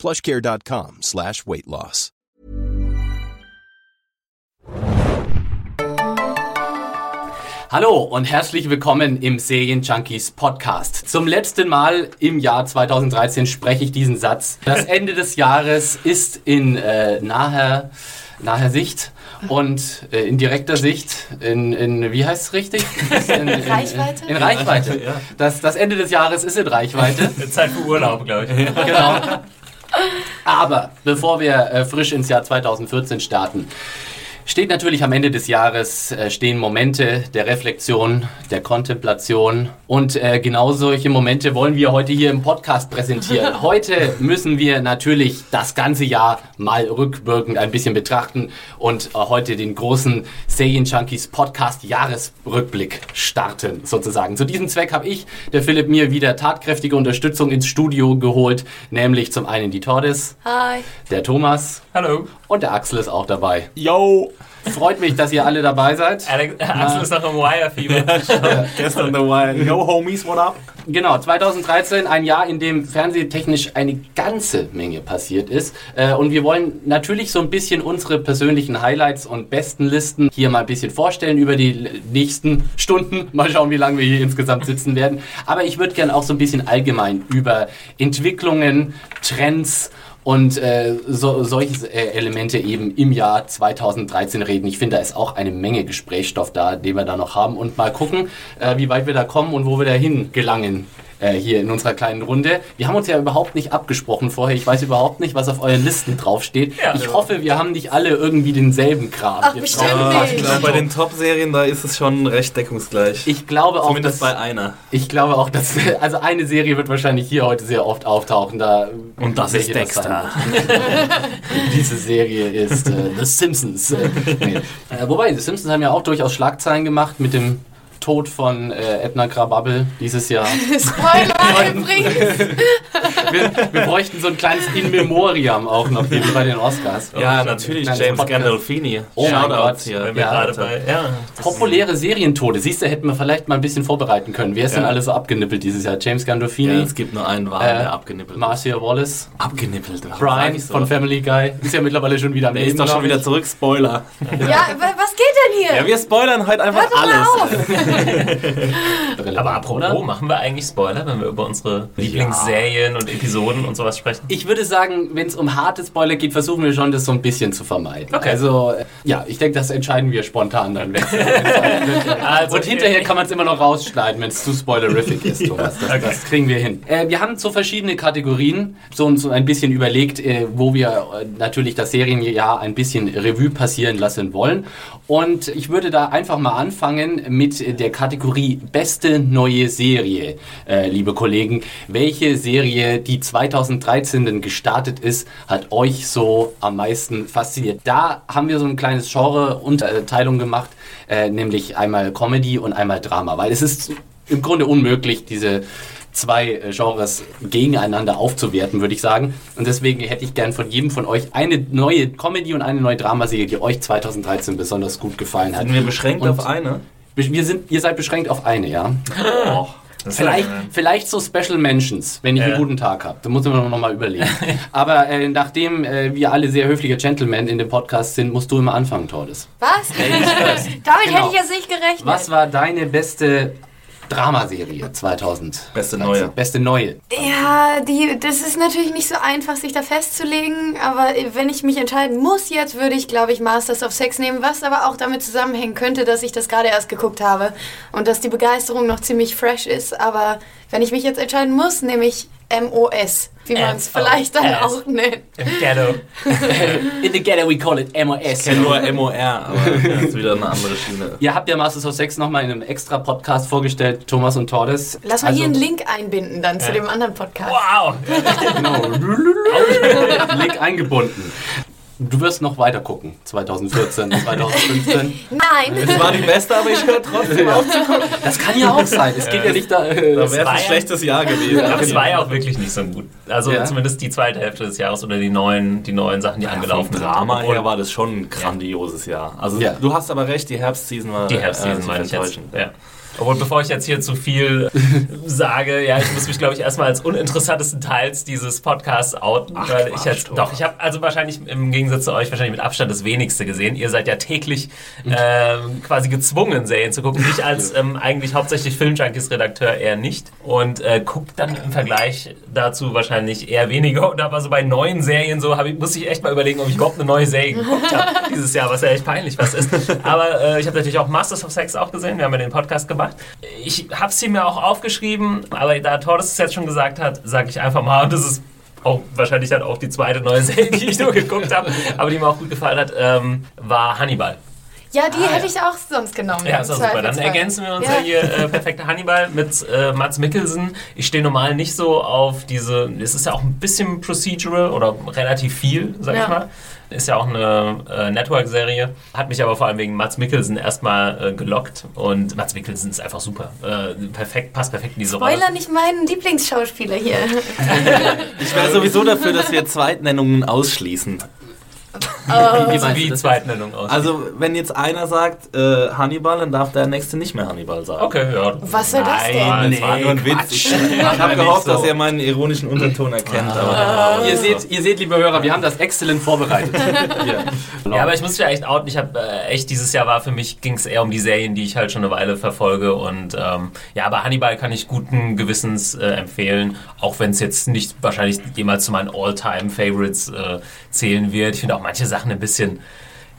plushcare.com slash weight loss. Hallo und herzlich willkommen im Serien Junkies Podcast. Zum letzten Mal im Jahr 2013 spreche ich diesen Satz. Das Ende des Jahres ist in äh, naher, naher Sicht und äh, in direkter Sicht, in, in wie heißt es richtig? In, in, Reichweite? In, Reichweite. Das, das Ende des Jahres ist in Reichweite. Zeit für Urlaub, glaube ich. Genau. Aber bevor wir äh, frisch ins Jahr 2014 starten, steht natürlich am Ende des Jahres, äh, stehen Momente der Reflexion, der Kontemplation und äh, genau solche Momente wollen wir heute hier im Podcast präsentieren. Heute müssen wir natürlich das ganze Jahr mal rückwirkend ein bisschen betrachten und äh, heute den großen Saiyan Junkies Podcast Jahresrückblick starten, sozusagen. Zu diesem Zweck habe ich, der Philipp, mir wieder tatkräftige Unterstützung ins Studio geholt, nämlich zum einen die Tordes, Hi. der Thomas Hallo. und der Axel ist auch dabei. Yo! Freut mich, dass ihr alle dabei seid. Alex, Axel ist noch im Wire-Fieber. Gestern the Wild. Yo, Homies, what up? Genau, 2013, ein Jahr, in dem fernsehtechnisch eine ganze Menge passiert ist. Äh, Und wir wollen natürlich so ein bisschen unsere persönlichen Highlights und besten Listen hier mal ein bisschen vorstellen über die nächsten Stunden. Mal schauen, wie lange wir hier insgesamt sitzen werden. Aber ich würde gerne auch so ein bisschen allgemein über Entwicklungen, Trends und äh, so, solche äh, Elemente eben im Jahr 2013 reden. Ich finde, da ist auch eine Menge Gesprächsstoff da, den wir da noch haben und mal gucken, äh, wie weit wir da kommen und wo wir dahin gelangen äh, hier in unserer kleinen Runde. Wir haben uns ja überhaupt nicht abgesprochen vorher. Ich weiß überhaupt nicht, was auf euren Listen draufsteht. Ja. ich hoffe, wir haben nicht alle irgendwie denselben Kram. Ach, hier bestimmt drauf. nicht. Ich glaube, bei den Top-Serien, da ist es schon recht deckungsgleich. Ich glaube auch, Zumindest dass, bei einer. ich glaube auch, dass also eine Serie wird wahrscheinlich hier heute sehr oft auftauchen. Da Und das ist Dexter. Diese Serie ist äh, The Simpsons. Äh, nee. äh, wobei, The Simpsons haben ja auch durchaus Schlagzeilen gemacht mit dem Tod von äh, Edna Krabappel dieses Jahr. Spoiler übrigens. Wir, wir bräuchten so ein kleines In Memoriam auch noch hier wie bei den Oscars. Ja, natürlich, Kleines James Podcast. Gandolfini. Oh mein Shoutouts Gott. hier. Wenn wir Ja, gerade Alter. bei. Ja. Populäre Serientode. Siehst du, hätten wir vielleicht mal ein bisschen vorbereiten können. Wer ist denn Ja. alles so abgenippelt dieses Jahr? James Gandolfini, Ja, es gibt nur einen Wahl, Äh, der abgenippelt ist. Marcia Wallace, Abgenippelt. Brian von Family Guy. Ist ja mittlerweile schon wieder am Der ist doch schon wieder zurück, Spoiler. Ja, geht denn hier? Ja, wir spoilern heute einfach Hört alles. Aber apropos, oder? machen wir eigentlich Spoiler, wenn wir über unsere Lieblingsserien und Episoden und sowas sprechen? Ich würde sagen, wenn es um harte Spoiler geht, versuchen wir schon, das so ein bisschen zu vermeiden. Okay. Also, ja, ich denke, das entscheiden wir spontan dann. Also, Und hinterher kann man es immer noch rausschneiden, wenn es zu spoilerific ist, Thomas. Das, Okay. das kriegen wir hin. Äh, wir haben so verschiedene Kategorien, so, so ein bisschen überlegt, äh, wo wir äh, natürlich das Serienjahr ein bisschen Revue passieren lassen wollen. Und ich würde da einfach mal anfangen mit der Kategorie Beste neue Serie, äh, liebe Kollegen. Welche Serie, die 2013 denn gestartet ist, hat euch so am meisten fasziniert? Da haben wir so ein kleines Genre-Unterteilung gemacht, äh, nämlich einmal Comedy und einmal Drama, weil es ist im Grunde unmöglich, diese zwei äh, Genres gegeneinander aufzuwerten, würde ich sagen. Und deswegen hätte ich gern von jedem von euch eine neue Comedy und eine neue Dramaserie, die euch 2013 besonders gut gefallen hat. Sind wir beschränkt Und auf eine? Wir sind, ihr seid beschränkt auf eine, ja. Oh. Ist Vielleicht, ja- vielleicht so Special Mentions, wenn ich Ja. einen guten Tag habe. Da muss ich mir noch mal überlegen. Aber äh, nachdem äh, wir alle sehr höfliche Gentlemen in dem Podcast sind, musst du immer anfangen, Tordes. Was? Damit Genau. hätte ich jetzt nicht gerechnet. Was war deine beste Dramaserie 2000? Beste neue. Beste neue. Ja, die, das ist natürlich nicht so einfach, sich da festzulegen, aber wenn ich mich entscheiden muss jetzt, würde ich, glaube ich, Masters of Sex nehmen, was aber auch damit zusammenhängen könnte, dass ich das gerade erst geguckt habe und dass die Begeisterung noch ziemlich fresh ist, aber wenn ich mich jetzt entscheiden muss, nehme ich MOS, wie man es vielleicht dann auch nennt. Im Ghetto. In the ghetto we call it MOS. Ich kenne nur MOR, aber das ist wieder eine andere Schiene. Ihr habt ja Masters of Sex nochmal in einem extra Podcast vorgestellt, Thomas und Tordes. Lass mal Also- hier einen Link einbinden dann zu dem anderen Podcast. Wow! Genau. Link eingebunden. Du wirst noch weiter gucken, 2014, 2015. Nein! Es war die beste, aber ich höre trotzdem auf zu gucken. Das kann ja auch sein. Es geht ja nicht da. Äh, Da wäre war ein ja- schlechtes Jahr gewesen. Aber es war ja auch wirklich nicht so gut. Also Ja. zumindest die zweite Hälfte des Jahres oder die neuen, die neuen Sachen, die Vom angelaufen sind. Drama her war das schon ein grandioses Jahr. Also Ja. du hast aber recht, die Herbstseason war Die Herbstseason äh, jetzt. enttäuschend. Ja. Obwohl, bevor ich jetzt hier zu viel sage, ja, ich muss mich, glaube ich, erstmal als uninteressantesten Teils dieses Podcasts outen, Ach, weil ich jetzt, doch. ich habe also wahrscheinlich im Gegensatz zu euch wahrscheinlich mit Abstand das wenigste gesehen. Ihr seid ja täglich ähm, quasi gezwungen, Serien zu gucken. Ich als ähm, eigentlich hauptsächlich Filmjunkies-Redakteur eher nicht und äh, guckt dann im Vergleich dazu wahrscheinlich eher weniger. Und aber so bei neuen Serien so ich, muss ich echt mal überlegen, ob ich überhaupt eine neue Serie geguckt habe dieses Jahr, was ja echt peinlich was ist. Aber äh, ich habe natürlich auch Masters of Sex auch gesehen. Wir haben ja den Podcast gemacht. Ich habe sie mir auch aufgeschrieben, aber da Tordes es jetzt schon gesagt hat, sage ich einfach mal, und das ist auch wahrscheinlich dann auch die zweite neue Serie, die ich nur geguckt habe, aber die mir auch gut gefallen hat, ähm, war Hannibal. Ja, die Ah, hätte ja. ich auch sonst genommen. Ja, ist doch super. Dann ergänzen wir uns Ja. ja, hier äh, perfekte Hannibal mit äh, Mats Mikkelsen. Ich stehe normal nicht so auf diese, es ist ja auch ein bisschen procedural oder relativ viel, sag Ja. ich mal. Ist ja auch eine äh, Network-Serie. Hat mich aber vor allem wegen Mats Mikkelsen erstmal äh, gelockt. Und Mats Mikkelsen ist einfach super. Äh, perfekt, passt perfekt in diese Rolle. Spoiler nicht meinen Lieblingsschauspieler hier. Ich wäre sowieso dafür, dass wir Zweitnennungen ausschließen. wie Wie das? Zweitnennung aus. Also wenn jetzt einer sagt äh, Hannibal, dann darf der nächste nicht mehr Hannibal sagen. okay, ja. Was soll das denn? Nein, Das war nur ein Witz. Ich, ich habe gehofft, so. dass ihr meinen ironischen Unterton erkennt. Aber Ihr seht, ihr seht, liebe Hörer, wir haben das exzellent vorbereitet. Ja, aber ich muss ja echt outen. Ich habe äh, echt dieses Jahr war für mich ging es eher um die Serien, die ich halt schon eine Weile verfolge und ähm, ja, aber Hannibal kann ich guten Gewissens äh, empfehlen, auch wenn es jetzt nicht wahrscheinlich jemals zu meinen All-Time-Favorites äh, zählen wird. Ich finde auch manche Sachen ein bisschen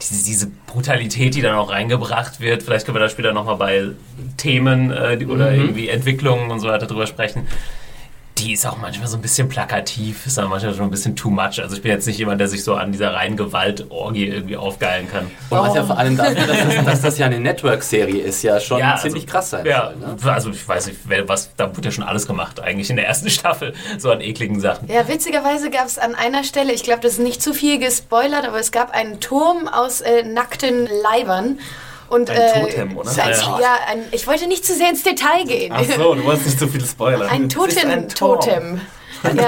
diese, Brutalität, die dann auch reingebracht wird. Vielleicht können wir da später nochmal bei Themen äh, oder irgendwie Entwicklungen und so weiter drüber sprechen. Die ist auch manchmal so ein bisschen plakativ, ist auch manchmal schon ein bisschen too much. Also ich bin jetzt nicht jemand, der sich so an dieser reinen Gewaltorgie irgendwie aufgeilen kann. Und was ja vor allem dafür, dass das, dass das ja eine Network-Serie ist, ja schon Ja, ziemlich also, krass sein Ja, soll, ne? also ich weiß nicht, was, da wurde ja schon alles gemacht, eigentlich in der ersten Staffel, so an ekligen Sachen. Ja, witzigerweise gab es an einer Stelle, ich glaube, das ist nicht zu viel gespoilert, aber es gab einen Turm aus äh, nackten Leibern. Und, Ein äh, Totem, oder? Ein, Ja. ja, ein, ich wollte nicht zu sehr ins Detail gehen. Ach so, du wolltest nicht zu viel spoilern. Ein ist ein. Ein Ja.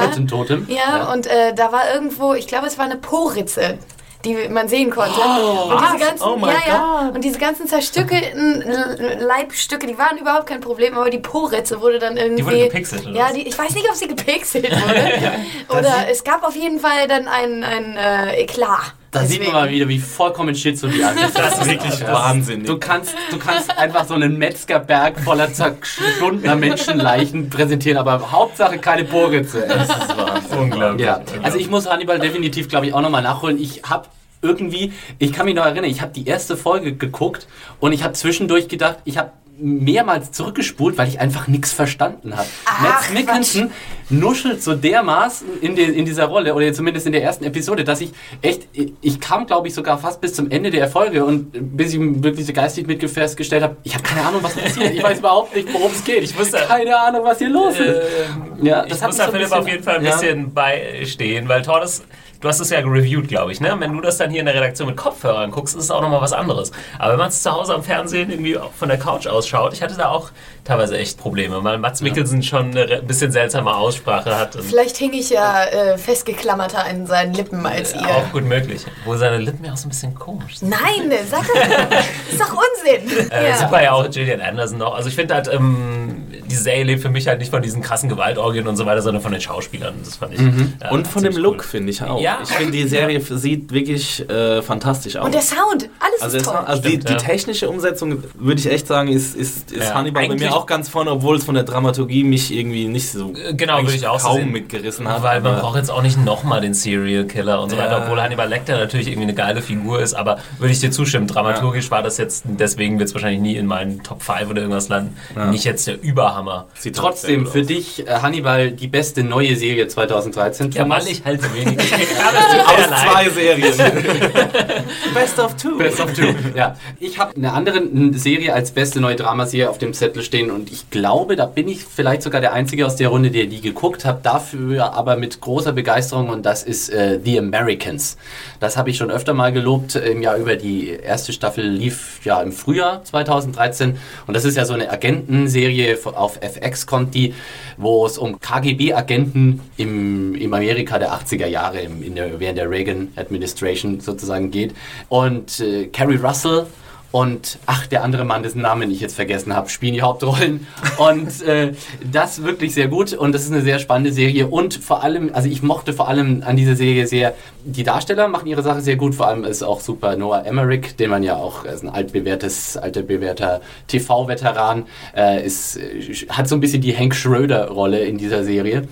Ja, und äh, da war irgendwo, ich glaube, es war eine Po-Ritze, die man sehen konnte. und was? diese ganzen, Oh ja, ja, und diese ganzen zerstückelten L- Leibstücke, die waren überhaupt kein Problem, aber die Po-Ritze wurde dann irgendwie. wurde gepixelt, oder Ja, was? die, ich weiß nicht, ob sie gepixelt wurde. oder es gab auf jeden Fall dann ein, ein äh, Eklat. Da sieht man mal wieder, wie vollkommen schizoid ist. Das ist wirklich Das- wahnsinnig. Du kannst, du kannst einfach so einen Metzgerberg voller zerschundener Menschenleichen präsentieren, aber Hauptsache keine Bohritze. Das ist Wahnsinn. Unglaublich. Ja, also ich muss Hannibal definitiv, glaube ich, auch nochmal nachholen. Ich habe irgendwie, ich kann mich noch erinnern, ich habe die erste Folge geguckt und ich habe zwischendurch gedacht, ich habe mehrmals zurückgespult, weil ich einfach nichts verstanden habe. Mads Mikkelsen nuschelt so dermaßen in, de, in dieser Rolle, oder zumindest in der ersten Episode, dass ich echt, ich kam, glaube ich, sogar fast bis zum Ende der Folge und bis ich wirklich so geistig mit festgestellt habe, ich habe keine Ahnung, was passiert. Ich weiß überhaupt nicht, worum es geht. Ich wusste- keine Ahnung, was hier los ist. Ähm, Ja, ich das hat muss da so Philipp bisschen- auf jeden Fall ein ja. bisschen beistehen, weil Tordes, du hast es ja gereviewt, glaube ich, ne? Wenn du das dann hier in der Redaktion mit Kopfhörern guckst, ist es auch nochmal was anderes. Aber wenn man es zu Hause am Fernsehen irgendwie von der Couch ausschaut, ich hatte da auch teilweise echt Probleme, weil Mats Mikkelsen schon eine re- bisschen seltsame Aussprache hat. Vielleicht hing ich ja äh, festgeklammerter an seinen Lippen als ihr. auch gut möglich. Wo seine Lippen ja auch so ein bisschen komisch sind. Nein, sag doch, das ist doch Unsinn. Äh, Ja. Super ja auch Gillian Anderson noch. Also ich finde halt, ähm, die Serie lebt für mich halt nicht von diesen krassen Gewaltorgien und so weiter, sondern von den Schauspielern. Das fand ich. äh, Und von dem Look, cool. finde ich auch. Ja. Ich finde, die Serie sieht wirklich äh, fantastisch aus. Und der Sound, alles also ist toll. also die, Stimmt, die ja. technische Umsetzung, würde ich echt sagen, ist, ist, ist Ja, Hannibal bei eigentlich- mir auch ganz vorne, obwohl es von der Dramaturgie mich irgendwie nicht so Äh, Genau, würde ich auch kaum sehen. mitgerissen hat. Weil man braucht jetzt auch nicht nochmal den Serial Killer und so Ja. weiter, obwohl Hannibal Lecter natürlich irgendwie eine geile Figur ist, aber würde ich dir zustimmen, dramaturgisch war das jetzt, deswegen wird es wahrscheinlich nie in meinen Top 5 oder irgendwas landen, nicht jetzt der Überhammer. Sieht Trotzdem sehr für dich, äh, Hannibal, die beste neue Serie 2013. Ja, weil ich halt wenig Aus zwei Serien. Best of two. Best of two. Ja, ich habe eine andere Serie als beste neue Dramaserie auf dem Zettel stehen und ich glaube, da bin ich vielleicht sogar der Einzige aus der Runde, der die geguckt hat. Dafür aber mit großer Begeisterung und das ist äh, The Americans. Das habe ich schon öfter mal gelobt im Jahr über. Die erste Staffel lief ja im Frühjahr 2013 und das ist ja so eine Agentenserie auf FX kommt die, wo es um KGB-Agenten im, im Amerika der 80er Jahre im, der, während der Reagan Administration sozusagen geht. Und äh, Carrie Russell und ach, der andere Mann, dessen Namen ich jetzt vergessen habe, spielen die Hauptrollen. Und äh, das wirklich sehr gut und das ist eine sehr spannende Serie. Und vor allem, also ich mochte vor allem an dieser Serie sehr, die Darsteller machen ihre Sache sehr gut. Vor allem ist auch super Noah Emmerich, den man ja auch, ist ein altbewährtes, alter bewährter TV-Veteran, äh, ist, äh, hat so ein bisschen die Hank Schröder-Rolle in dieser Serie.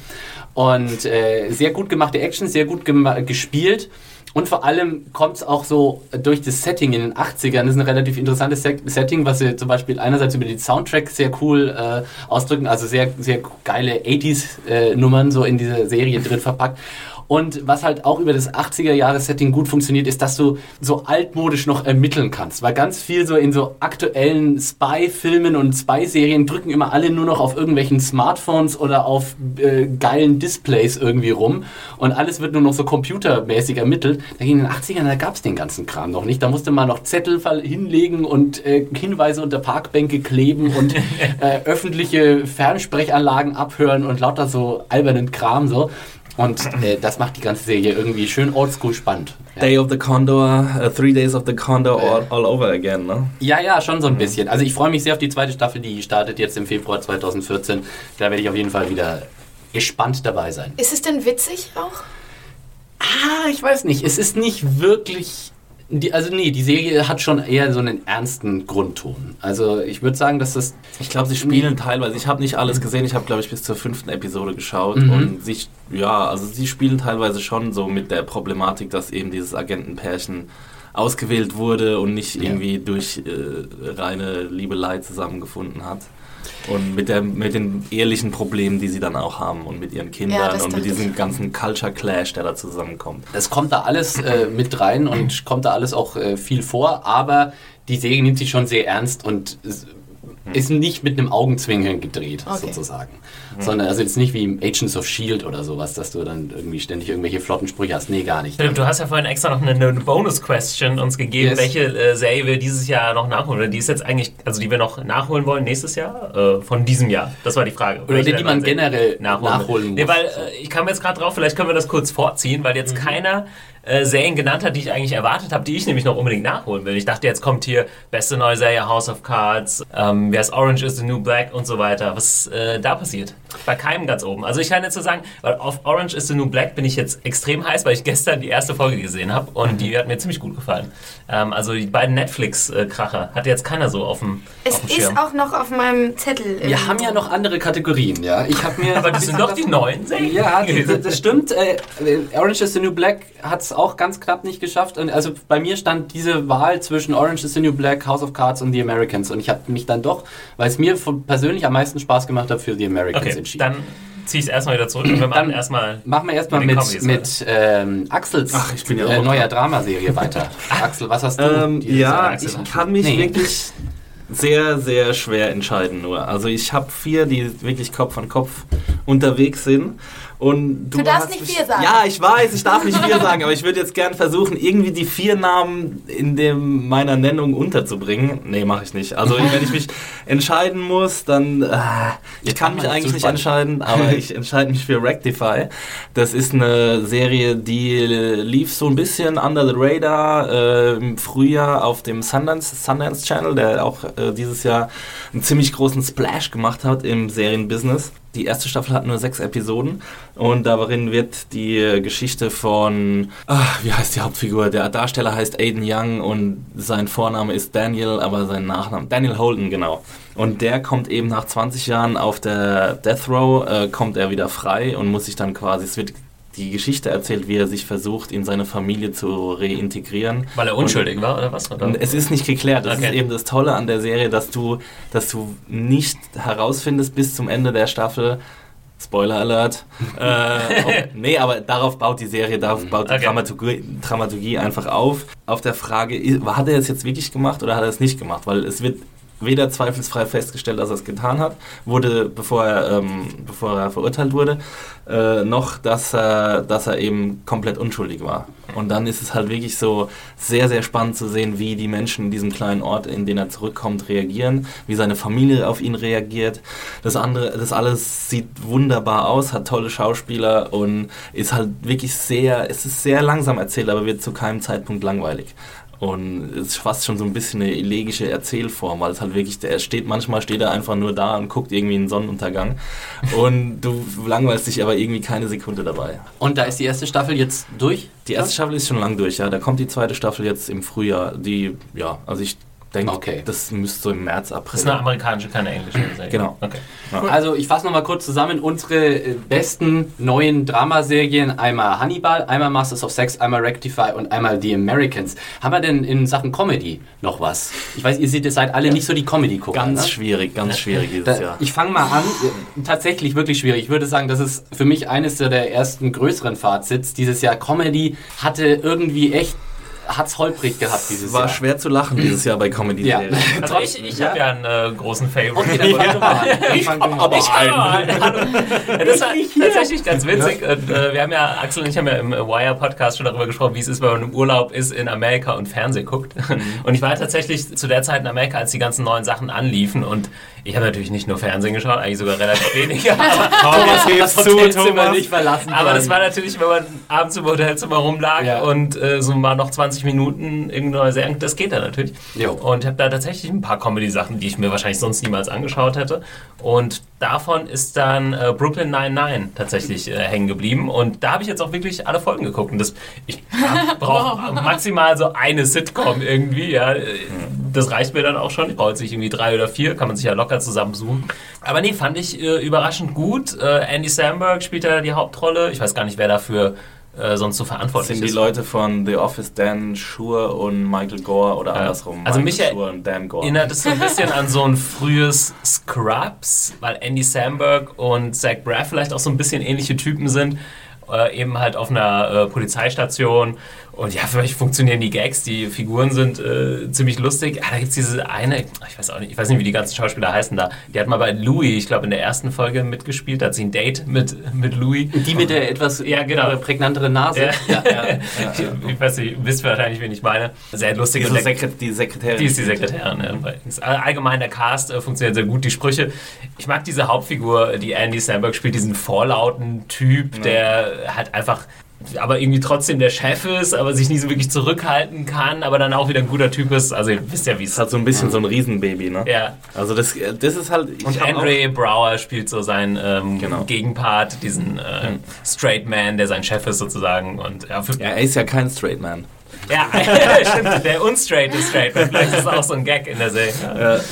Und äh, sehr gut gemachte Action, sehr gut gespielt. Und vor allem kommt es auch so durch das Setting in den 80ern. Das ist ein relativ interessantes Se- Setting, was sie zum Beispiel einerseits über den Soundtrack sehr cool äh, ausdrücken, also sehr, sehr geile 80s-Nummern so in dieser Serie drin verpackt. Und was halt auch über das 80er-Jahres-Setting gut funktioniert, ist, dass du so altmodisch noch ermitteln kannst. Weil ganz viel so in so aktuellen Spy-Filmen und Spy-Serien drücken immer alle nur noch auf irgendwelchen Smartphones oder auf äh, geilen Displays irgendwie rum. Und alles wird nur noch so computermäßig ermittelt. Dagegen in den 80ern, da gab es den ganzen Kram noch nicht. Da musste man noch Zettel hinlegen und äh, Hinweise unter Parkbänke kleben und äh, öffentliche Fernsprechanlagen abhören und lauter so albernen Kram so. Und äh, das macht die ganze Serie irgendwie schön oldschool spannend. Ja. Day of the Condor, uh, Three Days of the Condor all, all over again, ne? ja, ja, schon so ein bisschen. Also ich freue mich sehr auf die zweite Staffel, die startet jetzt im Februar 2014. Da werde ich auf jeden Fall wieder gespannt dabei sein. Ist es denn witzig auch? Ah, ich weiß nicht. Es ist nicht wirklich. Die, also nee, die Serie hat schon eher so einen ernsten Grundton. Also ich würde sagen, dass das Ich glaube, sie spielen teilweise. Ich habe nicht alles gesehen. Ich habe, glaube ich, bis zur fünften Episode geschaut. Mhm. Und sie, ja, also sie spielen teilweise schon so mit der Problematik, dass eben dieses Agentenpärchen ausgewählt wurde und nicht Ja. irgendwie durch äh, reine Liebelei zusammengefunden hat. Und mit, der, mit den ehrlichen Problemen, die sie dann auch haben und mit ihren Ja, Kindern das und mit diesem ganzen Culture Clash, der da zusammenkommt. Es kommt da alles äh, mit rein und kommt da alles auch äh, viel vor, aber die Serie nimmt sich schon sehr ernst und ist nicht mit einem Augenzwinkern gedreht, Okay. sozusagen. Sondern also jetzt nicht wie im Agents of Shield oder sowas, dass du dann irgendwie ständig irgendwelche flotten Sprüche hast. Nee, gar nicht. Philipp, du hast ja vorhin extra noch eine, eine Bonus-Question uns gegeben, Yes. welche äh, Serie wir dieses Jahr noch nachholen. Oder die ist jetzt eigentlich, also die wir noch nachholen wollen nächstes Jahr? Äh, von diesem Jahr. Das war die Frage. Oder die, die man generell nachholen, nachholen muss. Nee, weil äh, ich kam jetzt gerade drauf, vielleicht können wir das kurz vorziehen, weil Mhm. jetzt keiner äh, Serien genannt hat, die ich eigentlich erwartet habe, die ich nämlich noch unbedingt nachholen will. Ich dachte, jetzt kommt hier beste neue Serie House of Cards, ähm, wer ist Orange is the New Black und so weiter. Was äh, da passiert? Bei keinem ganz oben. Also ich kann jetzt so sagen, weil auf Orange is the New Black bin ich jetzt extrem heiß, weil ich gestern die erste Folge gesehen habe und die hat mir ziemlich gut gefallen. Ähm, also die beiden Netflix-Kracher hatte jetzt keiner so auf dem, Es auf dem ist auch noch auf meinem Zettel. Wir haben ja noch andere Kategorien, ja. Ich habe mir Aber das sind doch die neuen Serien. Ja, das, das stimmt. Äh, Orange is the New Black hat es auch ganz knapp nicht geschafft. Und also bei mir stand diese Wahl zwischen Orange is the New Black, House of Cards und The Americans. Und ich habe mich dann doch, weil es mir persönlich am meisten Spaß gemacht hat, für The Americans Okay, entschieden. dann ziehe ich es erstmal wieder zurück und wir machen Dann- erstmal. Machen wir erstmal Mit mit, mit ähm, Axels Ach, ich bin ja äh, neuer. Dramaserie weiter. Axel, was hast du? Ähm, ja, ich kann mich Nee. wirklich sehr, sehr schwer entscheiden nur. Also ich habe vier, die wirklich Kopf an Kopf unterwegs sind. Und du, Du darfst nicht vier sagen. Ja, ich weiß, ich darf nicht vier sagen, aber ich würde jetzt gern versuchen, irgendwie die vier Namen in dem, meiner Nennung unterzubringen. Nee, mache ich nicht. Also wenn ich mich entscheiden muss, dann... Äh, ich kann mich eigentlich nicht entscheiden, aber ich entscheide mich für Rectify. Das ist eine Serie, die lief so ein bisschen under the radar äh, im Frühjahr auf dem Sundance, Sundance Channel, der auch äh, dieses Jahr einen ziemlich großen Splash gemacht hat im Serienbusiness. Die erste Staffel hat nur sechs Episoden und darin wird die Geschichte von, ach, wie heißt die Hauptfigur? Der Darsteller heißt Aiden Young und sein Vorname ist Daniel, aber sein Nachname, Daniel Holden, genau. Und der kommt eben nach 20 Jahren auf der Death Row, äh, kommt er wieder frei und muss sich dann quasi, es wird die Geschichte erzählt, wie er sich versucht, in seine Familie zu reintegrieren. Weil er unschuldig war, oder was? Oder? Und es ist nicht geklärt. Das Okay. ist eben das Tolle an der Serie, dass du, dass du nicht herausfindest bis zum Ende der Staffel, Spoiler Alert. äh, oh, nee, aber darauf baut die Serie, darauf baut die Okay. Dramaturgie, Dramaturgie einfach auf. Auf der Frage, hat er es jetzt wirklich gemacht oder hat er es nicht gemacht? Weil es wird weder zweifelsfrei festgestellt, dass er es getan hat, wurde, bevor er, ähm, bevor er verurteilt wurde, äh, noch, dass er, dass er eben komplett unschuldig war. Und dann ist es halt wirklich so sehr, sehr spannend zu sehen, wie die Menschen in diesem kleinen Ort, in den er zurückkommt, reagieren, wie seine Familie auf ihn reagiert. Das andere, das alles sieht wunderbar aus, hat tolle Schauspieler und ist halt wirklich sehr, es ist sehr langsam erzählt, aber wird zu keinem Zeitpunkt langweilig. Und es ist fast schon so ein bisschen eine elegische Erzählform, weil es halt wirklich, der steht, manchmal steht er einfach nur da und guckt irgendwie in den Sonnenuntergang. Und du langweilst dich aber irgendwie keine Sekunde dabei. Und da ist die erste Staffel jetzt durch? Die erste Staffel ist schon lang durch, ja. Da kommt die zweite Staffel jetzt im Frühjahr. Die, ja, also ich denke, Okay. das müsste so im März, April. Das ist eine amerikanische, keine englische Serie. Genau. Okay. Also ich fasse nochmal kurz zusammen unsere äh, besten neuen Dramaserien. Einmal Hannibal, einmal Masters of Sex, einmal Rectify und einmal The Americans. Haben wir denn in Sachen Comedy noch was? Ich weiß, ihr seid, ihr seid alle nicht so die Comedy-Gucker. Ganz ne? schwierig, ganz schwierig dieses Da, Jahr. ich fange mal an. Äh, Tatsächlich wirklich schwierig. Ich würde sagen, das ist für mich eines der ersten größeren Fazits. Dieses Jahr Comedy hatte irgendwie echt, hat's holprig gehabt dieses War Jahr. schwer zu lachen dieses Jahr bei comedy Ja. Also ich, ich habe ja einen äh, großen Favorite. Okay, dann du mal. Dann fang du mal an. Ich Ja, das war tatsächlich ganz witzig. Und, äh, wir haben ja, Axel und ich haben ja im Wire-Podcast schon darüber gesprochen, wie es ist, wenn man im Urlaub ist in Amerika und Fernsehen guckt. Und ich war tatsächlich zu der Zeit in Amerika, als die ganzen neuen Sachen anliefen. Und ich habe natürlich nicht nur Fernsehen geschaut, eigentlich sogar relativ wenig. Aber, Thomas, das zu, Hotelzimmer Thomas. nicht verlassen. aber das war natürlich, wenn man abends im Hotelzimmer rumlag Ja. und äh, so mal noch 20 Minuten irgendeine neue Serie, das geht dann natürlich. Jo. Und ich habe da tatsächlich ein paar Comedy-Sachen, die ich mir wahrscheinlich sonst niemals angeschaut hätte. Und davon ist dann äh, Brooklyn 99 tatsächlich äh, hängen geblieben. Und da habe ich jetzt auch wirklich alle Folgen geguckt. Und das, ich brauche maximal so eine Sitcom irgendwie. Ja. Das reicht mir dann auch schon. Ich brauche jetzt nicht irgendwie drei oder vier, kann man sich ja locker zusammensuchen. Aber nee, fand ich äh, überraschend gut. Äh, Andy Samberg spielt da die Hauptrolle. Ich weiß gar nicht, wer dafür äh, sonst so verantwortlich sind die ist. Leute von The Office, Dan Schur und Michael Gore oder andersrum. Also Michael mich Schur und Dan Gore. Erinnert es so ein bisschen an so ein frühes Scrubs, weil Andy Samberg und Zach Braff vielleicht auch so ein bisschen ähnliche Typen sind. Äh, eben halt auf einer äh, Polizeistation. Und ja, vielleicht funktionieren die Gags, die Figuren sind äh, ziemlich lustig. Ah, da gibt es diese eine, ich weiß auch nicht, ich weiß nicht, wie die ganzen Schauspieler heißen da. Die hat mal bei Louis, ich glaube in der ersten Folge mitgespielt, da hat sie ein Date mit, mit Louis. Die mit der etwas Ja, genau. äh, prägnanteren Nase. Ja. ich, ich weiß nicht, ihr wisst wahrscheinlich, wen ich meine. Sehr lustig. Diese Und der- Sekret die Sekretärin. die ist die Sekretärin. Ja. Allgemein der Cast äh, funktioniert sehr gut. Die Sprüche. Ich mag diese Hauptfigur, die Andy Samberg spielt, diesen vorlauten Typ, der halt einfach aber irgendwie trotzdem der Chef ist, aber sich nie so wirklich zurückhalten kann, aber dann auch wieder ein guter Typ ist. Also ihr wisst ja, wie es Das hat so ein bisschen so ein Riesenbaby, ne? Ja. Also das, das ist halt... ich Und Andre Brower spielt so seinen ähm, Genau. Gegenpart, diesen äh, Straight Man, der sein Chef ist sozusagen. Und ja, für, Ja, er ist ja kein Straight Man. ja, stimmt, der unstraight ist Straight Man. Vielleicht ist das auch so ein Gag in der Serie.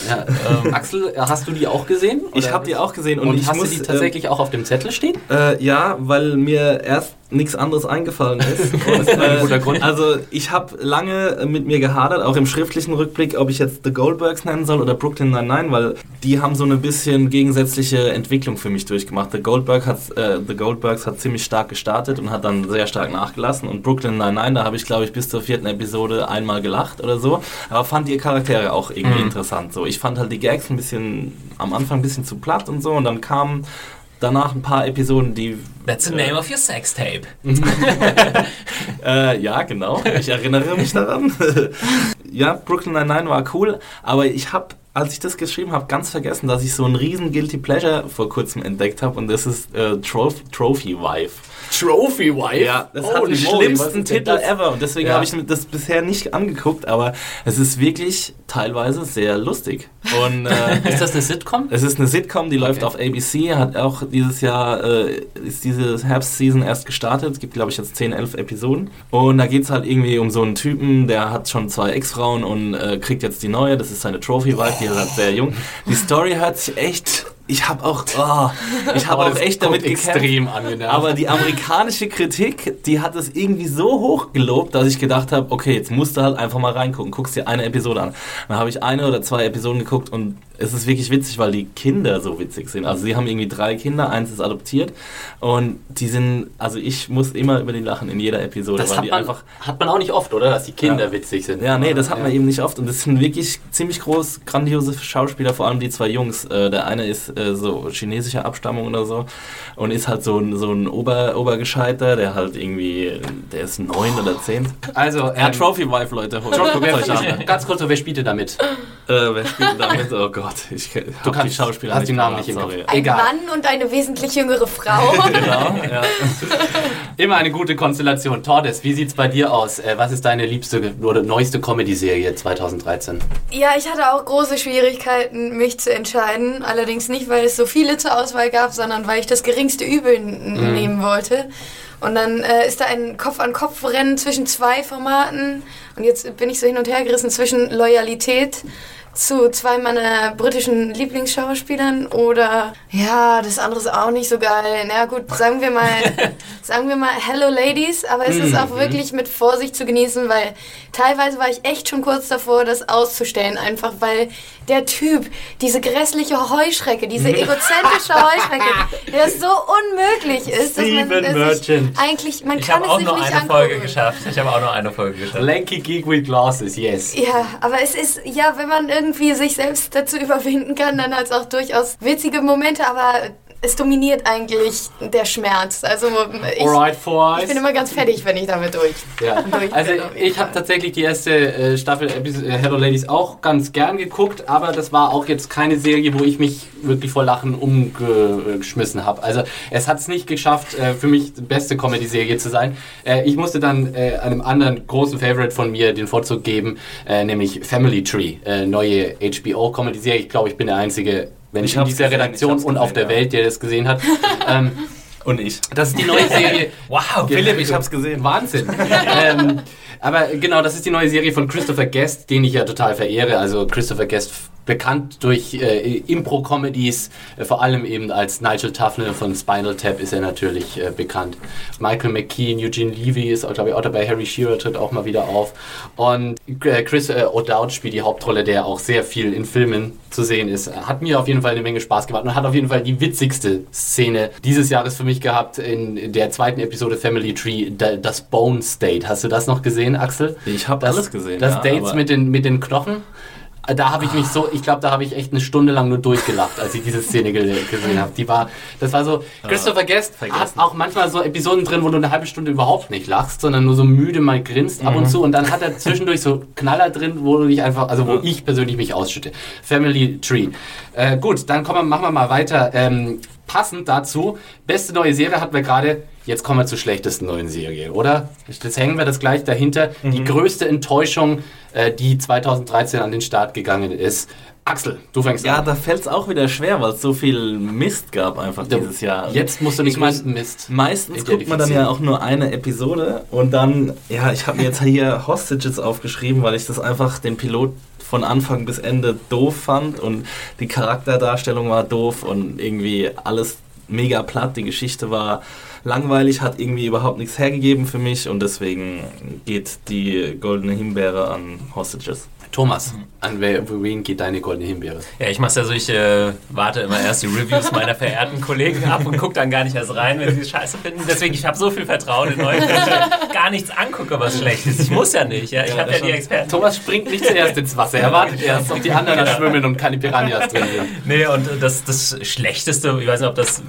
Ja, ähm, Axel, hast du die auch gesehen? Ich Oder- habe die auch gesehen und, Und ich hast muss du die tatsächlich auch auf dem Zettel stehen? Äh, ja, weil mir erst nichts anderes eingefallen ist. Und, äh. Also ich habe lange mit mir gehadert, auch im schriftlichen Rückblick, ob ich jetzt The Goldbergs nennen soll oder Brooklyn Nine-Nine, weil die haben so eine bisschen gegensätzliche Entwicklung für mich durchgemacht. The, Goldberg hat, äh, The Goldbergs hat ziemlich stark gestartet und hat dann sehr stark nachgelassen. Und Brooklyn Nine-Nine, da habe ich glaube ich bis zur vierten Episode einmal gelacht oder so, aber fand die Charaktere auch irgendwie interessant. So, ich fand halt die Gags ein bisschen am Anfang ein bisschen zu platt und so und dann kamen danach ein paar Episoden, die That's the name of your sex tape. Äh, ja, genau. Ich erinnere mich daran. ja, Brooklyn Nine-Nine war cool, aber ich habe, als ich das geschrieben habe, ganz vergessen, dass ich so einen riesen Guilty Pleasure vor kurzem entdeckt habe und das ist äh, Trophy, Trophy Wife. Trophy Wife? Ja, das hat den schlimmsten Titel ever und deswegen Ja. habe ich mir das bisher nicht angeguckt, aber es ist wirklich teilweise sehr lustig. Und äh, Ist das eine Sitcom? es ist eine Sitcom, die läuft auf ABC, hat auch dieses Jahr, äh, ist diese Herbstseason erst gestartet. Es gibt, glaube ich, jetzt 10, 11 Episoden. Und da geht es halt irgendwie um so einen Typen, der hat schon zwei Ex-Frauen und äh, kriegt jetzt die neue. Das ist seine Trophy-Wife, die ist halt sehr jung. Die Story hört sich echt... Ich habe auch, oh, ich habe auch echt damit gekämpft. extrem angenervt. Aber die amerikanische Kritik, die hat es irgendwie so hoch gelobt, dass ich gedacht habe, okay, jetzt musst du halt einfach mal reingucken. Guckst dir eine Episode an. Dann habe ich eine oder zwei Episoden geguckt und es ist wirklich witzig, weil die Kinder so witzig sind. Also sie haben irgendwie drei Kinder, eins ist adoptiert und die sind, also ich muss immer über die lachen in jeder Episode, Das weil hat die man, einfach hat man auch nicht oft, oder? Dass die Kinder Ja. witzig sind. ja, nee, das hat man Ja. eben nicht oft. Und das sind wirklich ziemlich groß, grandiose Schauspieler, vor allem die zwei Jungs. Äh, der eine ist äh, so chinesischer Abstammung oder so und ist halt so ein, so ein Ober, Obergescheiter, der halt irgendwie, der ist neun oder zehn. Also, Er hat ähm, Trophy Wife, Leute. Holt wer, euch an. ganz kurz, wer spielt denn damit? Äh, wer spielt damit? Oh Gott, ich Du hab kannst, die Schauspieler hast die Namen parat, nicht im Kopf. sorry. Ein Egal. Mann und eine wesentlich jüngere Frau. Genau, ja. Immer eine gute Konstellation. Tordes, wie sieht's bei dir aus? Äh, was ist deine liebste oder neueste Comedy-Serie 2013? Ja, ich hatte auch große Schwierigkeiten, mich zu entscheiden. Allerdings nicht, weil es so viele zur Auswahl gab, sondern weil ich das geringste Übel n- nehmen wollte. Und dann äh, ist da ein Kopf-an-Kopf-Rennen zwischen zwei Formaten. Und jetzt bin ich so hin und her gerissen zwischen Loyalität zu zwei meiner britischen Lieblingsschauspielern oder ja, das andere ist auch nicht so geil. Na gut, sagen wir mal, sagen wir mal Hello Ladies, aber es ist auch wirklich mit Vorsicht zu genießen, weil teilweise war ich echt schon kurz davor, das auszustellen, einfach weil der Typ, diese grässliche Heuschrecke, diese egozentrische Heuschrecke, der so unmöglich ist, dass man es eigentlich, man Ich kann habe es auch sich nur nicht eine angucken. Folge geschafft. Ich habe auch nur eine Folge geschafft. Lanky Geek with Glasses, yes. Ja, aber es ist, ja, wenn man irgendwie sich selbst dazu überwinden kann, dann hat es auch durchaus witzige Momente, aber es dominiert eigentlich der Schmerz. Also ich, Alright, ich bin immer ganz fertig, wenn ich damit durch. Ja. durch Also ich habe tatsächlich die erste äh, Staffel Episode, äh, Hello Ladies auch ganz gern geguckt, aber das war auch jetzt keine Serie, wo ich mich wirklich vor Lachen umgeschmissen habe. Also es hat es nicht geschafft, äh, für mich die beste Comedy-Serie zu sein. Äh, ich musste dann äh, einem anderen großen Favorite von mir den Vorzug geben, äh, nämlich Family Tree, äh, neue HBO-Comedy-Serie. Ich glaube, ich bin der Einzige, wenn Ich in dieser gesehen, Redaktion und auf der gesehen, ja. Welt, der das gesehen hat. ähm, Und ich. das ist die neue Serie. Wow, Philipp, ich hab's gesehen. Wahnsinn. ähm, aber genau, das ist die neue Serie von Christopher Guest, den ich ja total verehre. Also Christopher Guest bekannt durch äh, Impro-Comedies, äh, vor allem eben als Nigel Tufnell von Spinal Tap ist er natürlich äh, bekannt. Michael McKean, Eugene Levy ist, glaube ich, auch dabei. Harry Shearer tritt auch mal wieder auf. Und äh, Chris äh, O'Dowd spielt die Hauptrolle, der auch sehr viel in Filmen zu sehen ist. Hat mir auf jeden Fall eine Menge Spaß gemacht und hat auf jeden Fall die witzigste Szene dieses Jahres für mich gehabt in der zweiten Episode Family Tree, da- das Bone State. Hast du das noch gesehen, Axel? Ich habe Das, alles gesehen. Das ja, Dates mit den, mit den Knochen. Da habe ich mich so, ich glaube, da habe ich echt eine Stunde lang nur durchgelacht, als ich diese Szene ge gesehen habe. Die war, das war so, Christopher Guest hat vergessen. auch manchmal so Episoden drin, wo du eine halbe Stunde überhaupt nicht lachst, sondern nur so müde mal grinst ab und zu und dann hat er zwischendurch so Knaller drin, wo du dich einfach, also wo ich persönlich mich ausschütte. Family Tree. Äh, gut, dann kommen machen wir mal weiter. Ähm, passend dazu, beste neue Serie hatten wir gerade. Jetzt kommen wir zur schlechtesten neuen Serie, oder? Jetzt hängen wir das gleich dahinter. Die größte Enttäuschung, äh, die 2013 an den Start gegangen ist. Axel, du fängst Ja, an. da fällt es auch wieder schwer, weil es so viel Mist gab einfach Da- dieses Jahr. Jetzt musst du mein, größten Mist. Meistens guckt man dann ja auch nur eine Episode und dann, ja, ich habe mir jetzt hier Hostages aufgeschrieben, weil ich das einfach den Pilot von Anfang bis Ende doof fand und die Charakterdarstellung war doof und irgendwie alles mega platt, die Geschichte war langweilig, hat irgendwie überhaupt nichts hergegeben für mich und deswegen geht die goldene Himbeere an Hostages. Thomas, an wer, für wen geht deine goldene Himbeere? Ja, ich mach's ja so, ich äh, warte immer erst die Reviews meiner verehrten Kollegen ab und gucke dann gar nicht erst rein, wenn sie es scheiße finden. Deswegen, ich habe so viel Vertrauen in euch, dass ich gar nichts angucke, was schlecht ist. Ich muss ja nicht, ja. Ich habe ja die Experten. Thomas springt nicht zuerst ins Wasser. Er wartet erst, ob die anderen da schwimmen und keine Piranhas drin sind. Nee, und das, das Schlechteste, ich weiß nicht, ob das äh,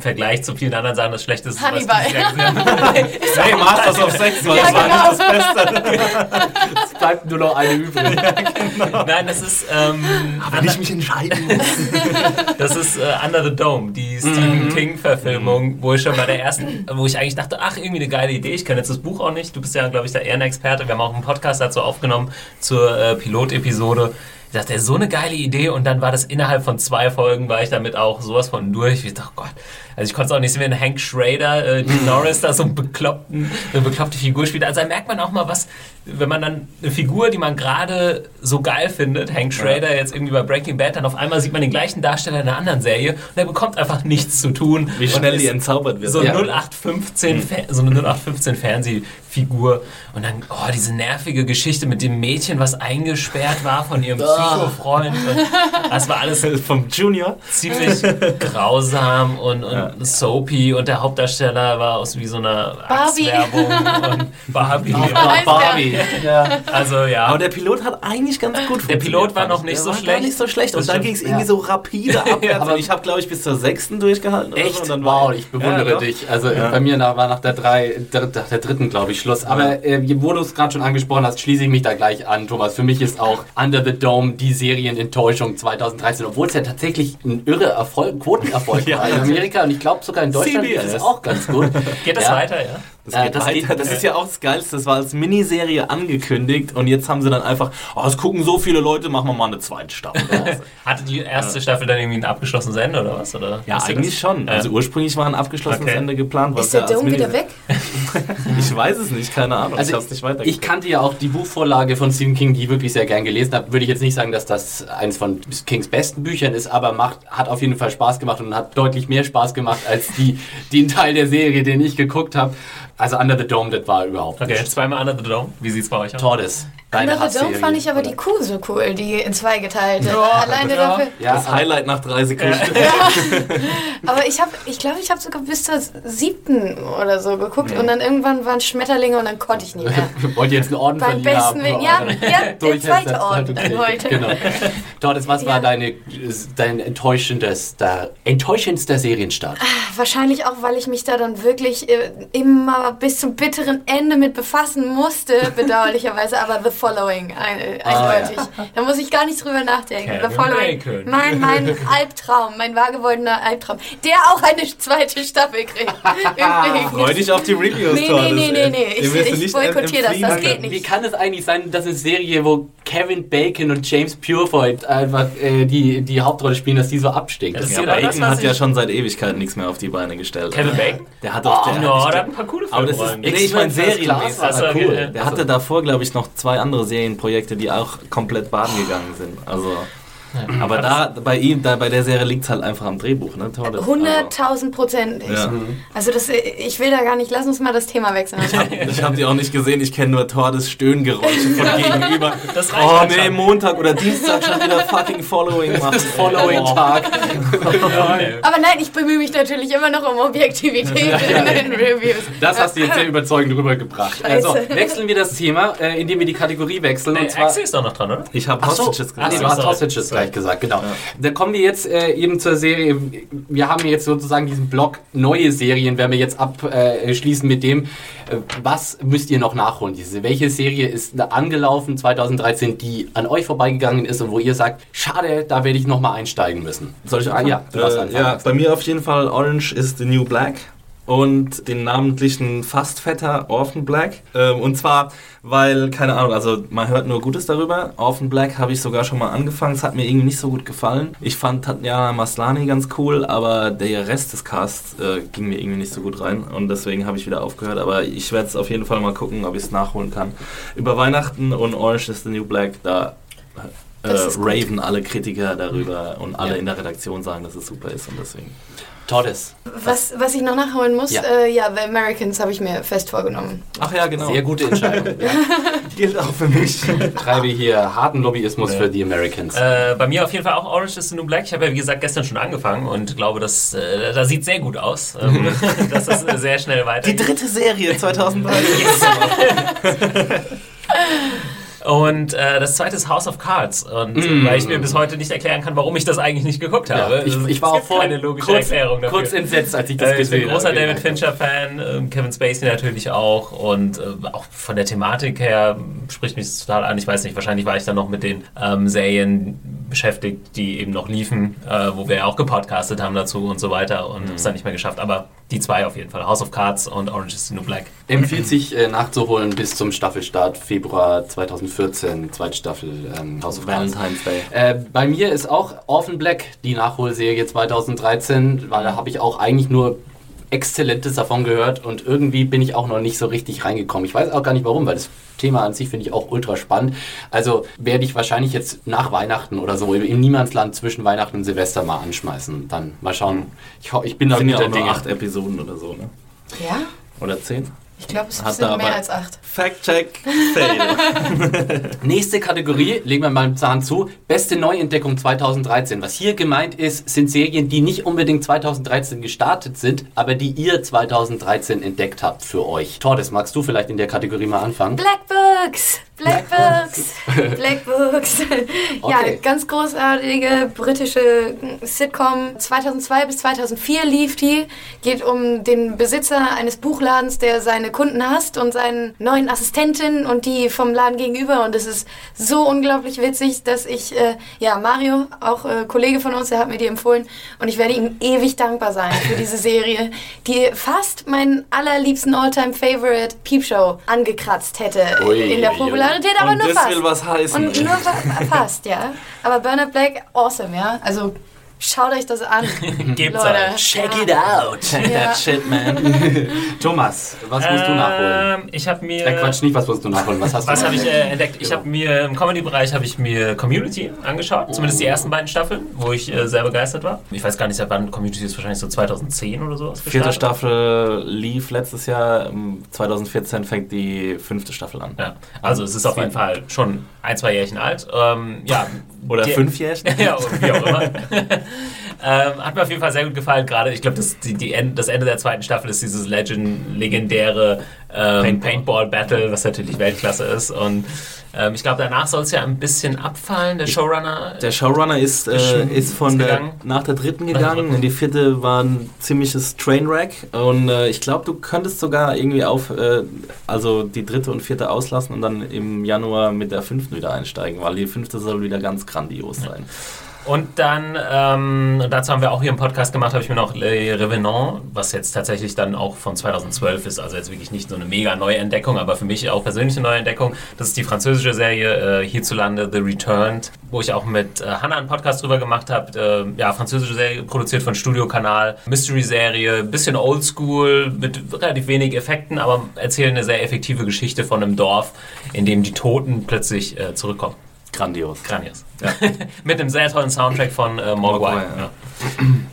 im Vergleich zu vielen anderen Sachen das Schlechteste ist, was Hannibal. ich gesehen habe. Hey, Masters of Sex war, Ja, das war genau. nicht das Beste. Es bleibt nur noch eine übrig. Nein, das ist, ähm, Wenn ich mich entscheiden muss. das ist äh, Under the Dome, die Stephen King-Verfilmung, wo ich schon bei der ersten, wo ich eigentlich dachte, ach, irgendwie eine geile Idee. Ich kenne jetzt das Buch auch nicht. Du bist ja, glaube ich, der Ehrenexperte. Wir haben auch einen Podcast dazu aufgenommen zur äh, Pilotepisode. Ich dachte, so eine geile Idee und dann war das innerhalb von zwei Folgen, war ich damit auch sowas von durch. Ich dachte, oh Gott, also ich konnte es auch nicht sehen, wenn Hank Schrader, äh, Dean Norris da so einen bekloppten, eine bekloppte Figur spielt. Also da merkt man auch mal was, wenn man dann eine Figur, die man gerade so geil findet, Hank Schrader jetzt irgendwie bei Breaking Bad, dann auf einmal sieht man den gleichen Darsteller in einer anderen Serie und er bekommt einfach nichts zu tun. Wie schnell die entzaubert wird. so, Ja. 0815, Fer- so eine 0815 Figur. Und dann, oh, diese nervige Geschichte mit dem Mädchen, was eingesperrt war von ihrem Psycho-Freund. Und Das war alles Vom Junior. ziemlich grausam und, und soapy und der Hauptdarsteller war aus wie so einer Barbie. Axtwerbung und Barbie. Weiß Barbie. Ja. Also ja. Aber der Pilot hat eigentlich ganz gut Der Pilot funktioniert, war noch ich. nicht Der so war schlecht. Gar nicht so schlecht. Und Das dann ging es irgendwie Ja. so rapide abwärts. aber- ich habe, glaube ich, bis zur sechsten durchgehalten. So. Echt? Und dann wow, ich bewundere Ja, dich. Also bei mir war nach der, drei, der, nach der dritten, glaube ich, Schluss. Aber äh, wo du es gerade schon angesprochen hast, schließe ich mich da gleich an, Thomas. Für mich ist auch Under the Dome die Serienenttäuschung 2013, obwohl es ja tatsächlich ein irre Erfolg, Quotenerfolg Ja. war in Amerika und ich glaube sogar in Deutschland ist es CBS. auch ganz gut. Geht das Ja. weiter, ja? Das, Äh, geht das weiter. geht- das ist ja auch das Geilste. Das war als Miniserie angekündigt und jetzt haben sie dann einfach, oh, es gucken so viele Leute, machen wir mal eine zweite Staffel. Hatte die erste Staffel dann irgendwie ein abgeschlossenes Ende oder was? Oder Ja, eigentlich schon. Ja. Also ursprünglich war ein abgeschlossenes Okay. Ende geplant. was Ist der ja Dome wieder weg? Ich weiß es nicht, keine Ahnung. Also ich habe es nicht weiter. Ich kannte ja auch die Buchvorlage von Stephen King, die ich wirklich sehr gern gelesen habe. Würde ich jetzt nicht sagen, dass das eines von Kings besten Büchern ist, aber macht, hat auf jeden Fall Spaß gemacht und hat deutlich mehr Spaß gemacht als die, den Teil der Serie, den ich geguckt habe. Also Under the Dome, das war überhaupt Okay, nicht. zweimal Under the Dome. Wie sieht's bei euch aus? Tordes. Deine Under the Dome fand ich aber oder? die Kuh so cool, die in zwei geteilte. Ja, Alleine ja. dafür. Ja, das aber- Highlight nach drei Sekunden. Aber ich habe, ich glaube, ich habe sogar bis zur siebten oder so geguckt und dann irgendwann waren Schmetterlinge und dann konnte ich nicht mehr. Wollt ihr jetzt einen Orden Beim besten? Willen. Ja, ja, der zweite Orden Okay, heute. Genau. Tordes, was war Ja. deine, dein enttäuschendster, enttäuschendster Serienstart? Wahrscheinlich auch, weil ich mich da dann wirklich äh, immer bis zum bitteren Ende mit befassen musste, bedauerlicherweise. Aber The Following, ein, Ah, eindeutig. Da muss ich gar nicht drüber nachdenken. Kevin The Following, Bacon. mein, mein Albtraum, mein wahr gewordener Albtraum, der auch eine zweite Staffel kriegt. Übrigens. Freu dich auf die Reviews, Nee, nee, nee, nee, nee. Ich- ich nicht boykottiere das, das geht nicht. Wie kann es eigentlich sein, dass eine Serie, wo Kevin Bacon und James Purefoy einfach äh, die, die Hauptrolle spielen, dass die so? Das Das ist Ja, das, Bacon was hat ja schon seit Ewigkeiten nichts mehr auf die Beine gestellt. Kevin Bacon? Der hat doch... Oh, der no, hat der hat ein paar coole aber das ist, nee, ich meine serienmäßig. war Also, cool. okay. Der hatte davor, glaube ich, noch zwei andere Serienprojekte, die auch komplett baden gegangen sind. Also, aber da bei ihm, da bei der Serie liegt es halt einfach am Drehbuch, ne? Tordes? Also, 100.000 Prozent. Ja. Also das, ich will da gar nicht, lass uns mal das Thema wechseln. Ich habe die auch nicht gesehen, ich kenne nur Tordes Stöhngeräusche von gegenüber. Das reicht oh nee, schon. Montag oder Dienstag schon wieder fucking Following machen. Following-Tag. Aber nein, ich bemühe mich natürlich immer noch um Objektivität in den Reviews. Das hast du jetzt sehr überzeugend rübergebracht. Also, wechseln wir das Thema, äh, indem wir die Kategorie wechseln. Nee, und zwar Axel ist doch noch dran, oder? Ich habe Ach so, Hostages ah, nee, gesagt. du hast. Hostages gleich gesagt, genau. Da kommen wir jetzt äh, eben zur Serie. Wir haben jetzt sozusagen diesen Block neue Serien, werden wir jetzt abschließen mit dem, äh, was müsst ihr noch nachholen? Diese, welche Serie ist angelaufen 2013, die an euch vorbeigegangen ist und wo ihr sagt, schade, da werde ich nochmal einsteigen müssen. Soll ich? Ah, ja, du Äh, anfangen. ja, bei mir auf jeden Fall Orange is the New Black und den namentlichen Fastvetter Orphan Black. Ähm, und zwar, weil, keine Ahnung, also man hört nur Gutes darüber. Orphan Black habe ich sogar schon mal angefangen, es hat mir irgendwie nicht so gut gefallen. Ich fand Tatjana Maslani ganz cool, aber der Rest des Casts äh, ging mir irgendwie nicht so gut rein und deswegen habe ich wieder aufgehört. Aber ich werde es auf jeden Fall mal gucken, ob ich es nachholen kann. Über Weihnachten und Orange is the New Black, da äh, raven alle Kritiker darüber und alle Ja. in der Redaktion sagen, dass es super ist und deswegen. Tordes. Was, was ich noch nachholen muss, Ja. ja, äh, ja The Americans habe ich mir fest vorgenommen. Ach ja, genau. Sehr gute Entscheidung. ja. gilt auch für mich. Treibe hier harten Lobbyismus für die Americans. Äh, bei mir auf jeden Fall auch Orange is the New Black. Ich habe ja, wie gesagt, gestern schon angefangen und glaube, das, äh, das sieht sehr gut aus. Ähm, dass das sehr schnell Die weitergeht. dritte Serie 2013. Und äh, das zweite ist House of Cards. Und äh, weil ich mir bis heute nicht erklären kann, warum ich das eigentlich nicht geguckt habe. Ja, ich, Es- ich war auch vorhin keine logische kurz, Erklärung dafür. kurz entsetzt, als ich das Äh, ich gesehen bin großer habe. David Fincher-Fan, äh, Kevin Spacey natürlich auch und äh, auch von der Thematik her spricht mich das total an. Ich weiß nicht, wahrscheinlich war ich dann noch mit den ähm, Serien beschäftigt, die eben noch liefen, äh, wo wir ja auch gepodcastet haben dazu und so weiter und Mhm. hab's dann nicht mehr geschafft. Aber die zwei auf jeden Fall, House of Cards und Orange is the New Black. Empfiehlt sich äh, nachzuholen bis zum Staffelstart Februar 2014, zweite Staffel ähm, House of Cards. Valentine's Day. Äh, bei mir ist auch Orphan Black die Nachholserie 2013, weil da habe ich auch eigentlich nur Exzellentes davon gehört und irgendwie bin ich auch noch nicht so richtig reingekommen. Ich weiß auch gar nicht warum, weil das Thema an sich finde ich auch ultra spannend. Also werde ich wahrscheinlich jetzt nach Weihnachten oder so im Niemandsland zwischen Weihnachten und Silvester mal anschmeißen. Dann mal schauen. Ich, ho- ich bin da sind ja auch nur Dinge. acht Episoden oder so, ne? Ja? Oder zehn? Ich glaube, es Hat sind mehr als acht. Fact-Check, fail. Nächste Kategorie, legen wir mal einen Zahn zu. Beste Neuentdeckung 2013. Was hier gemeint ist, sind Serien, die nicht unbedingt 2013 gestartet sind, aber die ihr 2013 entdeckt habt für euch. Tordes, magst du vielleicht in der Kategorie mal anfangen? Black Books! Black Books! Black Books! ja, Okay. ganz großartige britische Sitcom. 2002 bis 2004 lief die. Geht um den Besitzer eines Buchladens, der seine Kunden hasst und seinen neuen Assistentin und die vom Laden gegenüber. Und es ist so unglaublich witzig, dass ich, äh, ja, Mario, auch äh, Kollege von uns, der hat mir die empfohlen. Und ich werde ihm ewig dankbar sein für diese Serie, die fast meinen allerliebsten All-Time-Favorite Peepshow angekratzt hätte Ui, in der ui, ui. Popularität, aber Und nur das fast. will was heißen. Und nur fa fast, ja. Aber Bernard Black, awesome, ja. Also schaut euch das an. Gebt's Leute. euch. Check ja. it out! Check Ja. that shit, man. Thomas, was musst du nachholen? Ähm, ich habe mir. Äh, Quatsch, nicht was musst du nachholen. Was hast Was du habe ich äh, entdeckt? Ich habe mir im Comedy-Bereich habe ich mir Community angeschaut, zumindest die ersten beiden Staffeln, wo ich äh, sehr begeistert war. Ich weiß gar nicht, seit wann Community ist, wahrscheinlich so 2010 oder so. Vierte Staffel lief letztes Jahr. im 2014 fängt die fünfte Staffel an. Ja, also es ist auf jeden Fall schon ein, zwei Jährchen alt. Ähm, ja, Oder die- fünfjährig? ja, wie auch immer. ähm, hat mir auf jeden Fall sehr gut gefallen. Gerade, ich glaube, das, die, die End, das Ende der zweiten Staffel ist dieses Legend, legendäre ähm, Paintball-Battle, was natürlich Weltklasse ist. Und ähm, ich glaube, danach soll es ja ein bisschen abfallen. Der Showrunner. Der Showrunner ist, äh, Ist ist von der, gegangen. nach der dritten Nach der gegangen. In die vierte war ein ziemliches Trainwreck. Und äh, ich glaube, du könntest sogar irgendwie auf, äh, also die dritte und vierte auslassen und dann im Januar mit der fünften wieder einsteigen, weil die fünfte soll wieder ganz grandios sein. Und dann, ähm, dazu haben wir auch hier im Podcast gemacht, habe ich mir noch Le Revenant, was jetzt tatsächlich dann auch von 2012 ist, also jetzt wirklich nicht so eine mega neue Entdeckung, aber für mich auch persönlich eine neue Entdeckung. Das ist die französische Serie äh, hierzulande The Returned, wo ich auch mit äh, Hannah einen Podcast drüber gemacht habe. Äh, ja, französische Serie, produziert von Studio Kanal, Mystery-Serie, bisschen oldschool, mit relativ wenig Effekten, aber erzählen eine sehr effektive Geschichte von einem Dorf, in dem die Toten plötzlich äh, zurückkommen. Grandios. Grandios. Mit einem sehr tollen Soundtrack von äh, Mogwai. Mogwai, ja. Ja.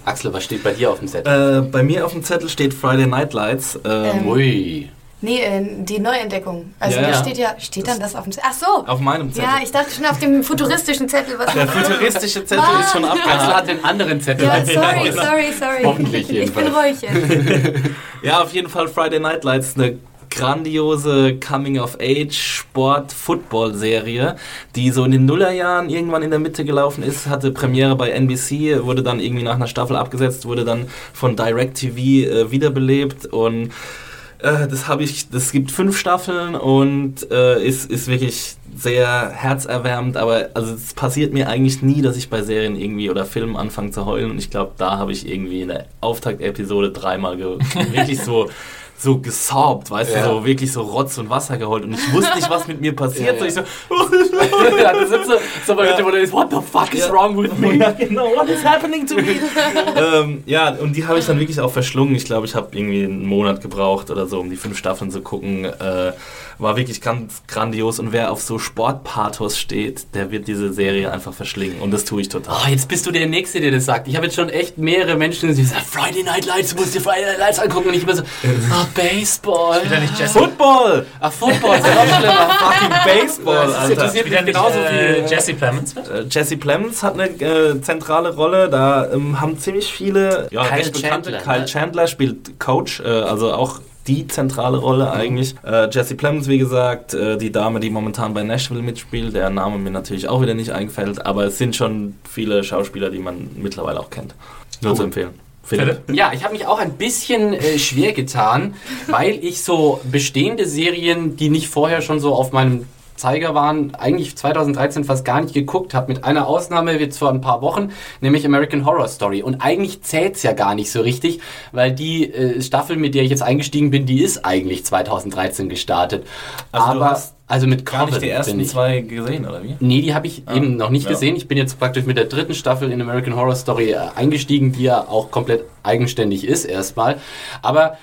Axel, was steht bei dir auf dem Set? Äh, bei mir auf dem Zettel steht Friday Night Lights. Ähm, Ui. Nee, äh, die Neuentdeckung. Also Ja, da ja. steht ja, steht dann das auf dem Zettel? Ach so. auf meinem Zettel. Ja, ich dachte schon auf dem futuristischen Zettel. Was der futuristische Zettel ist schon Axel abgehakt. hat den anderen Zettel. ja, sorry, sorry, sorry. Hoffentlich Ich bin jedenfalls. ruhig jetzt. Ja, auf jeden Fall Friday Night Lights, eine grandiose Coming-of-Age-Sport-Football-Serie, die so in den Nullerjahren irgendwann in der Mitte gelaufen ist, hatte Premiere bei NBC, wurde dann irgendwie nach einer Staffel abgesetzt, wurde dann von DirecTV äh, wiederbelebt und äh, das habe ich, das gibt fünf Staffeln und äh, ist, ist wirklich sehr herzerwärmend, aber also es passiert mir eigentlich nie, dass ich bei Serien irgendwie oder Filmen anfange zu heulen und ich glaube, da habe ich irgendwie in der Auftaktepisode dreimal wirklich so so gesorbt, weißt Ja. du, so wirklich so Rotz und Wasser geholt und ich wusste nicht, was mit mir passiert. Ja, ja. So ich so, ja, das sind so, so wo du denkst, what the fuck is Ja. wrong with me? ja, genau, what is happening to me? ähm, ja, und die habe ich dann wirklich auch verschlungen. Ich glaube, ich habe irgendwie einen Monat gebraucht oder so, um die fünf Staffeln zu gucken. Äh, war wirklich ganz grandios. Und wer auf so Sportpathos steht, der wird diese Serie einfach verschlingen. Und das tue ich total. Oh, jetzt bist du der Nächste, der das sagt. Ich habe jetzt schon echt mehrere Menschen, die sagen, Friday Night Lights, du musst dir Friday Night Lights angucken. Und ich immer so, ah, Baseball. Wieder nicht Jesse, Football! Ach, Football, ist ja noch schlimmer. Fucking Baseball, Das Alter. interessiert wieder mich genauso äh, viel. Jesse Plemons? Äh, Jesse Plemons hat eine äh, zentrale Rolle. Da ähm, haben ziemlich viele ja, Kyle recht bekannte. Chandler, Kyle ne? Chandler spielt Coach, äh, also auch die zentrale Rolle eigentlich. Äh, Jesse Plemons, wie gesagt, äh, die Dame, die momentan bei Nashville mitspielt, der Name mir natürlich auch wieder nicht eingefällt, aber es sind schon viele Schauspieler, die man mittlerweile auch kennt. Nur zu empfehlen. Philipp. Philipp? Ja, ich habe mich auch ein bisschen äh, schwer getan, weil ich so bestehende Serien, die nicht vorher schon so auf meinem Zeiger waren, eigentlich 2013 fast gar nicht geguckt habe. Mit einer Ausnahme jetzt vor ein paar Wochen, nämlich American Horror Story. Und eigentlich zählt's ja gar nicht so richtig, weil die äh, Staffel, mit der ich jetzt eingestiegen bin, die ist eigentlich 2013 gestartet. Also Aber also mit Gar nicht Coven die ersten zwei gesehen, oder wie? Nee, die habe ich eben noch nicht ja. gesehen. Ich bin jetzt praktisch mit der dritten Staffel in American Horror Story äh, eingestiegen, die ja auch komplett eigenständig ist erstmal. Aber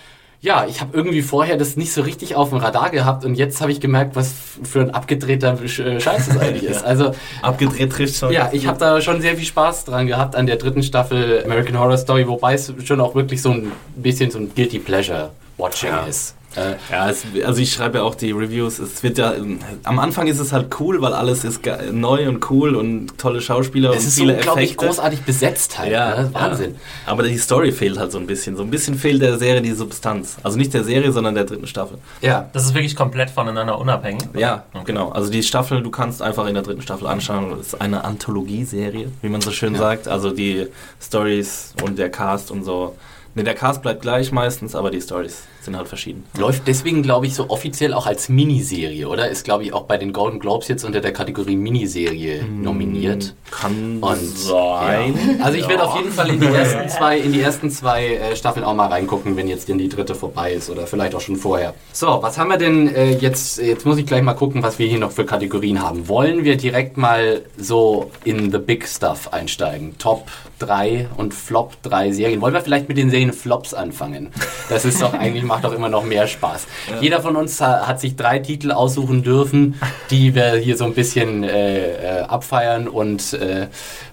ja, ich habe irgendwie vorher das nicht so richtig auf dem Radar gehabt und jetzt habe ich gemerkt, was für ein abgedrehter äh, Scheiß das eigentlich ist. Also Abgedreht trifft schon. ja, ich habe da schon sehr viel Spaß dran gehabt an der dritten Staffel American Horror Story, wobei es schon auch wirklich so ein bisschen so ein Guilty Pleasure Watching Ja. ist. Äh, Ja, es, also ich schreibe ja auch die Reviews. Es wird ja am Anfang ist es halt cool, weil alles ist ge- neu und cool und tolle Schauspieler es und ist so viele unglaublich Effekte. großartig besetzt halt. ne? Wahnsinn. Ja. Aber die Story fehlt halt so ein bisschen. So ein bisschen fehlt der Serie die Substanz. Also nicht der Serie, sondern der dritten Staffel. Ja. Das ist wirklich komplett voneinander unabhängig. Ja, Okay. genau. Also die Staffel, du kannst einfach in der dritten Staffel anschauen. Das ist eine Anthologieserie, wie man so schön sagt. Also die Stories und der Cast und so. Ne, der Cast bleibt gleich meistens, aber die Stories sind halt verschieden. Läuft deswegen, glaube ich, so offiziell auch als Miniserie, oder? Ist, glaube ich, auch bei den Golden Globes jetzt unter der Kategorie Miniserie nominiert. Kann Und sein. Ja. Also ich werde auf jeden Fall in die ersten zwei, in die ersten zwei äh, Staffeln auch mal reingucken, wenn jetzt denn die dritte vorbei ist oder vielleicht auch schon vorher. So, was haben wir denn äh, jetzt? Jetzt muss ich gleich mal gucken, was wir hier noch für Kategorien haben. Wollen wir direkt mal so in the big stuff einsteigen? Top 3 und Flop 3 Serien. Wollen wir vielleicht mit den Serien Flops anfangen? Das ist doch eigentlich macht doch immer noch mehr Spaß. Jeder von uns ha- hat sich drei Titel aussuchen dürfen, die wir hier so ein bisschen äh, äh, abfeiern und äh,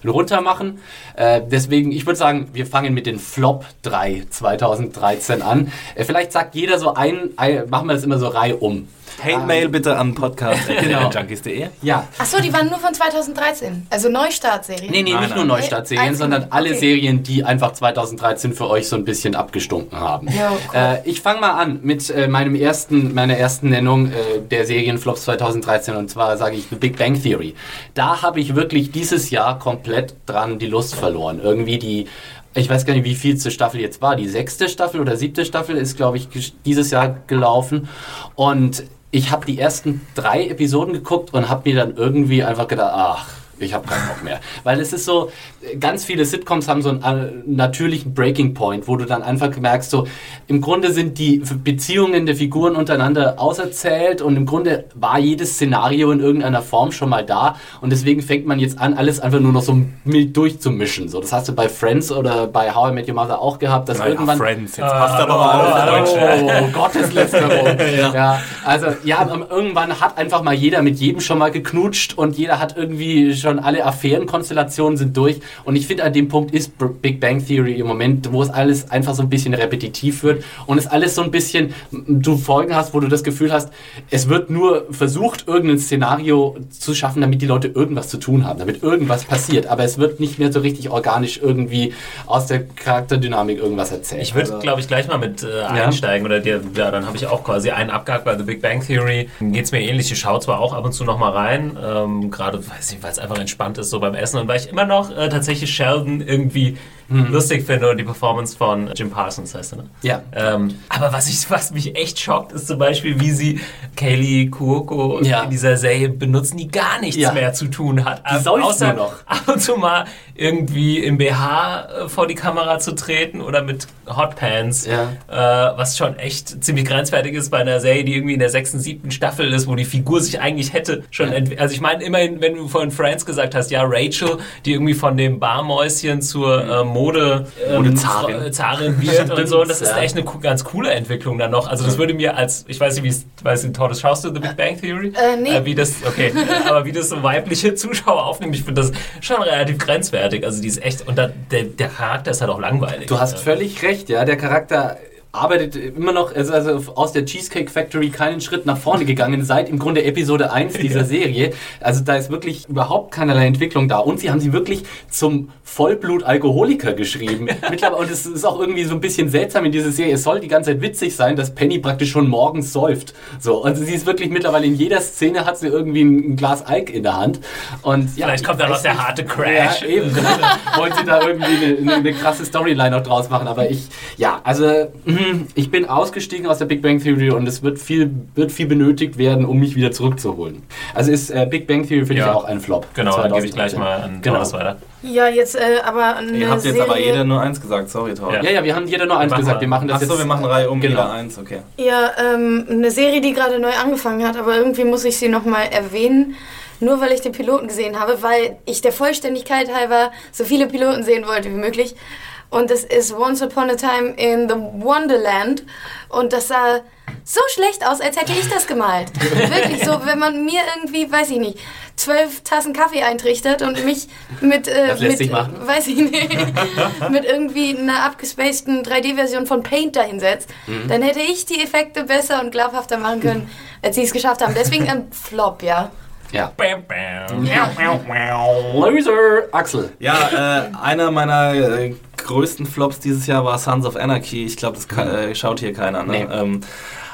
runter machen. Äh, deswegen, ich würde sagen, wir fangen mit den Flop 3 2013 an. Äh, vielleicht sagt jeder so ein, ein machen wir das immer so Reihe um. Hate-Mail bitte an podcast.junkies.de. Ja. Achso, die waren nur von 2013. Also Neustartserien. Nee, nee, Nein, nicht nein. nur Neustartserien, Einzelne- sondern alle okay. Serien, die einfach 2013 für euch so ein bisschen abgestunken haben. Ja, cool. äh, ich fange mal an mit äh, meinem ersten, meiner ersten Nennung äh, der Serienflops 2013 und zwar sage ich The Big Bang Theory. Da habe ich wirklich dieses Jahr komplett dran die Lust verloren. Irgendwie die ich weiß gar nicht, wie viel zur Staffel jetzt war. Die sechste Staffel oder siebte Staffel ist, glaube ich, dieses Jahr gelaufen. Und ich habe die ersten drei Episoden geguckt und habe mir dann irgendwie einfach gedacht, ach, ich habe keinen Bock mehr. Weil es ist so, ganz viele Sitcoms haben so einen äh, natürlichen Breaking Point, wo du dann einfach merkst, so, im Grunde sind die Beziehungen der Figuren untereinander auserzählt und im Grunde war jedes Szenario in irgendeiner Form schon mal da und deswegen fängt man jetzt an, alles einfach nur noch so mild durchzumischen. So, das hast du bei Friends oder bei How I Met Your Mother auch gehabt, dass irgendwann... Friends, jetzt Ah, passt aber hallo, mal hallo. auf. Oh, Gotteslästerung. ja. also ja, irgendwann hat einfach mal jeder mit jedem schon mal geknutscht und jeder hat irgendwie schon alle Affärenkonstellationen sind durch. Und ich finde, an dem Punkt ist Big Bang Theory im Moment, wo es alles einfach so ein bisschen repetitiv wird und es alles so ein bisschen, du Folgen hast, wo du das Gefühl hast, es wird nur versucht, irgendein Szenario zu schaffen, damit die Leute irgendwas zu tun haben, damit irgendwas passiert. Aber es wird nicht mehr so richtig organisch irgendwie aus der Charakterdynamik irgendwas erzählt. Ich würde, glaube ich, gleich mal mit äh, einsteigen. Oder dir, ja, dann habe ich auch quasi einen abgehakt bei The Big Bang Theory. Geht es mir ähnlich. Ich schaue zwar auch ab und zu noch mal rein, ähm, gerade, weiß nicht, weil es einfach entspannt ist, so beim Essen. Und weil ich immer noch äh, tatsächlich Sheldon irgendwie lustig finde und die Performance von Jim Parsons heißt er, ne? Ja. Ähm, aber was, ich, was mich echt schockt, ist zum Beispiel, wie sie Kaylee Kuoko Ja. in dieser Serie benutzen, die gar nichts Ja. mehr zu tun hat. Die säuft außer nur noch. ab und zu mal irgendwie im BH äh, vor die Kamera zu treten oder mit Hotpants, Ja. äh, was schon echt ziemlich grenzwertig ist bei einer Serie, die irgendwie in der sechsten, siebten Staffel ist, wo die Figur sich eigentlich hätte schon entwickelt. Also ich meine, immerhin, wenn du vorhin Friends gesagt hast, ja, Rachel, die irgendwie von dem Barmäuschen zur äh, Mode, ähm, Modezarin. Zarin wird und so, das ist ja. echt eine ganz coole Entwicklung dann noch. Also das würde mir als, ich weiß nicht, wie es, weiß nicht, Tordes, schaust du The Big Bang Theory? Äh, nee. wie das, okay, aber wie das so weibliche Zuschauer aufnehmen, ich finde das schon relativ grenzwertig. Also die ist echt, und da, der, der Charakter ist halt auch langweilig. Du hast Ja. völlig recht, ja. Der Charakter arbeitet immer noch, ist also aus der Cheesecake Factory keinen Schritt nach vorne gegangen, seit im Grunde Episode 1 dieser Serie. Also da ist wirklich überhaupt keinerlei Entwicklung da. Und sie haben sie wirklich zum Vollblut-Alkoholiker geschrieben. Mittlerweile, und es ist auch irgendwie so ein bisschen seltsam in dieser Serie. Es soll die ganze Zeit witzig sein, dass Penny praktisch schon morgens säuft. So, also sie ist wirklich mittlerweile in jeder Szene hat sie irgendwie ein, Glas Alk in der Hand. Und ja, Vielleicht kommt da noch der harte Crash. Ja, eben. Wollen sie da irgendwie eine, eine, krasse Storyline noch draus machen. Aber ich, ja, also mhm, ich bin ausgestiegen aus der Big Bang Theory und es wird viel, wird viel benötigt werden, um mich wieder zurückzuholen. Also ist äh, Big Bang Theory für Ja. dich auch ein Flop. Genau, dann gebe ich 2013. gleich mal an Genau. Tordes weiter. Ja, jetzt äh, aber eine Ihr habt jetzt Serie, aber jeder nur eins gesagt, sorry, Tor. Ja. Ja, ja, wir haben jeder nur eins Machen gesagt. wir. Wir machen das Achso, jetzt. wir machen Reihe um, Genau. jeder eins, okay. Ja, ähm, eine Serie, die gerade neu angefangen hat, aber irgendwie muss ich sie nochmal erwähnen. Nur weil ich den Piloten gesehen habe, weil ich der Vollständigkeit halber so viele Piloten sehen wollte wie möglich. Und das ist Once Upon a Time in the Wonderland. Und das sah so schlecht aus, als hätte ich das gemalt. Wirklich so, wenn man mir irgendwie, weiß ich nicht, zwölf Tassen Kaffee eintrichtert und mich mit, äh, Das lässt mit sich machen. weiß ich nicht, mit irgendwie einer abgespaceden 3D-Version von Paint dahinsetzt, Mhm. dann hätte ich die Effekte besser und glaubhafter machen können, als sie es geschafft haben. Deswegen ein Flop, ja. Ja. Bam, bam. Loser, Axel. Ja, äh, einer meiner äh, größten Flops dieses Jahr war Sons of Anarchy. Ich glaube, das ka- äh, schaut hier keiner. Ne? Nee. Ähm,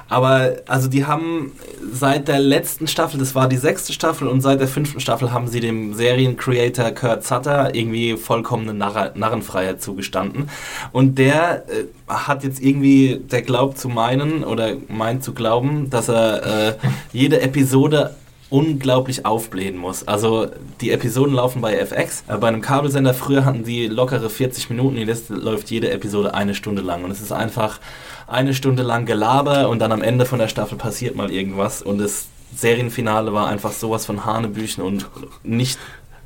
aber also die haben seit der letzten Staffel, das war die sechste Staffel, und seit der fünften Staffel haben sie dem Seriencreator Kurt Sutter irgendwie vollkommene Narr Narrenfreiheit zugestanden. Und der äh, hat jetzt irgendwie, der glaubt zu meinen oder meint zu glauben, dass er äh, jede Episode unglaublich aufblähen muss. Also die Episoden laufen bei FX. Äh, bei einem Kabelsender früher hatten die lockere 40 Minuten, jetzt läuft jede Episode eine Stunde lang. Und es ist einfach eine Stunde lang Gelaber und dann am Ende von der Staffel passiert mal irgendwas. Und das Serienfinale war einfach sowas von Hanebüchen und nicht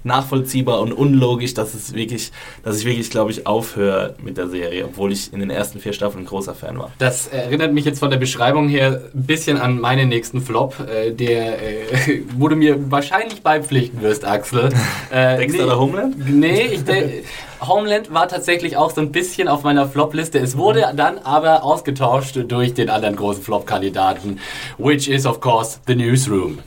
nachvollziehbar und unlogisch, dass es wirklich, dass ich wirklich, glaube ich, aufhöre mit der Serie, obwohl ich in den ersten vier Staffeln ein großer Fan war. Das erinnert mich jetzt von der Beschreibung her ein bisschen an meinen nächsten Flop, äh, der, äh, wo du mir wahrscheinlich beipflichten wirst, Axel. Äh, Dexter oder Homeland? Nee, ich de- Homeland war tatsächlich auch so ein bisschen auf meiner Flop-Liste. Es wurde dann aber ausgetauscht durch den anderen großen Flop-Kandidaten, which is of course the Newsroom.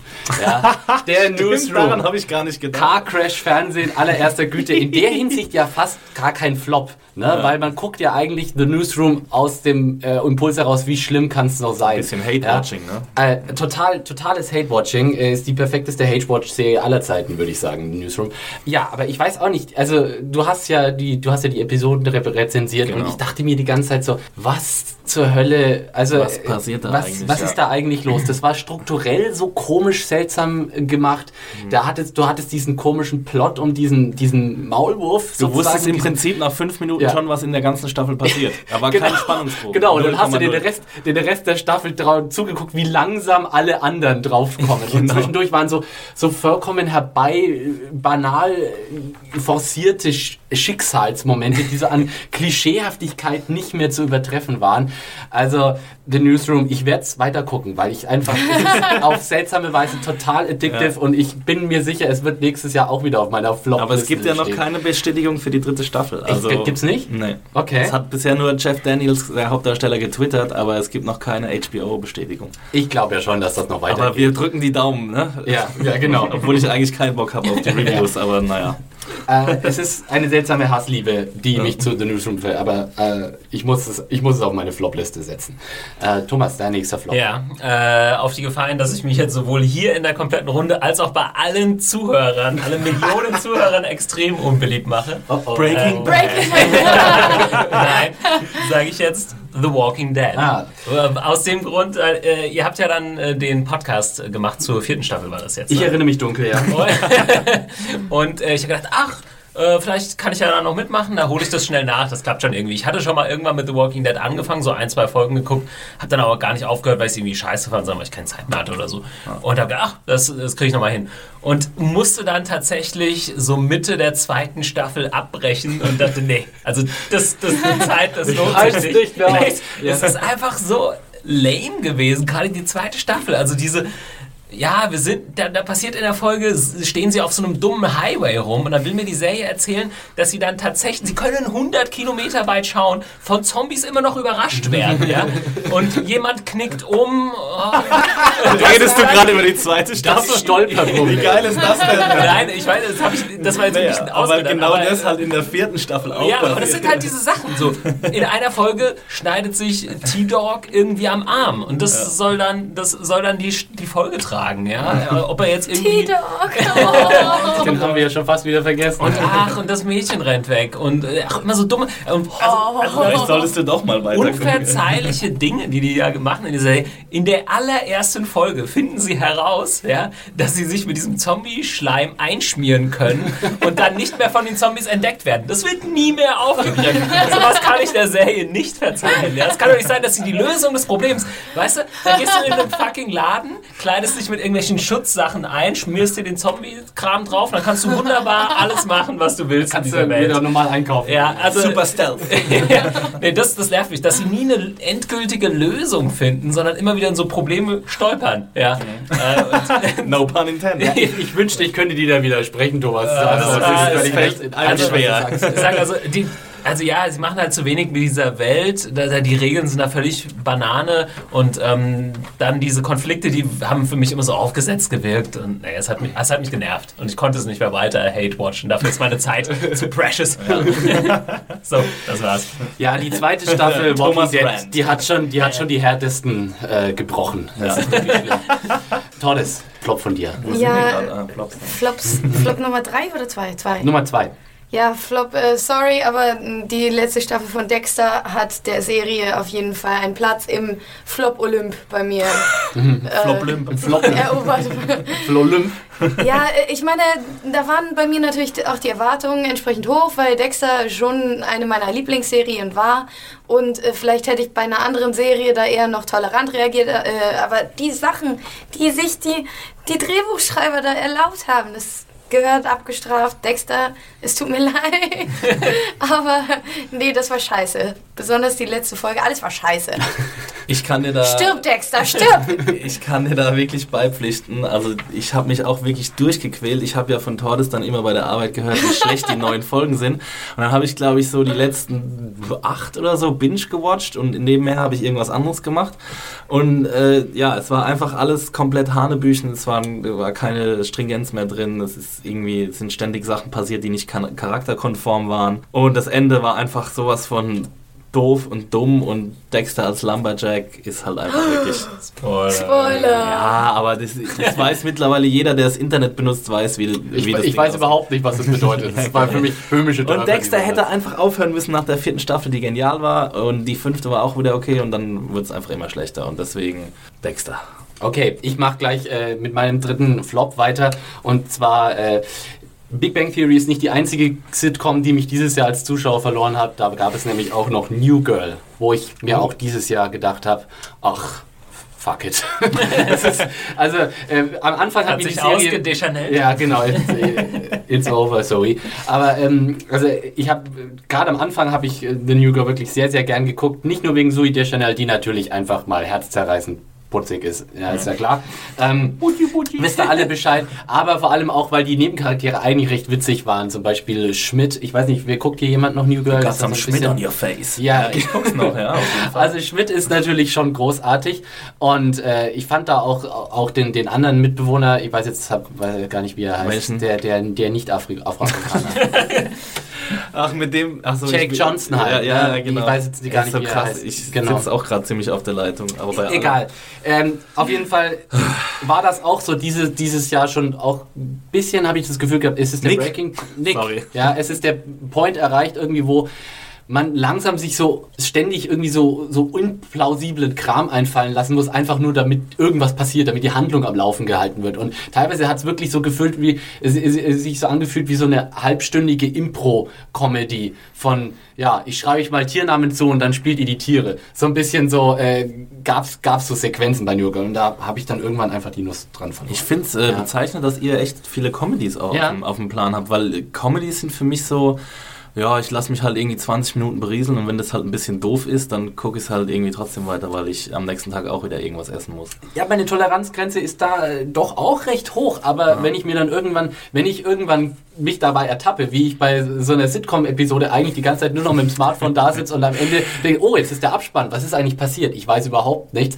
Ja, der Daran Newsroom. habe ich gar nicht gedacht. Car Crash Fernsehen allererster Güte. In der Hinsicht ja fast gar kein Flop, ne? Weil man guckt ja eigentlich The Newsroom aus dem äh, Impuls heraus, wie schlimm kann es noch sein. Bisschen Hate-Watching, ne? Äh, total, totales Hate-Watching. Äh, Ist die perfekteste Hate-Watch-Serie aller Zeiten, würde ich sagen, The Newsroom. Ja, aber ich weiß auch nicht. Also du hast ja die, du hast ja die Episoden re rezensiert und Genau. ich dachte mir die ganze Zeit so, was zur Hölle? Also Was passiert da was, eigentlich, Was ja. ist da eigentlich los? Das war strukturell so komisch, seltsam äh, gemacht. Mhm. Da hattest, du hattest diesen komischen Plot um diesen, diesen Maulwurf. Du wusstest im Prinzip nach fünf Minuten Ja. schon, was in der ganzen Staffel passiert. Da war kein Spannungsbogen. Genau, und dann hast du den 0,0. Rest, den Rest der Staffel zugeguckt, wie langsam alle anderen draufkommen. Und Genau. zwischendurch waren so, so vollkommen herbei, äh, banal äh, forcierte Schicksalsmomente, die so an Klischeehaftigkeit nicht mehr zu übertreffen waren. Also, The Newsroom, ich werde es weiter gucken, weil ich einfach auf seltsame Weise total addictive und ich bin mir sicher, es wird nächstes Jahr auch wieder auf meiner flop Aber es gibt ja noch keine Bestätigung für die dritte Staffel. Also, gibt's nicht? Nee. Okay. Es hat bisher nur Jeff Daniels, der Hauptdarsteller, getwittert, aber es gibt noch keine HBO-Bestätigung. Ich glaube ja schon, dass das noch weitergeht. Aber wir drücken die Daumen, ne? ja, ja, genau. Obwohl ich eigentlich keinen Bock habe auf die Reviews, aber naja. Äh, es ist eine seltsame Hassliebe, die mich zu The Newsroom will, aber äh, ich, muss es, ich muss es auf meine Flop-Liste setzen. Äh, Thomas, dein nächster Flop. Ja, äh, auf die Gefahr hin, dass ich mich jetzt sowohl hier in der kompletten Runde als auch bei allen Zuhörern, allen Millionen Zuhörern extrem unbeliebt mache. Oh, oh. Breaking Ähm, Breaking Nein, sage ich jetzt The Walking Dead. Ah. Äh, Aus dem Grund, äh, ihr habt ja dann äh, den Podcast äh, gemacht zur vierten Staffel, war das jetzt. Ich ne? erinnere mich dunkel, ja. Und äh, ich habe gedacht, ach, äh, vielleicht kann ich ja da noch mitmachen, da hole ich das schnell nach, das klappt schon irgendwie. Ich hatte schon mal irgendwann mit The Walking Dead angefangen, so ein, zwei Folgen geguckt, habe dann aber gar nicht aufgehört, weil ich es irgendwie scheiße fand, sondern weil ich keine Zeit mehr hatte oder so. Und habe gedacht, ach, das, das kriege ich nochmal hin. Und musste dann tatsächlich so Mitte der zweiten Staffel abbrechen und dachte, nee, also das, das ist eine Zeit, das lohnt sich nicht mehr Nee. Es ist einfach so lame gewesen, gerade die zweite Staffel. Also diese, ja, wir sind, da, da passiert in der Folge, stehen sie auf so einem dummen Highway rum und dann will mir die Serie erzählen, dass sie dann tatsächlich, sie können 100 Kilometer weit schauen, von Zombies immer noch überrascht werden, ja. Und jemand knickt um. Oh, Redest du gerade über die zweite Staffel? Das Stolperproblem. Wie geil ist das denn? Nein, ich weiß, das, ich, das war jetzt ein bisschen Naja, aber ausgedacht. genau aber, das halt in der vierten Staffel auch Ja, aber das sind halt diese Sachen. So, in einer Folge schneidet sich T-Dog irgendwie am Arm und das soll dann, das soll dann die, die Folge tragen, ja. Ob er jetzt irgendwie. T-Dog. Oh. Den haben wir ja schon fast wieder vergessen. Und ach, und das Mädchen rennt weg. Und äh, ach, immer so dumme. Und, also, also, Vielleicht solltest du doch mal weiter unverzeihliche Dinge, die die ja machen in dieser Serie. In der allerersten Folge finden sie heraus, ja, dass sie sich mit diesem Zombie-Schleim einschmieren können und dann nicht mehr von den Zombies entdeckt werden. Das wird nie mehr aufgegriffen. Sowas kann ich der Serie nicht verzeihen. Ja? Es kann doch nicht sein, dass sie die Lösung des Problems, weißt du, dann gehst du in einen fucking Laden, kleidest dich dich mit irgendwelchen Schutzsachen ein, schmierst dir den Zombie-Kram drauf, dann kannst du wunderbar alles machen, was du willst Kannst in dieser du Welt. wieder normal einkaufen. Ja, also Super Stealth. ja, nee, das, das nervt mich, dass sie nie eine endgültige Lösung finden, sondern immer wieder in so Probleme stolpern. Ja. Äh, und, No pun intended. Ich, ich wünschte, ich könnte dir da widersprechen, Thomas. das Also, ist- ist das fällt in allem, schwer. sagst. ich sag also, die, also ja, sie machen halt zu wenig mit dieser Welt. Da, da, die Regeln sind da völlig Banane und ähm, dann diese Konflikte, die haben für mich immer so aufgesetzt gewirkt und nee, es hat mich, es hat mich genervt und ich konnte es nicht mehr weiter hate watchen. Dafür ist meine Zeit zu precious. so, das war's. Ja, die zweite Staffel Walking Thomas Dead, die hat schon, die hat schon die härtesten äh, gebrochen. Das ist wirklich schlimm. Tolles Flop von dir. Wo sind Ja. Ah, Flops. Flops, Flop Nummer drei oder zwei? Zwei. Nummer zwei. Ja, Flop, äh, sorry, aber mh, die letzte Staffel von Dexter hat der Serie auf jeden Fall einen Platz im Flop-Olymp bei mir Flop-Limp. Flop, erobert. Flolymp. ja, äh, ich meine, da waren bei mir natürlich auch die Erwartungen entsprechend hoch, weil Dexter schon eine meiner Lieblingsserien war. Und äh, vielleicht hätte ich bei einer anderen Serie da eher noch tolerant reagiert. Äh, aber die Sachen, die sich die, die Drehbuchschreiber da erlaubt haben, das gehört abgestraft. Dexter, es tut mir leid. aber nee, das war scheiße. Besonders die letzte Folge, alles war scheiße. Ich kann dir da. Stirb, Dexter, stirb! Ich kann dir da wirklich beipflichten. Also ich habe mich auch wirklich durchgequält. Ich habe ja von Tordes dann immer bei der Arbeit gehört, wie schlecht die neuen Folgen sind. Und dann habe ich, glaube ich, so die letzten acht oder so binge gewatcht und nebenher habe ich irgendwas anderes gemacht. Und äh, ja, es war einfach alles komplett Hanebüchen. Es waren, war keine Stringenz mehr drin. Es ist irgendwie, es sind ständig Sachen passiert, die nicht charakterkonform waren. Und das Ende war einfach sowas von doof und dumm und Dexter als Lumberjack ist halt einfach wirklich Spoiler! ja, aber das, das weiß mittlerweile jeder, der das Internet benutzt, weiß, wie, Ich, wie das ich Ding weiß aussieht. überhaupt nicht, was das bedeutet. Das war für mich böhmische Und Dörfer, Dexter hätte einfach aufhören müssen nach der vierten Staffel, die genial war. Und die fünfte war auch wieder okay und dann wird es einfach immer schlechter. Und deswegen Dexter. Okay, ich mache gleich äh, mit meinem dritten Flop weiter. Und zwar äh, Big Bang Theory ist nicht die einzige Sitcom, die mich dieses Jahr als Zuschauer verloren hat. Da gab es nämlich auch noch New Girl, wo ich mir auch dieses Jahr gedacht habe, ach, fuck it. ist, also äh, am Anfang hat, Hat mir die sich Serie... ausgedeschanelt. Ja, genau. It's, over, Zoe. Aber ähm, also ich habe gerade am Anfang habe ich äh, The New Girl wirklich sehr, sehr gern geguckt. Nicht nur wegen Zoe Deschanel, die natürlich einfach mal herzzerreißend putzig ist. Ja, ist ja klar. Ähm, wisst ihr alle Bescheid. Aber vor allem auch, weil die Nebencharaktere eigentlich recht witzig waren. Zum Beispiel Schmidt. Ich weiß nicht, wer guckt hier jemand noch New Girl? Got some Schmidt on your face. Ja, ich guck's noch, ja. Also Schmidt ist natürlich schon großartig und äh, ich fand da auch, auch den, den anderen Mitbewohner, ich weiß jetzt hab, weiß gar nicht, wie er heißt, Welchen? der, der, der nicht Afri Afroamerikaner. Ach, mit dem. Ach so, Jake ich- Johnson halt, Ja, ja, ne? genau. Ich weiß jetzt gar Er ist nicht, so wie er krass. heißt. Ich Genau. sitze auch gerade ziemlich auf der Leitung. Aber bei. Egal. Ähm, auf jeden Fall war das auch so diese, dieses Jahr schon auch ein bisschen, habe ich das Gefühl gehabt, ist es der Nick. Breaking... Nick. Sorry. Ja, es ist der Point erreicht irgendwie, wo man langsam sich so ständig irgendwie so, so unplausiblen Kram einfallen lassen muss, einfach nur damit irgendwas passiert, damit die Handlung am Laufen gehalten wird. Und teilweise hat es wirklich so gefühlt wie, es, es, es sich so angefühlt wie so eine halbstündige Impro-Comedy von, ja, ich schreibe euch mal Tiernamen zu und dann spielt ihr die Tiere. So ein bisschen so, äh, gab's, gab's so Sequenzen bei New Girl und da habe ich dann irgendwann einfach die Nuss dran verloren. Ich finde es äh, Ja. bezeichnend, dass ihr echt viele Comedies auch Ja. auf, dem, auf dem Plan habt, weil Comedies sind für mich so, ja, ich lasse mich halt irgendwie 20 Minuten berieseln und wenn das halt ein bisschen doof ist, dann gucke ich es halt irgendwie trotzdem weiter, weil ich am nächsten Tag auch wieder irgendwas essen muss. Ja, meine Toleranzgrenze ist da äh, doch auch recht hoch, aber wenn ich mir dann irgendwann, wenn ich irgendwann mich dabei ertappe, wie ich bei so einer Sitcom-Episode eigentlich die ganze Zeit nur noch mit dem Smartphone da sitze und am Ende denke, oh, jetzt ist der Abspann, was ist eigentlich passiert? Ich weiß überhaupt nichts.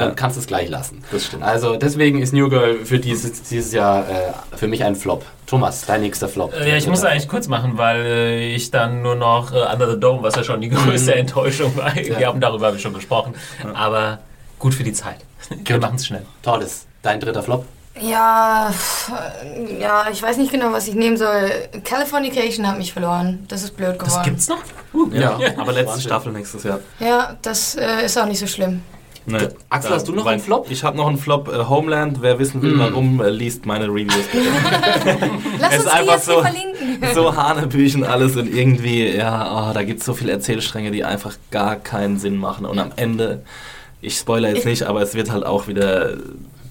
dann Ja. kannst du es gleich lassen. Das stimmt. Also deswegen ist New Girl für dieses, dieses Jahr äh, für mich ein Flop. Thomas, dein nächster Flop. Äh, Ja, ich muss eigentlich kurz machen, weil äh, ich dann nur noch äh, Under the Dome, was ja schon die größte Enttäuschung war. Wir haben darüber schon gesprochen. Aber gut für die Zeit. Wir machen es schnell. Tolles. Dein dritter Flop? Ja, ja, ich weiß nicht genau, was ich nehmen soll. Californication hat mich verloren. Das ist blöd geworden. Das gibt's noch? Ja, aber letzte. Staffel nächstes Jahr. Ja, das äh, ist auch nicht so schlimm. Nee. Axel, hast du noch einen Flop? Ich habe noch einen Flop. Äh, Homeland. Wer wissen will, warum, äh, liest meine Reviews. Lass Es uns die einfach jetzt so- verlinken. so Hanebüchen alles und irgendwie, ja, oh, da gibt es so viele Erzählstränge, die einfach gar keinen Sinn machen. Und am Ende, ich spoiler jetzt nicht, aber es wird halt auch wieder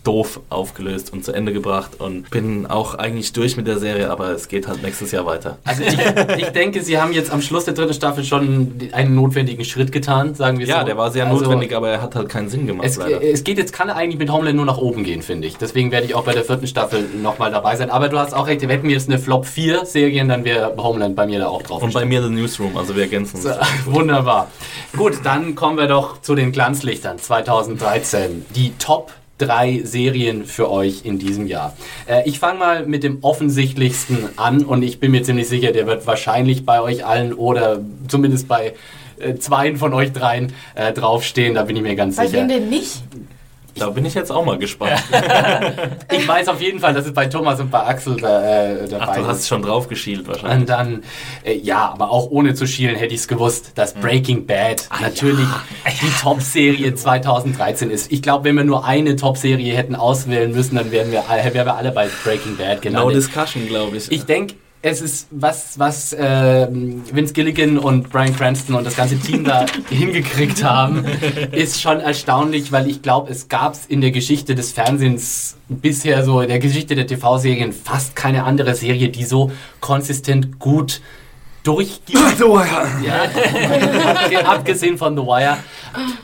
doof aufgelöst und zu Ende gebracht und bin auch eigentlich durch mit der Serie, aber es geht halt nächstes Jahr weiter. Also ich, ich denke, sie haben jetzt am Schluss der dritten Staffel schon einen notwendigen Schritt getan, sagen wir Ja, so. der war sehr Also, notwendig, aber er hat halt keinen Sinn gemacht, Es, leider. es geht jetzt, kann eigentlich mit Homeland nur nach oben gehen, finde ich. Deswegen werde ich auch bei der vierten Staffel nochmal dabei sein. Aber du hast auch recht, wir hätten jetzt eine Flop 4 Serien, dann wäre Homeland bei mir da auch drauf. Und bei mir The Newsroom, also wir ergänzen uns. So, Wunderbar. Gut, dann kommen wir doch zu den Glanzlichtern 2013. Die Top drei Serien für euch in diesem Jahr. Äh, ich fange mal mit dem offensichtlichsten an und ich bin mir ziemlich sicher, der wird wahrscheinlich bei euch allen oder zumindest bei äh, zweien von euch dreien äh, draufstehen, da bin ich mir ganz Bei sicher. wem denn nicht? Da bin ich jetzt auch mal gespannt. Ich weiß auf jeden Fall, dass es bei Thomas und bei Axel da, äh, dabei Ach, du hast schon drauf geschielt wahrscheinlich. Und dann, äh, ja, aber auch ohne zu schielen hätte ich es gewusst, dass Mhm. Breaking Bad natürlich die Top-Serie 2013 ist. Ich glaube, wenn wir nur eine Top-Serie hätten auswählen müssen, dann wären wir, alle- wären wir alle bei Breaking Bad No gelandet. discussion, glaube ich. ich denke, es ist was, was ähm, Vince Gilligan und Brian Cranston und das ganze Team da hingekriegt haben, ist schon erstaunlich, weil ich glaube, es gab in der Geschichte des Fernsehens bisher so, in der Geschichte der TV-Serien fast keine andere Serie, die so konsistent gut durchgeht. Ja, abge- abgesehen von The Wire.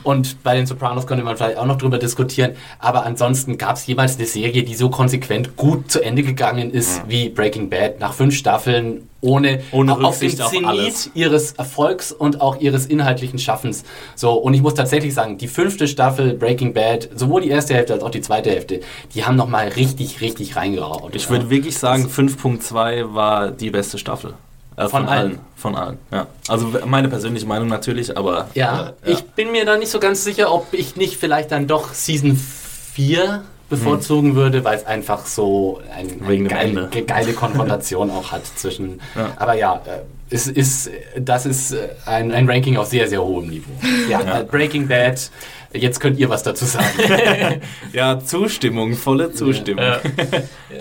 Und bei den Sopranos könnte man vielleicht auch noch drüber diskutieren. Aber ansonsten gab es jemals eine Serie, die so konsequent gut zu Ende gegangen ist wie Breaking Bad nach fünf Staffeln. Ohne, Ohne auf dem Zenit alles. ihres Erfolgs und auch ihres inhaltlichen Schaffens. So, und ich muss tatsächlich sagen, die fünfte Staffel Breaking Bad, sowohl die erste Hälfte als auch die zweite Hälfte, die haben nochmal richtig, richtig reingeraucht. Ich würde wirklich sagen, 5.2 war die beste Staffel. Äh, Von allen? Von allen, ja. Also meine persönliche Meinung natürlich, aber... Ja, äh, ich bin mir da nicht so ganz sicher, ob ich nicht vielleicht dann doch Season 4 bevorzugen würde, weil es einfach so eine dem geile, geile Konfrontation auch hat zwischen. Ja. Aber ja, äh, es ist, das ist äh, ein, ein Ranking auf sehr, sehr hohem Niveau. Ja, Ja. äh, Breaking Bad, jetzt könnt ihr was dazu sagen. Ja, Zustimmung, volle Zustimmung. Äh,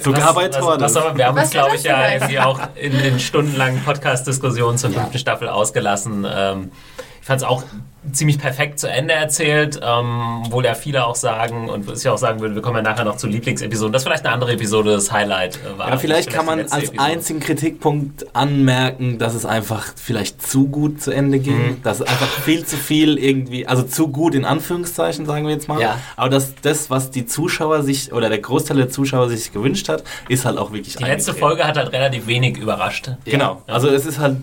Sogar bei was, Tordes. was, aber wir haben uns, glaube ich, das ja irgendwie auch in den stundenlangen Podcast-Diskussionen zur fünften Staffel ausgelassen. Ähm, ich fand es auch ziemlich perfekt zu Ende erzählt, ähm, wohl ja viele auch sagen, und was ich auch sagen würde, wir kommen ja nachher noch zu Lieblingsepisoden, das vielleicht eine andere Episode das Highlight äh, war. Ja, vielleicht kann die man als Episode. einzigen Kritikpunkt anmerken, dass es einfach vielleicht zu gut zu Ende ging. Dass es einfach viel zu viel irgendwie, also zu gut in Anführungszeichen, sagen wir jetzt mal. Ja. Aber dass das, was die Zuschauer sich, oder der Großteil der Zuschauer sich gewünscht hat, ist halt auch wirklich Die letzte. Folge hat halt relativ wenig überrascht. Genau. Also es ist halt,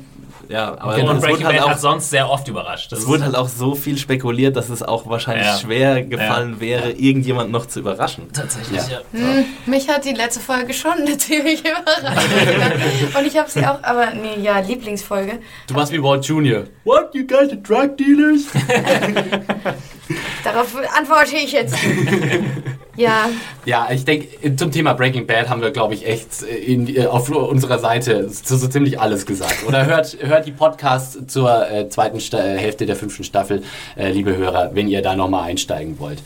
ja, aber Und es Breaking wurde halt Bad auch hat sonst sehr oft überrascht. Das Es wurde halt auch so viel spekuliert, dass es auch wahrscheinlich Ja. schwer gefallen wäre, irgendjemand noch zu überraschen. tatsächlich, Ja. ja. Hm, mich hat die letzte Folge schon ziemlich überrascht. Und ich habe sie auch, aber nee, ja, Lieblingsfolge. Du warst wie Walt Jr. What, you guys are drug dealers? Darauf antworte ich jetzt. Ja, Ja, ich denke, zum Thema Breaking Bad haben wir, glaube ich, echt in, äh, auf unserer Seite so, so ziemlich alles gesagt. Oder hört, hört die Podcasts zur äh, zweiten Sta äh, Hälfte der fünften Staffel, äh, liebe Hörer, wenn ihr da nochmal einsteigen wollt.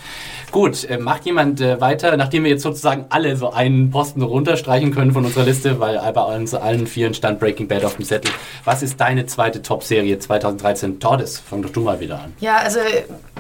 Gut, äh, macht jemand äh, weiter, nachdem wir jetzt sozusagen alle so einen Posten runterstreichen können von unserer Liste, weil bei uns allen vieren stand Breaking Bad auf dem Zettel. Was ist deine zweite Top-Serie 2013? Tordes, fang doch du mal wieder an. ja, also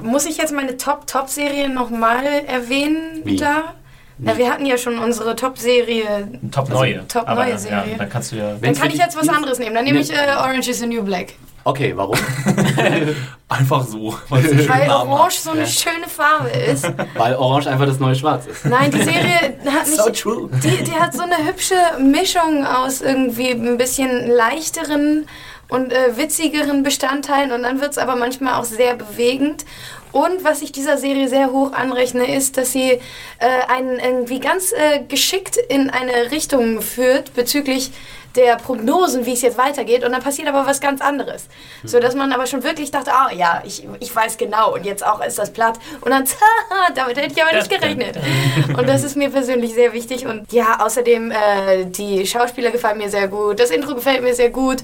muss ich jetzt meine Top-Top-Serie nochmal erwähnen Wie? da? Ja, wir hatten ja schon unsere Top-Serie. Top neue. Top Aber, neue Ja, Serie. dann kannst du ja. Dann kann ich jetzt was anderes nehmen. Dann nehme Nee. ich äh, Orange is the New Black. Okay, warum? Einfach so. weil Weil. Orange so eine schöne Farbe ist. Weil Orange einfach das neue Schwarz ist. Nein, die Serie hat So nicht. true. Die, die hat so eine hübsche Mischung aus irgendwie ein bisschen leichteren und äh, witzigeren Bestandteilen und dann wird es aber manchmal auch sehr bewegend. Und was ich dieser Serie sehr hoch anrechne, ist, dass sie äh, einen irgendwie ganz äh, geschickt in eine Richtung führt bezüglich der Prognosen, wie es jetzt weitergeht. Und dann passiert aber was ganz anderes. So dass man aber schon wirklich dachte, ah ja, ich, ich weiß genau. Und jetzt auch ist das platt. Und dann, haha, damit hätte ich aber nicht gerechnet. Und das ist mir persönlich sehr wichtig. Und ja, außerdem, äh, die Schauspieler gefallen mir sehr gut. Das Intro gefällt mir sehr gut.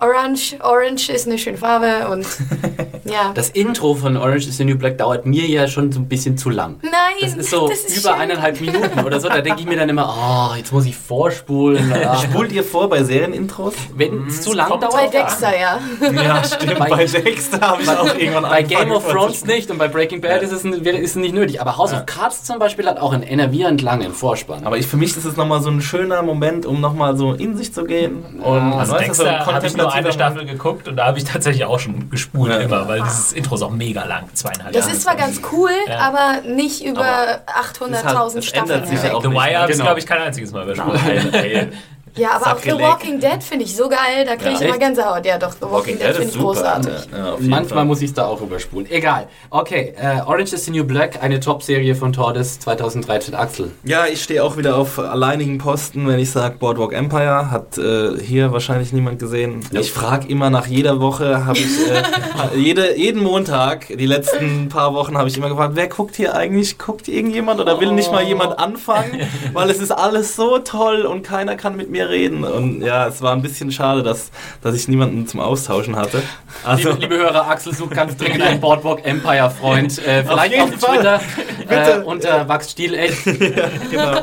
Orange, Orange ist eine schöne Farbe. Und ja. Das Intro von Orange is the New Black dauert mir ja schon so ein bisschen zu lang. Nein, Das ist so das ist über schön. eineinhalb Minuten oder so. Da denke ich mir dann immer, oh, jetzt muss ich vorspulen. Ah. Spult ihr vor bei Serienintros? Wenn es zu lang kommt Bei dauert. Dexter, ja. Ja, stimmt. Bei- Bei Dexter habe ich auch irgendwann Bei Game of Thrones nicht und bei Breaking Bad ist, es, ist es nicht nötig. Aber House of Cards zum Beispiel hat auch einen enervierend langen Vorspann. Aber ich, für mich ist es nochmal so ein schöner Moment, um nochmal so in sich zu gehen. Und Also weißt du, so Dexter habe ich nur eine Staffel geguckt und da habe ich tatsächlich auch schon gespult Ja. immer, weil dieses Intro ist auch mega lang, zweieinhalb Das Jahre. ist zwar ganz cool, Ja. aber nicht über es ist halt- 800.000 es Staffeln. ändert sich ja hinweg. auch The nicht, Wire ne? habe ich, Genau. glaube ich, kein einziges Mal überspult. Ja, aber auch The Sakrileg. Walking Dead finde ich so geil, da kriege ich Ja. immer Gänsehaut. Ja, doch, The Walking, Dead finde ich großartig. Ja, ja, Manchmal Fall. muss ich es da auch überspulen. Egal. Okay, äh, Orange is the New Black, eine Top-Serie von Tordes 2013. Axel. Ja, ich stehe auch wieder auf alleinigen Posten, wenn ich sage Boardwalk Empire. Hat äh, hier wahrscheinlich niemand gesehen. Ich frage immer nach jeder Woche, habe ich äh, jede, jeden Montag, die letzten paar Wochen, habe ich immer gefragt, wer guckt hier eigentlich? Guckt irgendjemand oder will nicht mal jemand anfangen? Weil es ist alles so toll und keiner kann mit mir reden. Und ja, es war ein bisschen schade, dass, dass ich niemanden zum Austauschen hatte. Also, Liebe, liebe Hörer, Axel sucht ganz dringend einen Boardwalk Empire Freund. Äh, vielleicht auf, jeden Fall. Twitter äh, Bitte. unter Max Stielecht. genau.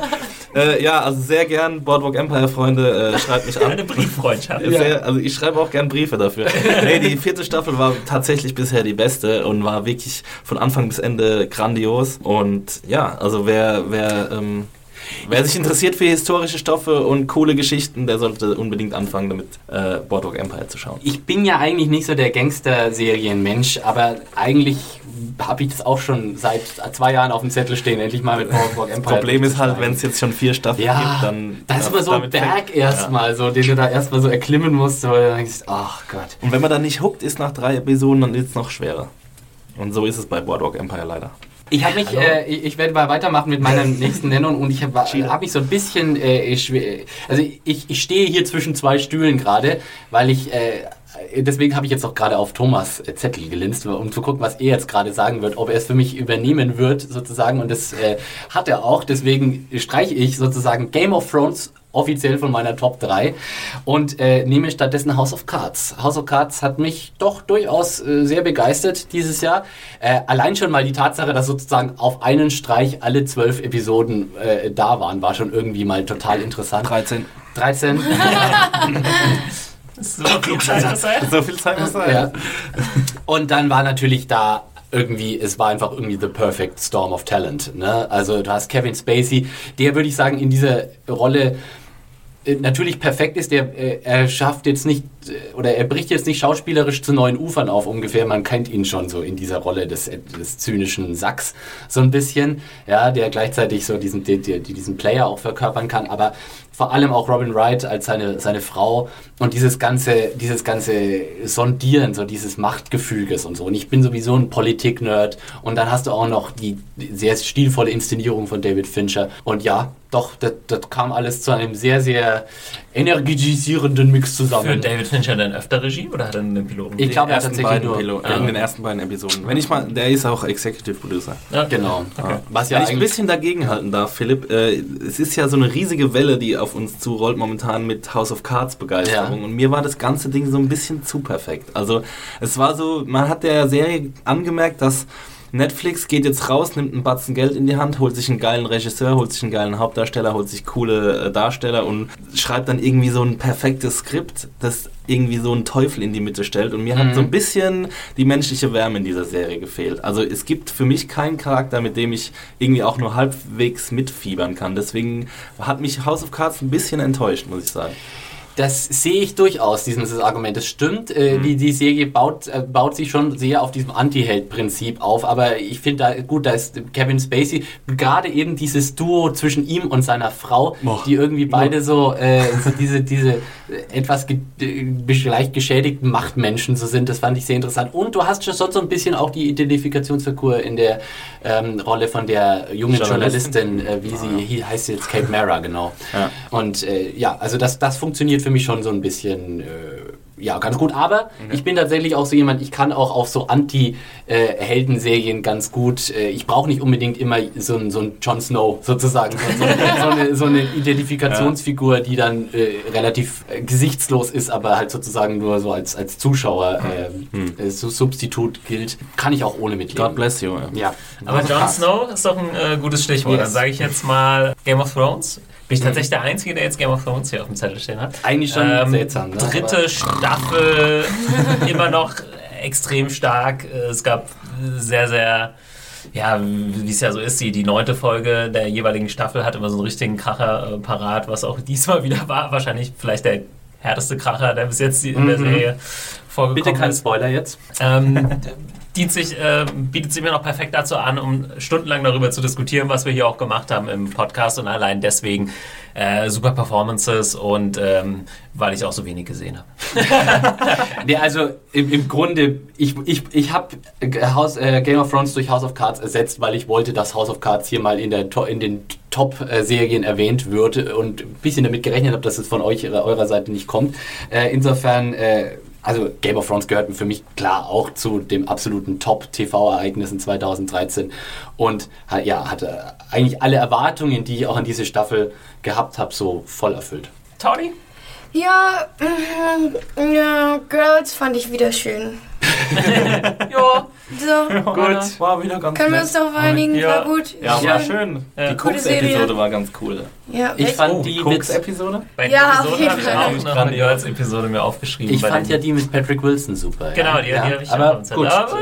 Äh, ja, also sehr gern, Boardwalk Empire Freunde, äh, schreibt mich an. Eine Brieffreundschaft. Sehr, also ich schreibe auch gern Briefe dafür. nee, die vierte Staffel war tatsächlich bisher die beste und war wirklich von Anfang bis Ende grandios. Und ja, also wer, wer, ähm, wer sich interessiert für historische Stoffe und coole Geschichten, der sollte unbedingt anfangen, damit äh, Boardwalk Empire zu schauen. Ich bin ja eigentlich nicht so der Gangster-Serienmensch, aber eigentlich habe ich das auch schon seit zwei Jahren auf dem Zettel stehen, endlich mal mit Boardwalk Empire. Das Problem ist halt, wenn es jetzt schon vier Staffeln Ja, gibt, dann... da ist immer so ein Berg erstmal, so, den du da erstmal so erklimmen musst, wo du denkst, ach Gott. Und wenn man dann nicht huckt ist nach drei Episoden, dann ist es noch schwerer. Und so ist es bei Boardwalk Empire leider. Ich habe mich, äh, ich, ich werde mal weitermachen mit meiner nächsten Nennung und ich habe hab mich so ein bisschen, äh, schwer- also ich, ich stehe hier zwischen zwei Stühlen gerade, weil ich, äh, deswegen habe ich jetzt auch gerade auf Thomas Zettel gelinst, um zu gucken, was er jetzt gerade sagen wird, ob er es für mich übernehmen wird sozusagen und das äh, hat er auch, deswegen streiche ich sozusagen Game of Thrones offiziell von meiner Top 3 und äh, nehme stattdessen House of Cards. House of Cards hat mich doch durchaus äh, sehr begeistert dieses Jahr. Äh, allein schon mal die Tatsache, dass sozusagen auf einen Streich alle zwölf Episoden äh, da waren, war schon irgendwie mal total interessant. 13. 13. So klug scheint das sein. So viel Zeit muss sein. ja. Und dann war natürlich da irgendwie, es war einfach irgendwie the perfect storm of talent. Ne? Also du hast Kevin Spacey, der würde ich sagen in dieser Rolle natürlich perfekt ist, der äh, er schafft jetzt nicht äh, oder er bricht jetzt nicht schauspielerisch zu neuen Ufern auf ungefähr. Man kennt ihn schon so in dieser Rolle des, des zynischen Sacks so ein bisschen, ja, der gleichzeitig so diesen die, die, diesen Player auch verkörpern kann, aber vor allem auch Robin Wright als seine seine Frau und dieses ganze dieses ganze Sondieren, so dieses Machtgefüges und so. Und ich bin sowieso ein Politik-Nerd und dann hast du auch noch die sehr stilvolle Inszenierung von David Fincher und ja, doch, das, das kam alles zu einem sehr, sehr energisierenden Mix zusammen. Führt David Fincher denn öfter Regie oder hat er einen Piloten? Ich glaube, er hat tatsächlich beiden nur. Pilo- in den ersten beiden Episoden. Wenn ich mal, der ist auch Executive Producer. Ja. Genau. Was ja Wenn ich ein bisschen dagegenhalten darf, Philipp, äh, es ist ja so eine riesige Welle, die auf uns zurollt momentan mit House of Cards Begeisterung. Ja. Und mir war das ganze Ding so ein bisschen zu perfekt. Also es war so, man hat der Serie angemerkt, dass Netflix geht jetzt raus, nimmt einen Batzen Geld in die Hand, holt sich einen geilen Regisseur, holt sich einen geilen Hauptdarsteller, holt sich coole äh, Darsteller und schreibt dann irgendwie so ein perfektes Skript, das irgendwie so einen Teufel in die Mitte stellt. Und mir hat so ein bisschen die menschliche Wärme in dieser Serie gefehlt. Also es gibt für mich keinen Charakter, mit dem ich irgendwie auch nur halbwegs mitfiebern kann. Deswegen hat mich House of Cards ein bisschen enttäuscht, muss ich sagen. Das sehe ich durchaus, dieses Argument. Das stimmt. Äh, Mhm. die, die Serie baut, äh, baut sich schon sehr auf diesem Anti-Held-Prinzip auf. Aber ich finde da, gut, da ist Kevin Spacey, gerade eben dieses Duo zwischen ihm und seiner Frau, Boah. die irgendwie beide so, äh, so diese, diese äh, etwas ge äh, leicht geschädigten Machtmenschen so sind, das fand ich sehr interessant. Und du hast schon so ein bisschen auch die Identifikationsfigur in der ähm, Rolle von der jungen Journalistin. Journalistin, äh, wie sie hier heißt sie jetzt Kate Mara, genau. Ja. Und ja, also das, das funktioniert für mich schon so ein bisschen. Äh, ja, ganz gut. Aber ich bin tatsächlich auch so jemand, ich kann auch auf so Anti-Heldenserien ganz gut. Äh, ich brauche nicht unbedingt immer so einen so einen Jon Snow sozusagen. So, so, so, eine, so eine Identifikationsfigur, die dann äh, relativ äh, gesichtslos ist, aber halt sozusagen nur so als, als Zuschauer äh, äh, so Substitut gilt. Kann ich auch ohne mitleben. God bless you. Ja. Ja. Aber Also Jon. Snow ist doch ein äh, gutes Stichwort. Yes. Dann sage ich jetzt mal Game of Thrones. Bin Mhm. ich tatsächlich der Einzige, der jetzt Game of Thrones hier auf dem Zettel stehen hat? Eigentlich schon Ähm, seltsam. Ne? Dritte Staffel, immer noch extrem stark. Es gab sehr, sehr, ja, wie es ja so ist, die, die neunte Folge der jeweiligen Staffel hat immer so einen richtigen Kracher äh, parat, was auch diesmal wieder war. Wahrscheinlich vielleicht der härteste Kracher, der bis jetzt in der Mhm. Serie vorgekommen Bitte kein. Spoiler jetzt. Ähm, dient sich, äh, bietet sich mir noch perfekt dazu an, um stundenlang darüber zu diskutieren, was wir hier auch gemacht haben im Podcast und allein deswegen äh, super Performances und ähm, weil ich auch so wenig gesehen habe. Nee, also im, im Grunde, ich, ich, ich habe äh, Game of Thrones durch House of Cards ersetzt, weil ich wollte, dass House of Cards hier mal in, der, in den Top-Serien erwähnt wird und ein bisschen damit gerechnet habe, dass es von euch, eurer Seite nicht kommt. Äh, insofern, äh, also Game of Thrones gehört für mich klar auch zu dem absoluten Top-TV-Ereignissen 2013 und ja, hatte eigentlich alle Erwartungen, die ich auch an diese Staffel gehabt habe, so voll erfüllt. Tony? Ja, mm, ja, Girls fand ich wieder schön. Ja. So, Gut. War wieder ganz können wir uns darauf einigen? Ja. War gut. Ja, Ja. war schön. Ja. Die. Cooks-Episode war ganz cool. Ja, Ich fand Oh, die? Bei Ja, auf jeden habe ich Fall. auch eine. Girls-Episode mir aufgeschrieben. Ich bei fand ja die mit Patrick Wilson super. Genau, die, ja. die habe ich auch Aber am Zettel. gut. Aber-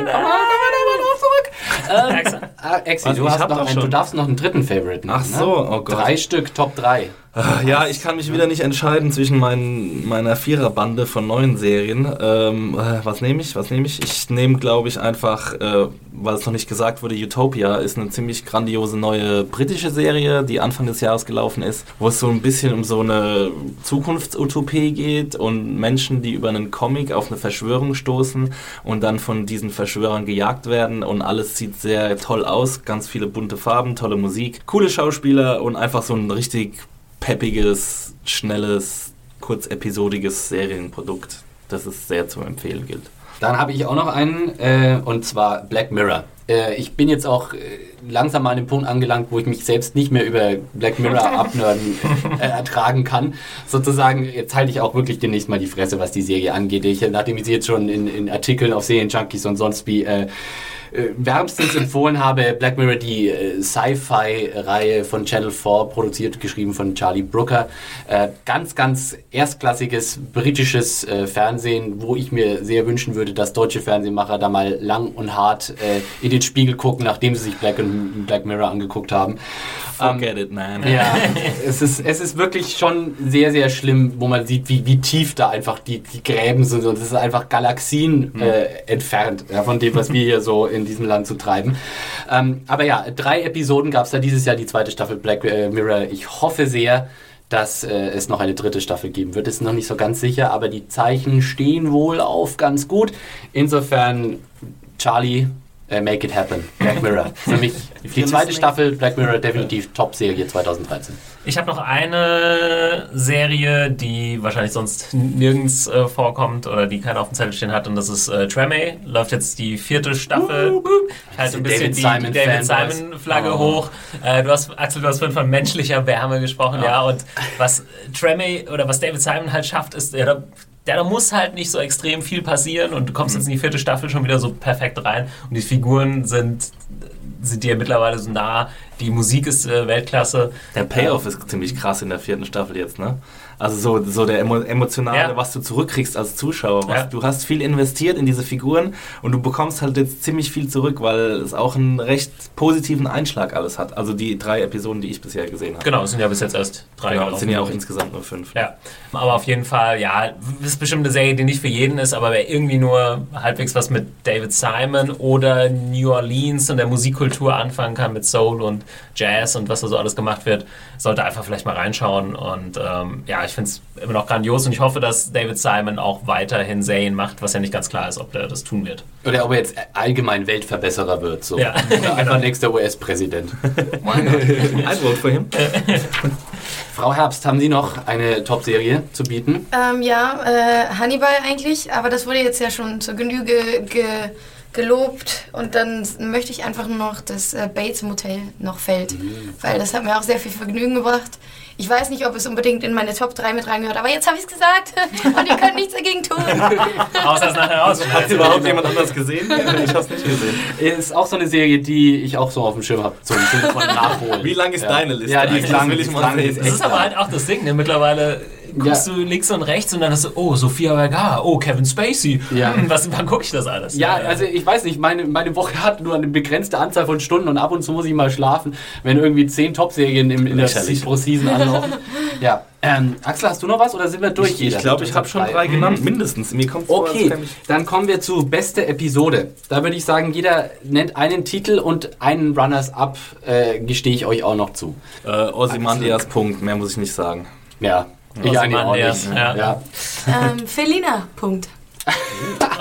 Merkst du? Ah, Exi, Was, du, ich hast noch einen, du darfst noch einen dritten Favorite nehmen. Ach so, oh Gott. Drei Stück, Top 3. Ja, ich kann mich wieder nicht entscheiden zwischen meinen, meiner Viererbande von neuen Serien. Ähm, äh, was nehme ich? Was nehme ich? Ich nehme, glaube ich, einfach, äh, weil es noch nicht gesagt wurde, Utopia ist eine ziemlich grandiose neue britische Serie, die Anfang des Jahres gelaufen ist, wo es so ein bisschen um so eine Zukunftsutopie geht und Menschen, die über einen Comic auf eine Verschwörung stoßen und dann von diesen Verschwörern gejagt werden und alles sieht sehr toll aus, ganz viele bunte Farben, tolle Musik, coole Schauspieler und einfach so ein richtig peppiges, schnelles, kurzepisodiges Serienprodukt, das es sehr zu empfehlen gilt. Dann habe ich auch noch einen, äh, und zwar Black Mirror. Äh, ich bin jetzt auch äh, langsam mal an dem Punkt angelangt, wo ich mich selbst nicht mehr über Black Mirror abnörden äh, ertragen kann. Sozusagen, jetzt halte ich auch wirklich demnächst mal die Fresse, was die Serie angeht. Ich, nachdem ich sie jetzt schon in, in Artikeln auf Serienjunkies und sonst wie äh, wärmstens empfohlen habe, Black Mirror, die äh, Sci-Fi-Reihe von Channel 4, produziert, geschrieben von Charlie Brooker. Äh, ganz, ganz erstklassiges britisches äh, Fernsehen, wo ich mir sehr wünschen würde, dass deutsche Fernsehmacher da mal lang und hart äh, in den Spiegel gucken, nachdem sie sich Black, und Black Mirror angeguckt haben. Forget it, man. Ja, es ist, es ist wirklich schon sehr, sehr schlimm, wo man sieht, wie, wie tief da einfach die, die Gräben sind. Und es ist einfach Galaxien äh, entfernt ja, von dem, was wir hier so in diesem Land zu treiben. Ähm, aber ja, drei Episoden gab es da dieses Jahr, die zweite Staffel Black äh, Mirror. Ich hoffe sehr, dass äh, es noch eine dritte Staffel geben wird. Ist noch nicht so ganz sicher, aber die Zeichen stehen wohl auf ganz gut. Insofern, Charlie, äh, make it happen. Black Mirror. Für mich die zweite Staffel Black Mirror definitiv Top-Serie 2013. Ich habe noch eine Serie, die wahrscheinlich sonst nirgends äh, vorkommt oder die keiner auf dem Zettel stehen hat und das ist äh, Tremé. Läuft jetzt die vierte Staffel. Ich halte ein bisschen David die, Simon die David Fanboys. Simon Flagge Oh. hoch. Äh, du hast, Axel, du hast vorhin von menschlicher Wärme gesprochen, ja. Und was Tremé oder was David Simon halt schafft, ist, ja, ja, da muss halt nicht so extrem viel passieren und du kommst jetzt in die vierte Staffel schon wieder so perfekt rein und die Figuren sind sind dir mittlerweile so nah Die Musik ist äh, Weltklasse. Der Payoff ist ziemlich krass in der vierten Staffel jetzt, ne? Also so, so der emo emotionale, Ja. was du zurückkriegst als Zuschauer. Was, Ja. Du hast viel investiert in diese Figuren und du bekommst halt jetzt ziemlich viel zurück, weil es auch einen recht positiven Einschlag alles hat. Also die drei Episoden, die ich bisher gesehen habe. Genau, es sind ja bis jetzt erst drei Genau, es sind ja auch insgesamt nur fünf. Ja, aber auf jeden Fall, ja, ist bestimmt eine Serie, die nicht für jeden ist, aber wer irgendwie nur halbwegs was mit David Simon oder New Orleans und der Musikkultur anfangen kann mit Soul und Jazz und was da so alles gemacht wird, sollte einfach vielleicht mal reinschauen. Und ähm, ja, ich finde es immer noch grandios und ich hoffe, dass David Simon auch weiterhin Serien macht, was ja nicht ganz klar ist, ob der das tun wird. Oder ob er jetzt allgemein Weltverbesserer wird. So. Ja. Oder einfach nächster US-Präsident. I vote for him. Frau Herbst, haben Sie noch eine Top-Serie zu bieten? Ähm, ja, äh, Hannibal eigentlich, aber das wurde jetzt ja schon zur Genüge ge gelobt und dann möchte ich einfach nur noch das äh, Bates Motel noch fällt, weil das hat mir auch sehr viel Vergnügen gebracht. Ich weiß nicht, ob es unbedingt in meine Top 3 mit reingehört, aber jetzt habe ich es gesagt und ihr könnt nichts dagegen tun. Außer es nachher Hat rausschmeißt. überhaupt jemand anders gesehen? Ich hab's nicht gesehen. Ist auch so eine Serie, die ich auch so auf dem Schirm habe. Von Nachholen. Wie lang ist ja. deine Liste Ja, die ist lang. Das will ich mal sehen. ist Das ist aber halt auch das Ding, ne? Mittlerweile guckst Ja. du links und rechts und dann hast du, oh, Sophia Vergara, oh, Kevin Spacey. Ja. Hm, was, wann gucke ich das alles? Ja, also ich weiß nicht, meine, meine Woche hat nur eine begrenzte Anzahl von Stunden und ab und zu muss ich mal schlafen, wenn irgendwie zehn Top-Serien im- in der pro Season anlaufen. ja. Ähm, Axel, hast du noch was oder sind wir durch? Ich, ich glaube, ich habe schon drei genannt, mindestens. Mir kommt vor, Okay, dann kommen wir zu beste Episode. Da würde ich sagen, jeder nennt einen Titel und einen Runners-Up äh, gestehe ich euch auch noch zu. Äh, Ozymandias Punkt, mehr muss ich nicht sagen. Ja, ich eigentlich auch nicht. ja. Ja. ähm, Felina, Punkt.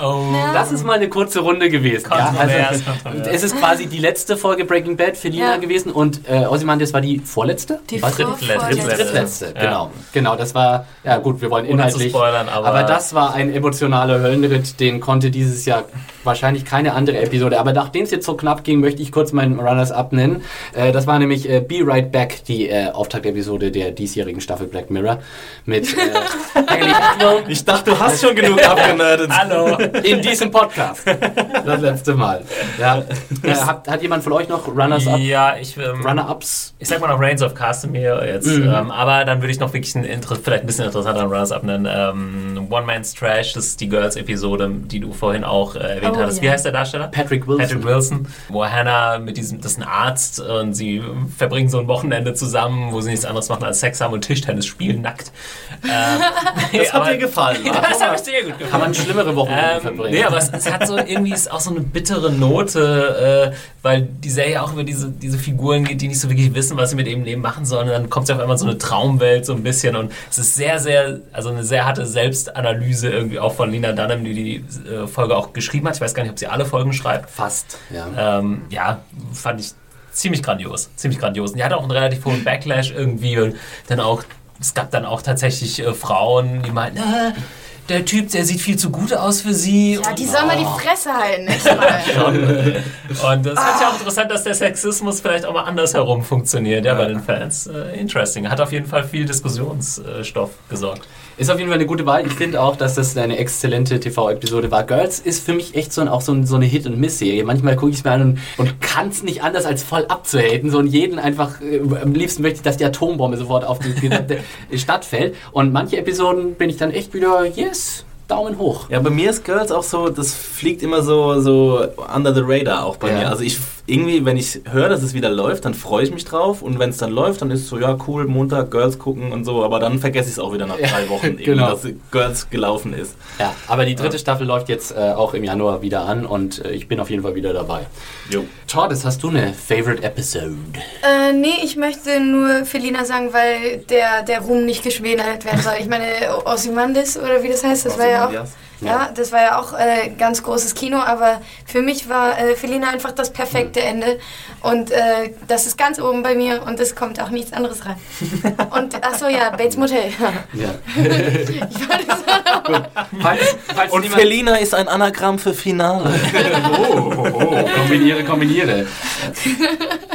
Oh. Das ist mal eine kurze Runde gewesen. Ja, also, es ist quasi die letzte Folge Breaking Bad für Lina Ja. gewesen und äh, Ozymandias war die vorletzte? Die Was? Drittletzte. Drittletzte. Drittletzte, Ja. genau. Genau, das war, ja gut, wir wollen Ohne zu inhaltlich. spoilern, aber- das war ein emotionaler Höllenritt, den konnte dieses Jahr wahrscheinlich keine andere Episode. Aber nachdem es jetzt so knapp ging, möchte ich kurz meinen Runners-Up nennen. Äh, das war nämlich äh, Be Right Back, die äh, Auftaktepisode der diesjährigen Staffel Black Mirror mit äh, Ich dachte, du hast schon genug abgenördet. Hallo. in diesem Podcast. Das letzte Mal. Ja. Äh, hat, hat jemand von euch noch Runners-Up? Ja, ich, ähm, Runner-Ups? ich sag mal noch Reigns of Castamere jetzt, Mhm. ähm, aber dann würde ich noch wirklich inter vielleicht ein bisschen interessanteren Runners abnennen. Ähm, One Man's Trash, das ist die Girls-Episode, die du vorhin auch äh, erwähnt Oh, hattest. Wie ja. heißt der Darsteller? Patrick Wilson. Patrick Wilson, wo Hannah mit diesem, das ist ein Arzt und sie verbringen so ein Wochenende zusammen, wo sie nichts anderes machen als Sex haben und Tischtennis spielen, nackt. Ähm, Das hat aber- dir gefallen. Das habe ich sehr gut gefallen. Kann man schlimmere Wochen Ähm, verbringen. nee, aber es, es hat so irgendwie ist auch so eine bittere Note, äh, weil die Serie auch über diese, diese Figuren geht, die nicht so wirklich wissen, was sie mit ihrem Leben machen sollen. Und dann kommt sie auf einmal in so eine Traumwelt so ein bisschen und es ist sehr, sehr, also eine sehr harte Selbstanalyse irgendwie auch von Lina Dunham, die die äh, Folge auch geschrieben hat. Ich weiß gar nicht, ob sie alle Folgen schreibt. Fast, ja. Ähm, ja, fand ich ziemlich grandios. Ziemlich grandios. Und die hatte auch einen relativ hohen Backlash irgendwie und dann auch, es gab dann auch tatsächlich äh, Frauen, die meinten, äh, der Typ, der sieht viel zu gut aus für sie. Ja, die soll mal die Fresse halten, echt mal. und das fand ich auch interessant, dass der Sexismus vielleicht auch mal andersherum funktioniert, ja, bei den Fans. Äh, interesting. Hat auf jeden Fall viel Diskussionsstoff gesorgt. Ist auf jeden Fall eine gute Wahl. Ich finde auch, dass das eine exzellente TV-Episode war. Girls ist für mich echt so, ein, auch so, ein, so eine Hit-and-Miss-Serie. Manchmal gucke ich es mir an und, und kann es nicht anders, als voll abzuhaten. So und jeden einfach, äh, am liebsten möchte ich, dass die Atombombe sofort auf die gesamte Stadt fällt. Und manche Episoden bin ich dann echt wieder, yes, Daumen hoch. Ja, bei mir ist Girls auch so, das fliegt immer so, so under the radar auch bei Ja. mir. Also ich irgendwie, wenn ich höre, dass es wieder läuft, dann freue ich mich drauf und wenn es dann läuft, dann ist es so, ja cool, Montag Girls gucken und so, aber dann vergesse ich es auch wieder nach drei Wochen, irgendwie, genau. dass Girls gelaufen ist. Ja, aber die dritte Staffel läuft jetzt äh, auch im Januar wieder an und äh, ich bin auf jeden Fall wieder dabei. Jo. Tordes, hast du eine Favorite Episode? Äh, nee, ich möchte nur Felina sagen, weil der, der Ruhm nicht geschmälert werden soll. Ich meine, Ozymandias oder wie das heißt, das war ja auch. Ja, das war ja auch äh, ganz großes Kino, aber für mich war äh, Felina einfach das perfekte Ende. Und äh, das ist ganz oben bei mir und es kommt auch nichts anderes rein. Und achso, ja, Bates Motel. Ja. ich wollte sagen, falls, falls Und Felina ist ein Anagramm für Finale. Oh, oh, oh, kombiniere, kombiniere.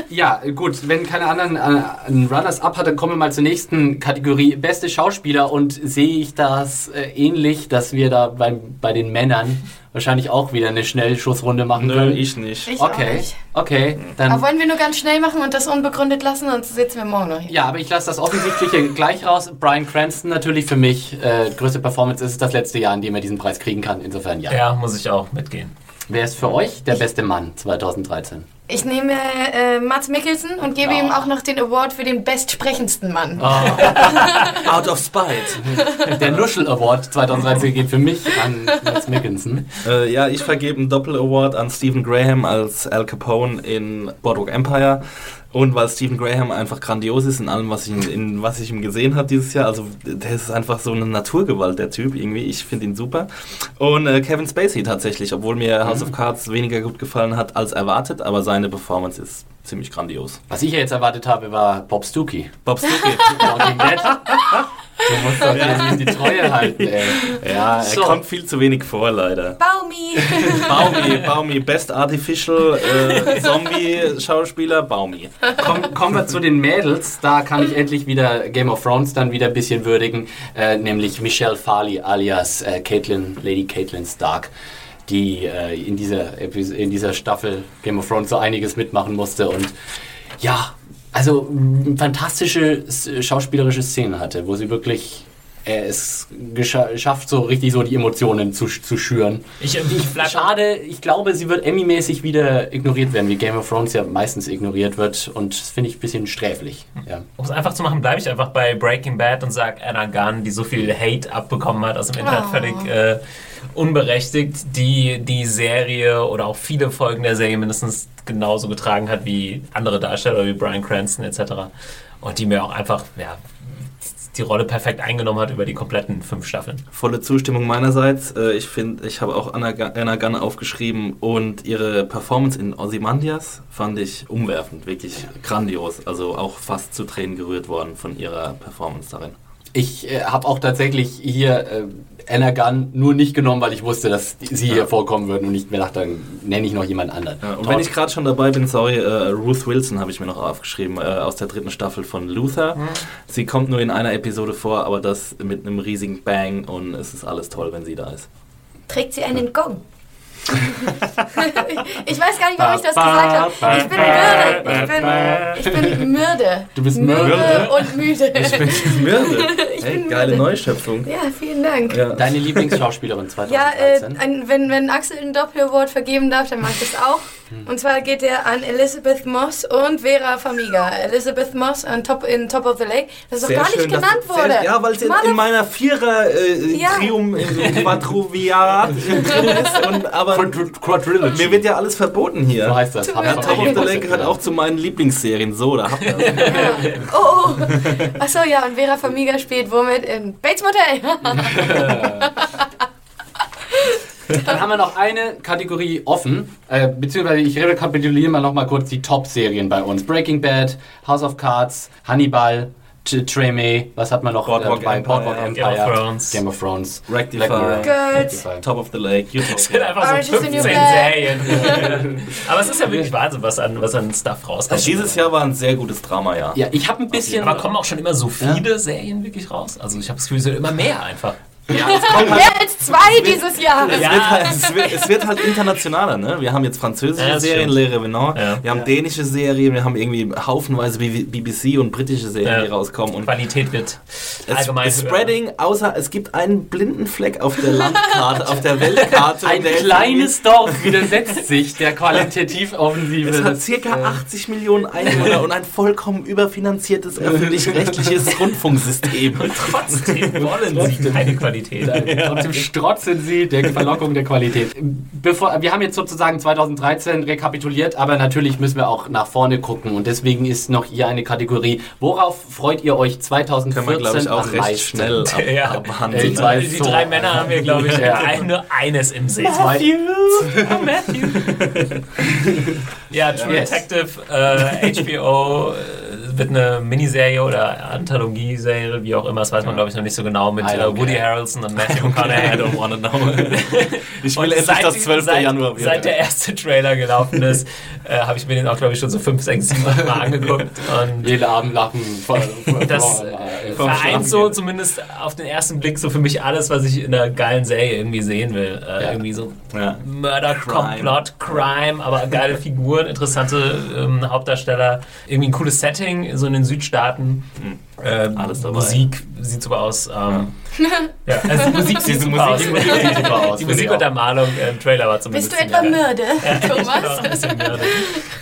Ja, gut, wenn keine anderen äh, einen Runners-Up hat, dann kommen wir mal zur nächsten Kategorie. Beste Schauspieler und sehe ich das äh, ähnlich, dass wir da bei beim, bei den Männern wahrscheinlich auch wieder eine Schnellschussrunde machen Nö, können. ich nicht. Ich auch okay, nicht. okay, Aber dann. wollen wir nur ganz schnell machen und das unbegründet lassen, sonst sitzen wir morgen noch hier. Ja, aber ich lasse das Offensichtliche gleich raus. Brian Cranston natürlich für mich äh, größte Performance ist es das letzte Jahr, in dem er diesen Preis kriegen kann. Insofern ja. Ja, muss ich auch mitgehen. Wer ist für euch der beste Mann 2013? Ich nehme äh, Mats Mikkelsen und gebe Oh. ihm auch noch den Award für den bestsprechendsten Mann. Out of Spite. Der Nuschel Award 2013 geht für mich an Mads Mikkelsen. Äh, ja, ich vergebe einen Doppel-Award an Stephen Graham als Al Capone in Boardwalk Empire. Und weil Stephen Graham einfach grandios ist in allem, was ich, in, in, was ich ihm gesehen habe dieses Jahr. Also der ist einfach so eine Naturgewalt, der Typ irgendwie. Ich finde ihn super. Und äh, Kevin Spacey tatsächlich, obwohl mir House of Cards weniger gut gefallen hat als erwartet, aber seine Performance ist ziemlich grandios. Was ich ja jetzt erwartet habe, war Bob Stookie. Bob Stuckey. Du musst doch jetzt die Treue halten, ey. ja, er So. kommt viel zu wenig vor, leider. Baumi! Baumi, Baumi, Best Artificial äh, Zombie-Schauspieler, Baumi. Komm, kommen wir zu den Mädels. Da kann ich endlich wieder Game of Thrones dann wieder ein bisschen würdigen. Äh, nämlich Michelle Farley alias äh, Caitlin, Lady Caitlin Stark, die äh, in, dieser, in dieser Staffel Game of Thrones so einiges mitmachen musste. Und ja, also fantastische schauspielerische Szenen hatte, wo sie wirklich äh, es gescha schafft, so richtig so die Emotionen zu, zu schüren. Ich, ich Schade, ich glaube, sie wird Emmy-mäßig wieder ignoriert werden, wie Game of Thrones ja meistens ignoriert wird. Und das finde ich ein bisschen sträflich. Ja. Um es einfach zu machen, bleibe ich einfach bei Breaking Bad und sage Anna Gunn, die so viel Hate abbekommen hat aus dem Internet, Oh. völlig äh, unberechtigt, die die Serie oder auch viele Folgen der Serie mindestens genauso getragen hat wie andere Darsteller, wie Brian Cranston etc. Und die mir auch einfach ja, die Rolle perfekt eingenommen hat über die kompletten fünf Staffeln. Volle Zustimmung meinerseits. Äh, Ich finde, ich habe auch Anna, Anna Gunn aufgeschrieben und ihre Performance in Ozymandias fand ich umwerfend, wirklich grandios. Also auch fast zu Tränen gerührt worden von ihrer Performance darin. Ich äh, habe auch tatsächlich hier äh, Anna Gunn nur nicht genommen, weil ich wusste, dass die, sie hier vorkommen würden und ich mir dachte, dann nenne ich noch jemand anderen. Ja, und wenn ich gerade schon dabei bin, sorry, äh, Ruth Wilson habe ich mir noch aufgeschrieben, äh, aus der dritten Staffel von Luther. Sie kommt nur in einer Episode vor, aber das mit einem riesigen Bang und es ist alles toll, wenn sie da ist. Trägt sie einen Gong? ich weiß gar nicht, warum ich das gesagt habe. Ich bin Mürde. Ich bin, ich bin Mürde. Du bist Mürde Mürde? und müde. Mürde. Ich Hey, bin geile Mürde. Neuschöpfung. Ja, vielen Dank. Ja. Deine Lieblingsschauspielerin Ja, äh, 2013? ein, wenn, wenn Axel einen Doppel-Award vergeben darf, dann mache ich das auch. Und zwar geht der an Elizabeth Moss und Vera Farmiga. Elizabeth Moss an Top, in Top of the Lake, das doch Sehr gar nicht schön, dass- genannt sehr- wurde. Ja, weil es in, meiner Vierer äh, Ja. Trium im Quadruviat drin ist. Und, aber Quadrilogy. mir wird ja alles verboten hier. so heißt das. Auch Top of the Lake gehört ja. auch zu meinen Lieblingsserien. So, da habt ihr das. Oh, oh. Achso, ja, und Vera Farmiga spielt womit in Bates Motel. Dann haben wir noch eine Kategorie offen, äh, beziehungsweise ich rekapituliere mal noch mal kurz die Top-Serien bei uns. Breaking Bad, House of Cards, Hannibal, Treme, was hat man noch Boardwalk dabei? Empire, Boardwalk Game Empire, of Thrones. Game of Thrones, Rectify. Black Mirror, Girls. Top of the Lake. Es sind einfach Orange so is the New 15 Black. Serien. Aber es ist ja wirklich Wahnsinn, was an, was an Stuff rauskommt. Also dieses Jahr war ein sehr gutes Drama, ja. Ja, ich habe ein bisschen. Aber kommen auch schon immer so viele Serien wirklich raus? Also ich habe das Gefühl, es wird immer mehr einfach. Ja halt Mehr als zwei dieses Jahr. Es, wird halt, es, wird, es wird halt internationaler, ne? Wir haben jetzt französische Ja, Serien. Le Revenant, Ja. wir haben dänische Serien, wir haben irgendwie haufenweise B- BBC und britische Serien, Ja. die rauskommen. Und Qualität wird es, allgemein es Spreading, außer es gibt einen blinden Fleck auf der Landkarte, auf der Weltkarte. ein und der kleines Dorf widersetzt sich der Qualitativ-Offensive. Es hat circa äh, 80 Millionen Einwohner und ein vollkommen überfinanziertes öffentlich-rechtliches Rundfunksystem. Trotzdem wollen sie keine Qualität. Trotzdem strotzen sie der Verlockung der Qualität. Bevor, wir haben jetzt sozusagen 2013 rekapituliert, aber natürlich müssen wir auch nach vorne gucken. Und deswegen ist noch hier eine Kategorie. Worauf freut ihr euch 2014 Kann man, glaube ich, auch am recht meisten? schnell ab, Ja. abhandeln. Weiß. Die so. drei Männer haben wir, glaube ich, Ja. ein, nur eines im See. Zwei- Ja, True Yes. Detective, äh, HBO, äh, wird eine Miniserie oder Anthologieserie, wie auch immer, das weiß man glaube ich noch nicht so genau, mit don't Woody. Harrelson und Matthew McConaughey. I don't wanna know. ich will endlich das 12. seit, Januar wieder. Seit der erste Trailer gelaufen ist, äh, habe ich mir den auch, glaube ich, schon so 5, 6, 7 Mal angeguckt. Und Jeden Abend lachen. Vor, vor, Das, vereint so zumindest auf den ersten Blick so für mich alles, was ich in einer geilen Serie irgendwie sehen will. Äh, Ja. Irgendwie so Ja. Murder, Crime. Komplott, Crime, aber geile Figuren, interessante ähm, Hauptdarsteller, irgendwie ein cooles Setting, so in den Südstaaten. Ähm, Alles dabei. Musik sieht super aus. Ähm, ja. also die Musik sieht super aus. Musik, die Musik sieht super aus, Die Musikuntermalung äh, im Trailer war zumindest Bist du etwa. Mürde, Ja, Thomas? Mörder.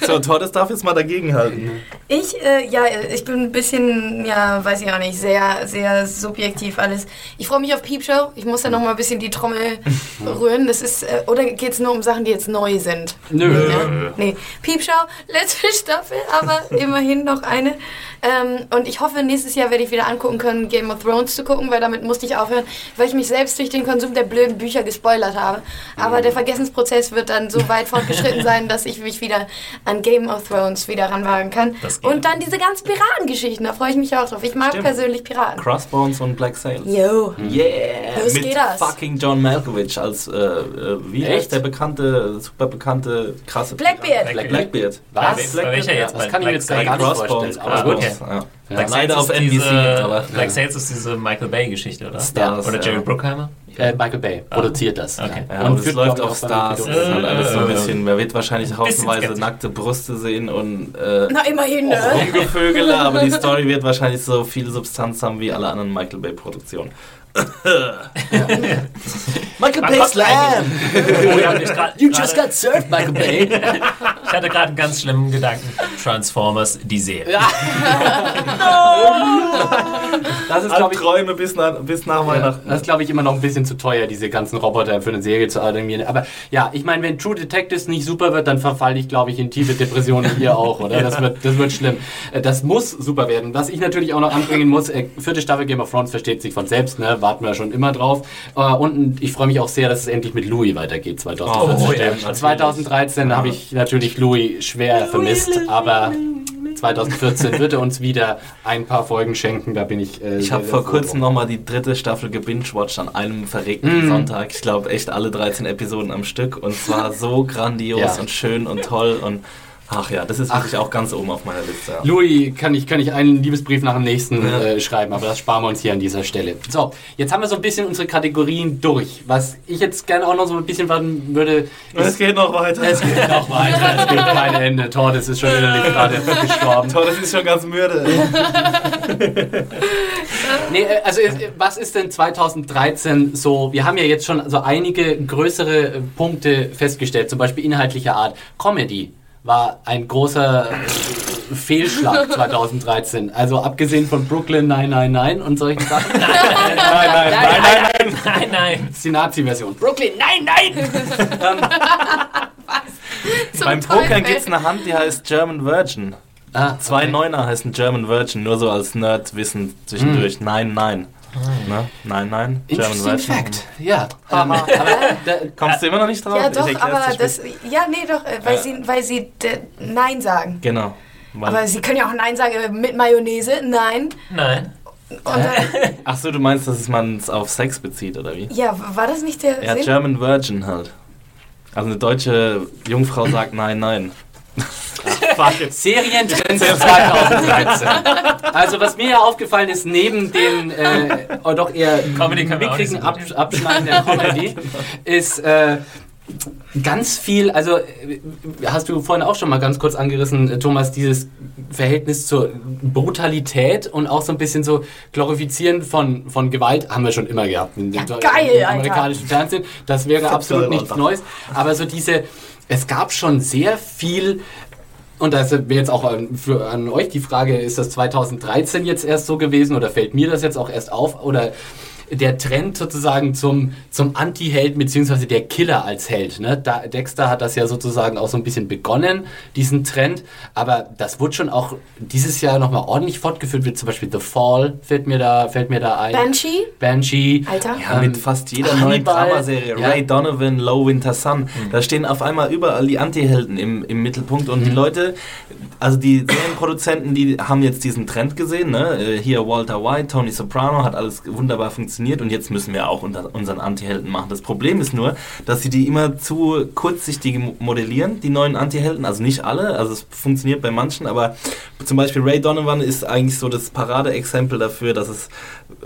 So, Tordes darf jetzt mal dagegenhalten. Ich, äh, ja, ich bin ein bisschen, ja, weiß ich auch nicht, sehr, sehr subjektiv alles. Ich freue mich auf Peep Show. Ich muss da noch mal ein bisschen die Trommel rühren. Das ist, äh, oder geht es nur um Sachen, die jetzt neu sind? Nö. Ja? Nee, Peep Show, letzte Staffel, aber immerhin noch eine. Ähm, und ich hoffe, nächstes Jahr werde ich wieder angucken können, Game of Thrones zu gucken, weil damit musste ich aufhören, weil ich mich selbst durch den Konsum der blöden Bücher gespoilert habe. Aber der Vergessensprozess wird dann so weit fortgeschritten sein, dass ich mich wieder an Game of Thrones wieder ranwagen kann. Und dann diese ganzen Piratengeschichten, da freue ich mich auch drauf. Ich mag Stimmt. persönlich Piraten. Crossbones und Black Sails. Yo. Yeah! Los Mit geht das. fucking John Malkovich als, äh, äh, wie Echt? heißt der bekannte, super bekannte, krasse Blackbeard. Black, Blackbeard. Was? Das Bei kann ich jetzt gar nicht Crossbones, vorstellen. Aber gut. okay. Ja. Black Leider auf ist NBC, diese, aber Black Sails ist diese Michael Bay-Geschichte, oder? Stars, Oder Jerry ja. Bruckheimer? Äh, Michael Bay produziert das. Okay. Ja, und es läuft auf Stars. Das ist halt alles so ein Äh, bisschen, man wird wahrscheinlich haufenweise nackte Brüste sehen und äh, Na, immerhin, ne? Rumgevögele, aber die Story wird wahrscheinlich so viel Substanz haben wie alle anderen Michael Bay Produktionen. Michael Man Bay kommt Slam! Oh, grad, You just gerade- got served, Michael Bay. ich hatte gerade einen ganz schlimmen Gedanken. Transformers, die Serie. Das ist, glaube ich, Träume bis nach, bis nach Ja, Weihnachten. das ist, glaube ich, immer noch ein bisschen zu teuer, diese ganzen Roboter für eine Serie zu animieren. Aber ja, ich meine, wenn True Detectives nicht super wird, dann verfalle ich, glaube ich, in tiefe Depressionen hier auch, oder? Das wird, das wird schlimm. Äh, Das muss super werden. Was ich natürlich auch noch anbringen muss, äh, vierte Staffel Game of Thrones versteht sich von selbst, ne? Warten wir schon immer drauf. Äh, Und ich freue mich auch sehr, dass es endlich mit Louis weitergeht, 2014. Oh, ja, natürlich. 2013 habe ich natürlich Louis schwer vermisst, aber 2014 wird er uns wieder ein paar Folgen schenken, da bin ich äh, Ich habe vor kurzem nochmal die dritte Staffel gebingewatcht an einem verregneten Mm. Sonntag. Ich glaube echt alle 13 Episoden am Stück und zwar so grandios Ja. und schön und toll und ach ja, das ist wirklich auch ganz oben auf meiner Liste. Ja. Louis, kann ich, kann ich einen Liebesbrief nach dem nächsten Ja. äh, schreiben, aber das sparen wir uns hier an dieser Stelle. So, jetzt haben wir so ein bisschen unsere Kategorien durch. Was ich jetzt gerne auch noch so ein bisschen warten würde, Es ist, geht noch weiter. es geht noch weiter, es gibt kein Ende. Tordes ist schon innerlich gerade gestorben. Toll, das ist schon ganz müde. Nee, äh, also äh, was ist denn 2013 so? Wir haben ja jetzt schon so einige größere äh, Punkte festgestellt, zum Beispiel inhaltlicher Art. Comedy war ein großer äh, Fehlschlag 2013. Also abgesehen von Brooklyn 999 und solchen Sachen. nein, nein, nein, nein, nein. Nein, nein. Das ist die Nazi-Version. Brooklyn, nein, nein! Zum Beim. Pokern gibt es eine Hand, die heißt German Virgin. Ah, Zwei okay. Neuner heißen German Virgin, nur so als Nerd-Wissen zwischendurch. Nein, nein. Ne? Nein, nein. German Interesting Virgin. Fact. Ja. Ähm, aber da, Kommst du immer noch nicht drauf? Ja, doch, aber das. Ja, nee, doch, äh, weil Ja. sie, weil sie Nein sagen. Genau. Weil- Aber sie können ja auch Nein sagen äh, mit Mayonnaise. Nein. Nein. Ach so, du meinst, dass man es auf Sex bezieht, oder wie? ja, war das nicht der Ja, Sinn? German Virgin halt. Also eine deutsche Jungfrau sagt nein, nein. Serientrends 2013. Also was mir ja aufgefallen ist, neben den äh, oh, doch eher mickrigen Ab. Abschneiden der Comedy, ist äh, ganz viel, also hast du vorhin auch schon mal ganz kurz angerissen, äh, Thomas, dieses Verhältnis zur Brutalität und auch so ein bisschen so Glorifizieren von, von Gewalt haben wir schon immer gehabt in dem Ja, geil, im Alter. amerikanischen Fernsehen. Das wäre absolut nichts. Neues. Aber so diese, es gab schon sehr viel und das wäre jetzt auch an, für, an euch die Frage, ist das 2013 jetzt erst so gewesen oder fällt mir das jetzt auch erst auf? Oder der Trend sozusagen zum, zum Anti-Held beziehungsweise der Killer als Held. Ne? Da, Dexter hat das ja sozusagen auch so ein bisschen begonnen, diesen Trend, aber das wurde schon auch dieses Jahr nochmal ordentlich fortgeführt, wie zum Beispiel The Fall fällt mir da, fällt mir da ein. Banshee? Banshee. Alter. Ja, mit fast jeder neuen Hannibal. Dramaserie. Ja. Ray Donovan, Low Winter Sun. Da stehen auf einmal überall die Anti-Helden im, im Mittelpunkt und die Leute, also die Serienproduzenten, die haben jetzt diesen Trend gesehen. Ne? Äh, Hier Walter White, Tony Soprano, hat alles wunderbar funktioniert und jetzt müssen wir auch unseren Anti-Helden machen. Das Problem ist nur, dass sie die immer zu kurzsichtig mo- modellieren, die neuen Anti-Helden. Also nicht alle, also es funktioniert bei manchen, aber zum Beispiel Ray Donovan ist eigentlich so das Paradeexempel dafür, dass es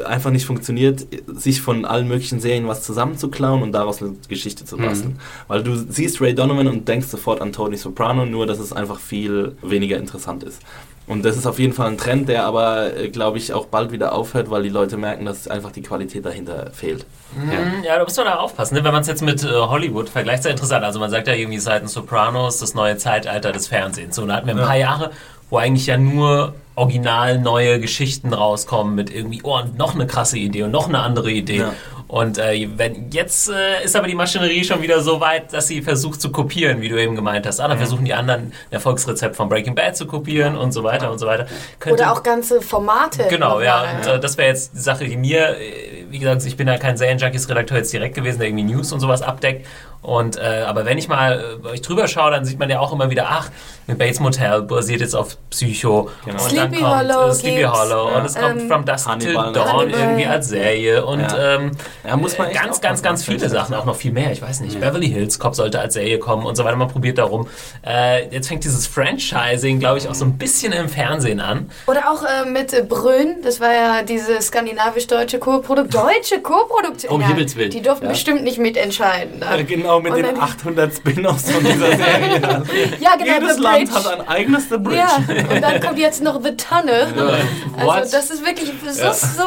einfach nicht funktioniert, sich von allen möglichen Serien was zusammenzuklauen und daraus eine Geschichte zu basteln. Weil du siehst Ray Donovan und denkst sofort an Tony Soprano, nur dass es einfach viel weniger interessant ist. Und das ist auf jeden Fall ein Trend, der aber, äh, glaube ich, auch bald wieder aufhört, weil die Leute merken, dass einfach die Qualität dahinter fehlt. Mhm, Ja, da muss man da aufpassen. Ne? Wenn man es jetzt mit äh, Hollywood vergleicht, sehr interessant. Also man sagt ja irgendwie seit den Sopranos das neue Zeitalter des Fernsehens. So, und da hatten wir ein paar Jahre, wo eigentlich ja nur original neue Geschichten rauskommen mit irgendwie, oh, und noch eine krasse Idee und noch eine andere Idee. Ja. Und äh, wenn, jetzt äh, ist aber die Maschinerie schon wieder so weit, dass sie versucht zu kopieren, wie du eben gemeint hast. Ah, dann versuchen die anderen ein Erfolgsrezept von Breaking Bad zu kopieren und so weiter und so weiter. Könnte- Oder auch ganze Formate. Genau, ja. Und, äh, das wäre jetzt die Sache, die mir, äh, wie gesagt, ich bin ja kein Serienjunkies-Redakteur jetzt direkt gewesen, der irgendwie News und sowas abdeckt. Und, äh, aber wenn ich mal äh, euch drüber schaue, dann sieht man ja auch immer wieder, ach, mit Bates Motel basiert jetzt auf Psycho. Genau. Und Sleepy dann kommt Hollow äh, Sleepy. Hollow Ja. und es kommt Ähm, From Dusk Hannibal Till Dawn Hannibal. irgendwie als Serie und Ja. ähm, Ja, muss man äh, ganz, ganz, ganz viele Sachen, auch noch viel mehr, ich weiß nicht. Beverly Hills Cop sollte als Serie kommen und so weiter, man probiert darum. Äh, jetzt fängt dieses Franchising, glaube ich, auch so ein bisschen im Fernsehen an. Oder auch äh, mit äh, Brünn, das war ja diese skandinavisch-deutsche Co-Produktion. Deutsche Co-Produktion. Um ja, Himmels Willen. Die durften Ja. bestimmt nicht mitentscheiden. da. Äh, genau, mit Und den dann- 800 Spin-offs von dieser Serie. Ja, genau, Jedes Land hat ein eigenes The Bridge. Ja, und dann kommt jetzt noch The Tunnel. Also das ist wirklich so, so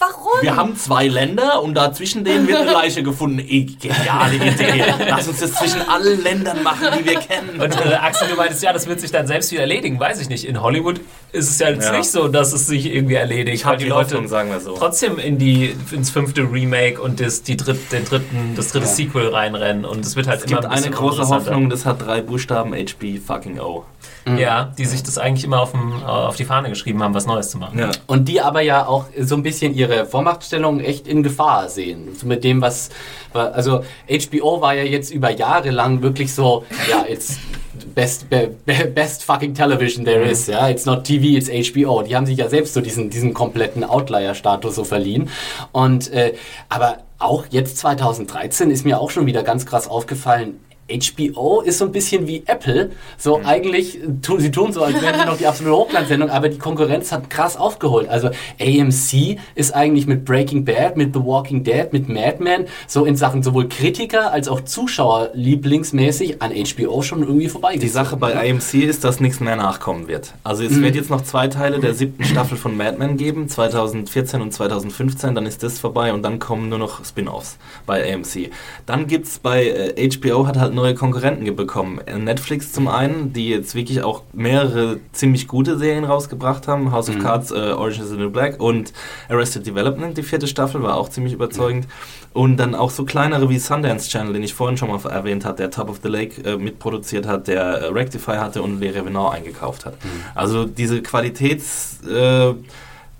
warum? Wir haben zwei Länder und da zwischen denen wird eine Leiche gefunden. Eh, Geniale Idee. Lass uns das zwischen allen Ländern machen, die wir kennen. Und äh, Axel, du meintest, ja, das wird sich dann selbst wieder erledigen. Weiß ich nicht. In Hollywood ist es ja jetzt Ja. nicht so, dass es sich irgendwie erledigt. Ich hab weil die die Leute Hoffnung, sagen wir so. trotzdem in die, ins fünfte Remake und das, die dritt, den dritten, das dritte Sequel reinrennen. Und es wird halt Es immer gibt ein eine bisschen große. Hoffnung, das hat drei Buchstaben HB fucking O. Ja, die sich das eigentlich immer auf, dem, äh, auf die Fahne geschrieben haben, was Neues zu machen. Ja. Und die aber ja auch so ein bisschen ihre Vormachtstellung echt in Gefahr sehen. So mit dem, was. Also, HBO war ja jetzt über Jahre lang wirklich so, ja, it's best, be, be- best fucking television there is, ja. It's not TV, it's HBO. Die haben sich ja selbst so diesen, diesen kompletten Outlier-Status so verliehen. Und, äh, aber auch jetzt 2013 ist mir auch schon wieder ganz krass aufgefallen, HBO ist so ein bisschen wie Apple. So Mhm. eigentlich, tu, sie tun so, als wären sie noch die absolute Hochglanzsendung, aber die Konkurrenz hat krass aufgeholt. Also AMC ist eigentlich mit Breaking Bad, mit The Walking Dead, mit Mad Men so in Sachen sowohl Kritiker als auch Zuschauer lieblingsmäßig an HBO schon irgendwie vorbei. Die Sache bei AMC ist, dass nichts mehr nachkommen wird. Also es wird jetzt noch zwei Teile der siebten Staffel von Mad Men geben, 2014 und 2015, dann ist das vorbei und dann kommen nur noch Spin-Offs bei AMC. Dann gibt es bei äh, HBO hat halt neue Konkurrenten bekommen. Äh, Netflix zum einen, die jetzt wirklich auch mehrere ziemlich gute Serien rausgebracht haben. House of Cards, äh, Orange is the New Black und Arrested Development, die vierte Staffel, war auch ziemlich überzeugend. Und dann auch so kleinere wie Sundance Channel, den ich vorhin schon mal erwähnt habe, der Top of the Lake äh, mitproduziert hat, der äh, Rectify hatte und Le Revenant eingekauft hat. Also diese Qualitäts... Äh,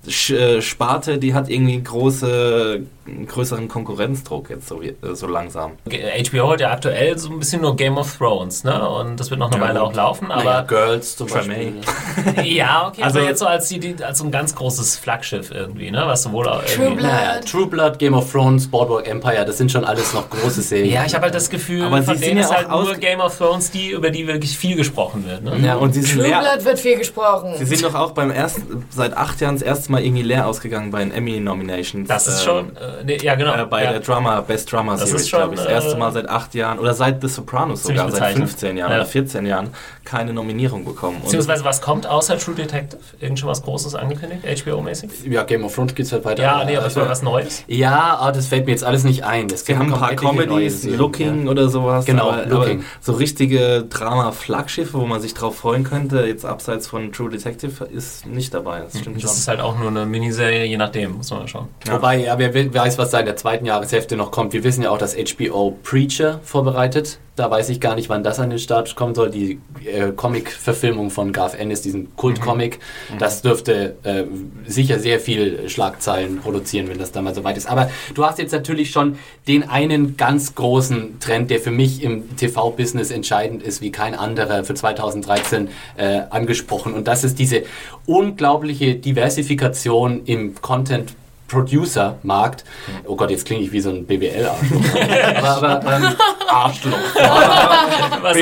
Sparte, die hat irgendwie einen große, größeren Konkurrenzdruck jetzt so, äh, so langsam. HBO hat ja aktuell so ein bisschen nur Game of Thrones, ne? Und das wird noch eine Ja, Weile gut. auch laufen, aber aber Girls zum. Beispiel. ja, okay, Also- aber jetzt so als, die, die, als so ein ganz großes Flaggschiff irgendwie, ne? Was sowohl auch True. Blood. Naja, True Blood, Game of Thrones, Boardwalk Empire, das sind schon alles noch große Serien. Ja, ich habe halt das Gefühl, Aber von sie denen sind ja ist halt nur Game of Thrones die, über die wirklich viel gesprochen wird. Ne? Ja, und sie sind True. Blood wird viel gesprochen. Sie sind doch auch beim ersten, seit acht Jahren das erste Mal irgendwie leer ausgegangen bei den Emmy-Nominations. Das ist Ähm, schon, äh, nee, ja genau. Äh, bei ja. der Drama, Best Drama Das Series, ist schon, glaube ich. Das erste äh, Mal seit acht Jahren oder seit The Sopranos sogar, seit bezeichnend. 15 Jahren Ja. oder 14 Jahren keine Nominierung bekommen. Und Beziehungsweise was kommt außer True Detective? Irgend schon was Großes angekündigt, HBO-mäßig? Ja, Game of Thrones geht's halt weiter. Ja, nee, aber es Also- war was Neues. Ja, aber das fällt mir jetzt alles nicht ein. Es haben ein paar Comedies, Looking ja. oder sowas. Genau, aber, Looking. aber so richtige Drama-Flaggschiffe, wo man sich drauf freuen könnte, jetzt abseits von True Detective, ist nicht dabei. Das stimmt Das schon. ist halt auch nur eine Miniserie, je nachdem, muss man mal schauen. Wobei, ja, wer weiß, was da in der zweiten Jahreshälfte noch kommt. Wir wissen ja auch, dass HBO Preacher vorbereitet. Da weiß ich gar nicht, wann das an den Start kommen soll. Die äh, Comic-Verfilmung von Garth Ennis, diesen Kult-Comic, das dürfte äh, sicher sehr viel Schlagzeilen produzieren, wenn das dann mal soweit ist. Aber du hast jetzt natürlich schon den einen ganz großen Trend, der für mich im TV-Business entscheidend ist, wie kein anderer für 2013 äh, angesprochen. Und das ist diese unglaubliche Diversifikation im Content Producer-Markt. Oh Gott, jetzt klinge ich wie so ein BWL-Arschloch. aber aber ähm, Arschloch. Was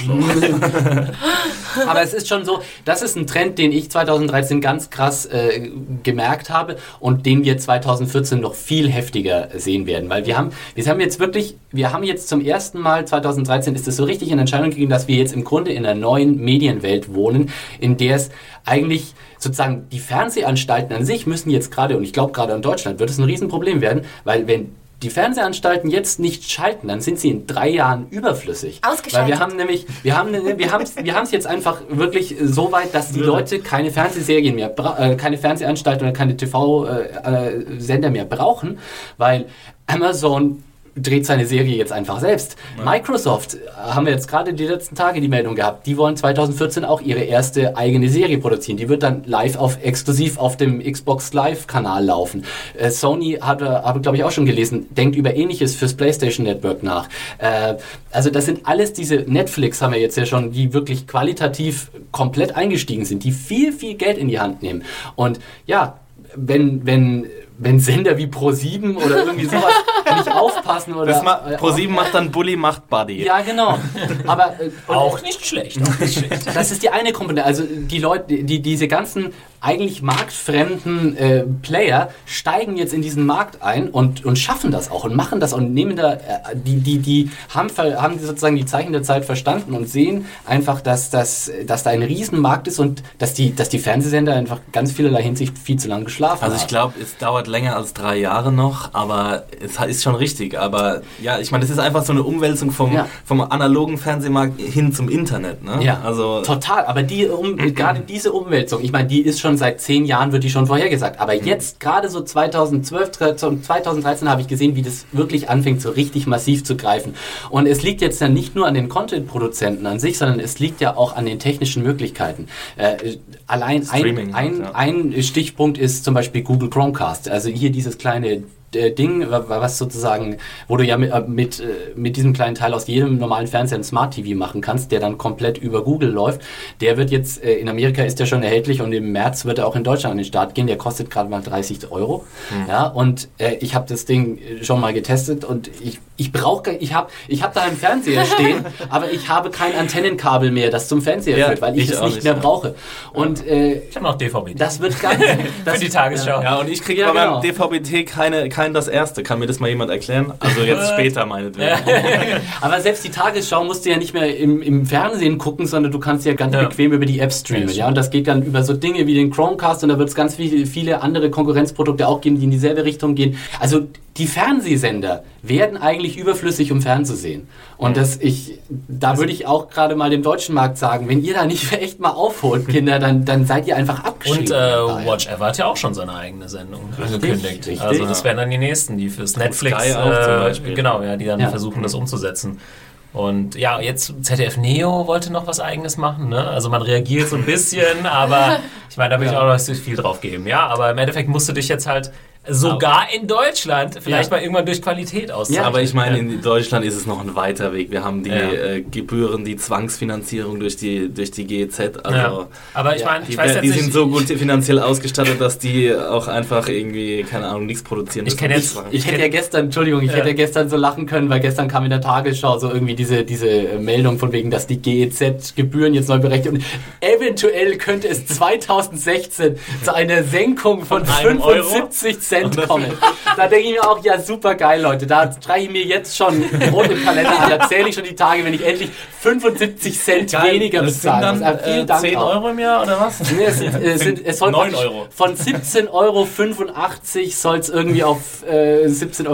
jetzt Aber es ist schon so, das ist ein Trend, den ich 2013 ganz krass äh, gemerkt habe und den wir 2014 noch viel heftiger sehen werden. Weil wir haben, wir haben jetzt wirklich, wir haben jetzt zum ersten Mal 2013 ist es so richtig in Entscheidung gegeben, dass wir jetzt im Grunde in einer neuen Medienwelt wohnen, in der es eigentlich sozusagen die Fernsehanstalten an sich müssen jetzt gerade, und ich glaube gerade in Deutschland wird es ein Riesenproblem werden, weil wenn die Fernsehanstalten jetzt nicht schalten, dann sind sie in drei Jahren überflüssig. Ausgeschaltet. Weil wir haben nämlich, wir haben, wir haben, wir haben es jetzt einfach wirklich so weit, dass die Leute keine Fernsehserien mehr, äh, keine Fernsehanstalten oder keine TV-Sender mehr brauchen, weil Amazon dreht seine Serie jetzt einfach selbst. Microsoft, äh, haben wir jetzt gerade die letzten Tage die Meldung gehabt, die wollen 2014 auch ihre erste eigene Serie produzieren. Die wird dann live auf, exklusiv auf dem Xbox Live Kanal laufen. Äh, Sony hat, äh, habe glaube ich auch schon gelesen, denkt über ähnliches fürs PlayStation Network nach. Äh, also das sind alles diese Netflix haben wir jetzt ja schon, die wirklich qualitativ komplett eingestiegen sind, die viel, viel Geld in die Hand nehmen. Und ja, wenn, wenn, wenn Sender wie Pro7 oder irgendwie sowas nicht aufpassen oder. Das ma äh, Pro7 macht dann Bully macht Buddy. Ja, genau. Aber äh, Auch nicht schlecht, auch nicht schlecht. das ist die eine Komponente. Also die Leute, die diese ganzen eigentlich marktfremden äh, Player steigen jetzt in diesen Markt ein und, und schaffen das auch und machen das und nehmen da, äh, die, die, die haben, haben sozusagen die Zeichen der Zeit verstanden und sehen einfach, dass, dass, dass da ein Riesenmarkt ist und dass die, dass die Fernsehsender einfach ganz vielerlei Hinsicht viel zu lange geschlafen Also ich haben. glaube, es dauert länger als drei Jahre noch, aber es ist schon richtig. Aber ja, ich meine, es ist einfach so eine Umwälzung vom, Ja. vom analogen Fernsehmarkt hin zum Internet. Ne? Ja, also total. Aber die um, gerade diese Umwälzung, ich meine, die ist schon seit zehn Jahren, wird die schon vorhergesagt. Aber Mhm. jetzt, gerade so 2012, 13, 2013 habe ich gesehen, wie das wirklich anfängt, so richtig massiv zu greifen. Und es liegt jetzt ja nicht nur an den Content-Produzenten an sich, sondern es liegt ja auch an den technischen Möglichkeiten. Äh, allein Streaming, ein, ein, ja. ein Stichpunkt ist zum Beispiel Google Chromecast. Also hier dieses kleine Ding, wa- was sozusagen, wo du ja mit, äh, mit, äh, mit diesem kleinen Teil aus jedem normalen Fernseher ein Smart TV machen kannst, der dann komplett über Google läuft. Der wird jetzt, äh, in Amerika ist der schon erhältlich und im März wird er auch in Deutschland an den Start gehen. Der kostet gerade mal 30 Euro. Ja, und äh, ich habe das Ding äh, schon mal getestet und ich, ich brauche, ich habe ich hab da einen Fernseher stehen, aber ich habe kein Antennenkabel mehr, das zum Fernseher Ja, führt, weil ich, ich es nicht mehr ja. brauche. Und äh, Ich habe noch DVD. das wird ganz... Das, Für die Tagesschau. ja, und ich kriege Ja, bei genau. meinem DVB-T keine, kein das erste. Kann mir das mal jemand erklären? Also jetzt später meinetwegen. Aber selbst die Tagesschau musst du ja nicht mehr im, im Fernsehen gucken, sondern du kannst ja ganz Ja. bequem über die App streamen. Ja, Ja, und das geht dann über so Dinge wie den Chromecast und da wird es ganz viele, viele andere Konkurrenzprodukte auch geben, die in dieselbe Richtung gehen. Also die Fernsehsender werden eigentlich überflüssig, um fernzusehen. Und das ich, da würde ich auch gerade mal dem deutschen Markt sagen, wenn ihr da nicht echt mal aufholt, Kinder, dann, dann seid ihr einfach abgeschrieben. Und äh. Watch Ever hat ja auch schon seine eigene Sendung angekündigt. richtig. Also das wären dann die nächsten, die fürs Netflix, Sky auch zum äh, Beispiel. genau, ja, die dann Ja. versuchen, das umzusetzen. Und ja, jetzt ZDF Neo wollte noch was Eigenes machen. Ne? Also man reagiert so ein bisschen, aber ich meine, da will ich auch noch nicht so viel drauf geben. Ja, aber im Endeffekt musst du dich jetzt halt sogar in Deutschland vielleicht Ja. mal irgendwann durch Qualität auszeichnen. Aber ich meine, in Deutschland ist es noch ein weiter Weg. Wir haben die Ja. äh, Gebühren, die Zwangsfinanzierung durch die, durch die GEZ. Also ja. Aber ich Ja, meine, ich die, weiß jetzt die nicht, sind so gut finanziell ausgestattet, dass die auch einfach irgendwie, keine Ahnung, nichts produzieren. Ich müssen. jetzt-. Ich hätte ja gestern, Entschuldigung, ich Ja. hätte ja gestern so lachen können, weil gestern kam in der Tagesschau so irgendwie diese, diese äh, Meldung von wegen, dass die GEZ-Gebühren jetzt neu berechnet und eventuell könnte es 2016 zu einer Senkung von Euro? 75 Cent kommen. Da denke ich mir auch, ja super geil, Leute, da streiche ich mir jetzt schon rot im Kalender an, da zähle ich schon die Tage, wenn ich endlich 75 Cent weniger das sind bezahle. dann Also, vielen äh, Dank 10 auch. Euro im Jahr oder was? Nee, es, sind, es, sind, es soll 9 praktisch Euro. Von 17,85 Euro soll es irgendwie auf äh, 17,10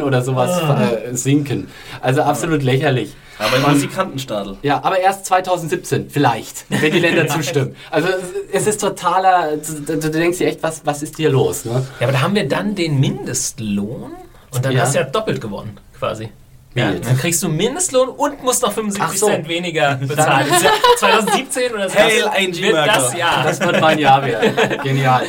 Euro oder sowas Ah. äh, sinken. Also absolut lächerlich. Aber im Musikantenstadel. Ja, aber erst 2017, vielleicht, wenn die Länder zustimmen. Also es ist totaler, du, denkst dir echt, was, was ist hier los? Ne? Ja, aber da haben wir dann den Mindestlohn und dann Ja. hast du ja doppelt gewonnen, quasi. Ja, dann kriegst du Mindestlohn und musst noch 75 Ach so. Cent weniger bezahlen. Das ist ja 2017 oder so. Hail wird das Jahr. Das wird mein Jahr werden. Genial.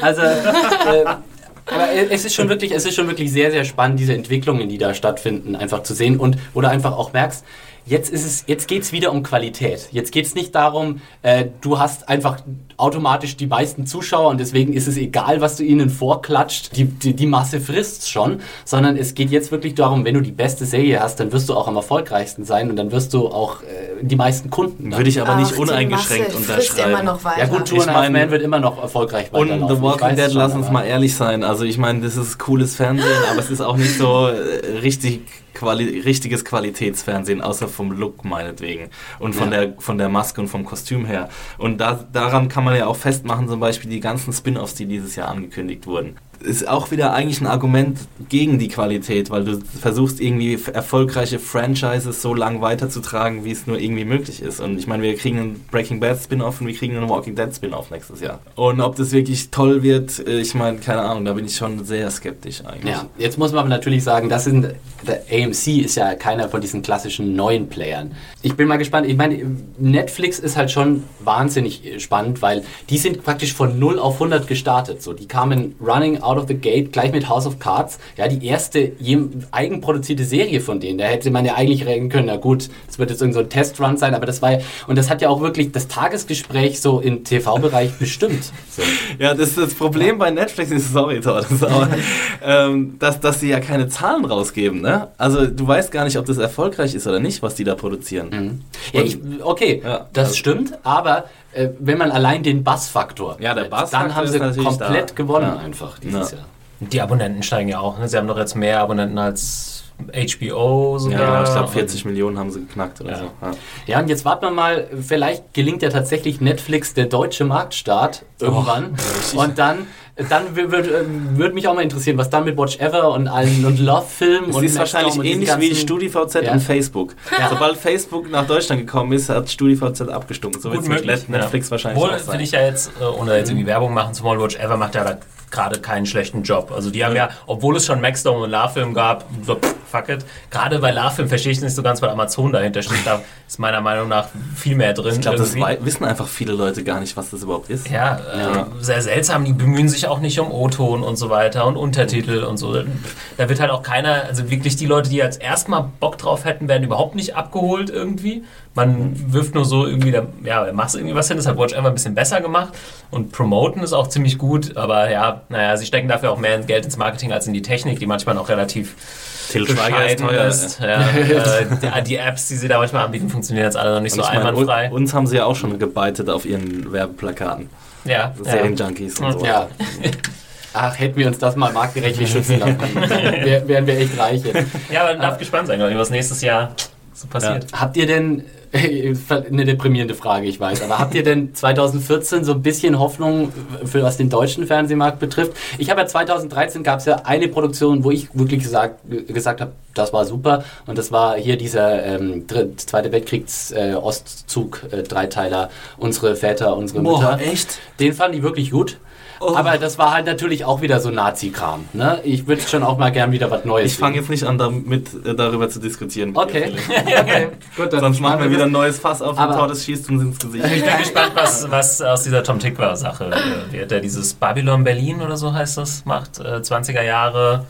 Also, äh, aber es ist schon wirklich, es ist schon wirklich sehr, sehr spannend, diese Entwicklungen, die da stattfinden, einfach zu sehen und du einfach auch merkst, jetzt ist es, jetzt geht's wieder um Qualität. Jetzt geht's nicht darum, äh, du hast einfach automatisch die meisten Zuschauer und deswegen ist es egal, was du ihnen vorklatscht, die, die, die Masse frisst schon, sondern es geht jetzt wirklich darum, wenn du die beste Serie hast, dann wirst du auch am erfolgreichsten sein und dann wirst du auch äh, die meisten Kunden. dann Würde ich aber nicht Ach, die uneingeschränkt unterschreiben. immer noch weiter. ja gut, Two Ich meine- Man wird immer noch erfolgreich Und weiterlaufen. The Ich Walking Dead, lass uns mal ehrlich sein. Also ich meine, das ist cooles Fernsehen, aber es ist auch nicht so äh, richtig quali richtiges Qualitätsfernsehen, außer vom Look meinetwegen. Und von, Ja. der, von der Maske und vom Kostüm her. Und da, daran kann man ja auch festmachen, zum Beispiel die ganzen Spin-Offs, die dieses Jahr angekündigt wurden. Ist auch wieder eigentlich ein Argument gegen die Qualität, weil du versuchst irgendwie erfolgreiche Franchises so lang weiterzutragen, wie es nur irgendwie möglich ist. Und ich meine, wir kriegen einen Breaking Bad Spin-Off und wir kriegen einen Walking Dead Spin-Off nächstes Jahr. Und ob das wirklich toll wird, äh, ich meine, keine Ahnung, da bin ich schon sehr skeptisch eigentlich. Ja, jetzt muss man aber natürlich sagen, das sind, der AMC ist ja keiner von diesen klassischen neuen Playern. Ich bin mal gespannt. Ich meine, Netflix ist halt schon wahnsinnig äh, spannend, weil die sind praktisch von 0 auf 100 gestartet. So, die kamen running out of the gate gleich mit House of Cards. Ja, die erste eigenproduzierte Serie von denen. Da hätte man ja eigentlich reden können, na gut, es wird jetzt irgend so ein Testrun sein, aber das war ja, und das hat ja auch wirklich das Tagesgespräch so im TV-Bereich bestimmt. So. Ja, das, das Problem bei Netflix ist, sorry, Thor, das aber, ähm, dass, dass sie ja keine Zahlen rausgeben, ne? Also du weißt gar nicht, ob das erfolgreich ist oder nicht, was die da produzieren. Ja, ich, okay, Ja, das also- stimmt, aber äh, wenn man allein den Bassfaktor, Ja, der Bassfaktor dann haben sie natürlich komplett da. gewonnen Ja. einfach dieses Ja. Jahr. Die Abonnenten steigen ja auch. Ne? Sie haben doch jetzt mehr Abonnenten als HBO sogar. Ja, ich glaube Und- 40 Millionen haben sie geknackt oder Ja. so. Ja. Ja, und jetzt warten wir mal, vielleicht gelingt ja tatsächlich Netflix der deutsche Marktstart irgendwann. und dann, dann würde würd, würd mich auch mal interessieren, was dann mit Watch Ever und allen und Love-Filmen Es und ist wahrscheinlich und ähnlich wie StudiVZ Ja. und Facebook. Ja. Sobald Facebook nach Deutschland gekommen ist, hat StudiVZ abgestunken. So wird es mit. Netflix ja. wahrscheinlich Wohl auch sein. finde ich ja jetzt, äh, ohne jetzt irgendwie Werbung machen zu wollen, Watch Ever macht ja da gerade keinen schlechten Job. Also die haben ja, obwohl es schon Maxdome und LaFilm gab, so pff, fuck it. Gerade bei LaFilm verstehe ich nicht so ganz, weil Amazon dahinter steht. Da ist meiner Meinung nach viel mehr drin. ich glaube, das wissen einfach viele Leute gar nicht, was das überhaupt ist. Ja, äh, sehr seltsam. Die bemühen sich auch nicht um O-Ton und so weiter und Untertitel und so. Da wird halt auch keiner, also wirklich die Leute, die jetzt erstmal Bock drauf hätten, werden überhaupt nicht abgeholt irgendwie. Man wirft nur so irgendwie, da, ja, machst irgendwie was hin. Das hat Watch Ever ein bisschen besser gemacht und Promoten ist auch ziemlich gut. Aber ja, naja, sie stecken dafür auch mehr Geld ins Marketing als in die Technik, die manchmal auch relativ Schweiger ist teuer. ist. Ja, äh, die, die Apps, die sie da manchmal anbieten, funktionieren jetzt alle noch nicht Und so meine, einwandfrei. un- uns haben sie ja auch schon gebeitet auf ihren Werbeplakaten. ja, ja. Serienjunkies und so. Ja. Ach, hätten wir uns das mal marktgerechtlich schützen lassen. Wär, wären wir echt reich jetzt. Ja, aber man darf gespannt sein, was nächstes Jahr so passiert. Habt ihr denn, eine deprimierende Frage, ich weiß, aber habt ihr denn 2014 so ein bisschen Hoffnung für was den deutschen Fernsehmarkt betrifft? Ich habe ja 2013 gab es ja eine Produktion, wo ich wirklich gesagt, gesagt habe, das war super und das war hier dieser ähm, Zweite Weltkriegs äh, Ostzug äh, Dreiteiler, unsere Väter, unsere Mütter. Boah, echt? Den fand ich wirklich gut. Aber das war halt natürlich auch wieder so Nazi-Kram. Ne? Ich würde schon auch mal gern wieder was Neues Ich fange jetzt nicht an, damit, äh, darüber zu diskutieren. Okay. Okay. Gut, dann Sonst machen wir wieder ein neues Fass auf und Tau das schießt uns ins Gesicht. Ich bin gespannt, was, was aus dieser Tom Tikva-Sache äh, wird. Der dieses Babylon Berlin oder so heißt das, macht. Äh, 20er Jahre.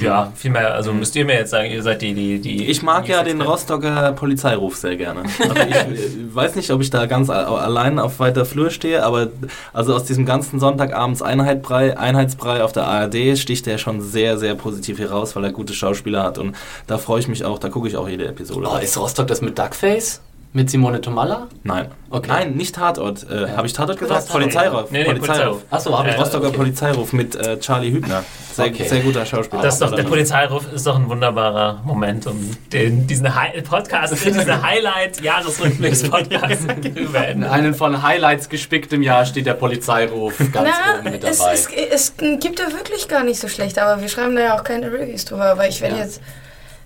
Ja, viel mehr. Also müsst ihr mir jetzt sagen, ihr seid die. die, die Ich mag ja den. Rostocker Polizeiruf sehr gerne. Also ich weiß nicht, ob ich da ganz allein auf weiter Flur stehe, aber also aus diesem ganzen Sonntagabends Einheitbrei, Einheitsbrei auf der ARD sticht der schon sehr, sehr positiv heraus, weil er gute Schauspieler hat und da freue ich mich auch, da gucke ich auch jede Episode. Oh, ist Rostock das mit Duckface? Mit Simone Tomalla? Nein. Okay. Nein, nicht Tatort. Äh, Habe ich Tatort gesagt? hast Polizeiruf. Nee, nee, Polizeiruf. Achso, habe ich Äh, Rostocker okay. Polizeiruf mit äh, Charlie Hübner. Sehr, Okay. sehr guter Schauspieler. Das ist doch, der Polizeiruf ist doch ein wunderbarer Moment, um den, diesen Hi Podcast, diesen Highlight-Jahresrückblicks-Podcast zu beenden. In einem von Highlights gespicktem Jahr steht der Polizeiruf ganz Na, oben mit es, dabei. es, es gibt da wirklich gar nicht so schlecht, aber wir schreiben da ja auch keine Reviews drüber. Aber ich werde Ja. jetzt,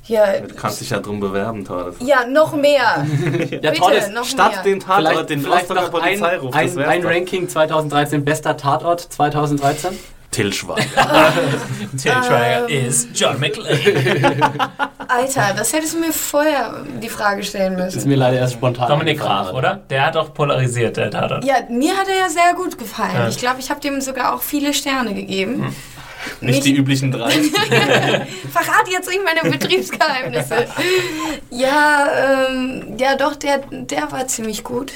Ja, Du kannst dich ja drum bewerben, Thor. Das- ja noch mehr. Ja, noch Statt mehr. den Tatort, Vielleicht, den vielleicht noch ein, Polizeiruf. ein, ein doch. Ranking 2013, bester Tatort 2013. Till Schweiger. Till Schweiger Ähm. ist John McClane. Alter, das hättest du mir vorher die Frage stellen Das ist müssen. mir leider erst spontan. Dominik. Graf, oder? Der hat doch polarisiert, der Tatort. Ja, mir hat er ja sehr gut gefallen. Ja. Ich glaube, ich habe dem sogar auch viele Sterne gegeben. Hm. Nicht die üblichen drei. Verrate jetzt nicht meine Betriebsgeheimnisse. ja, ähm, ja doch, der, der war ziemlich gut.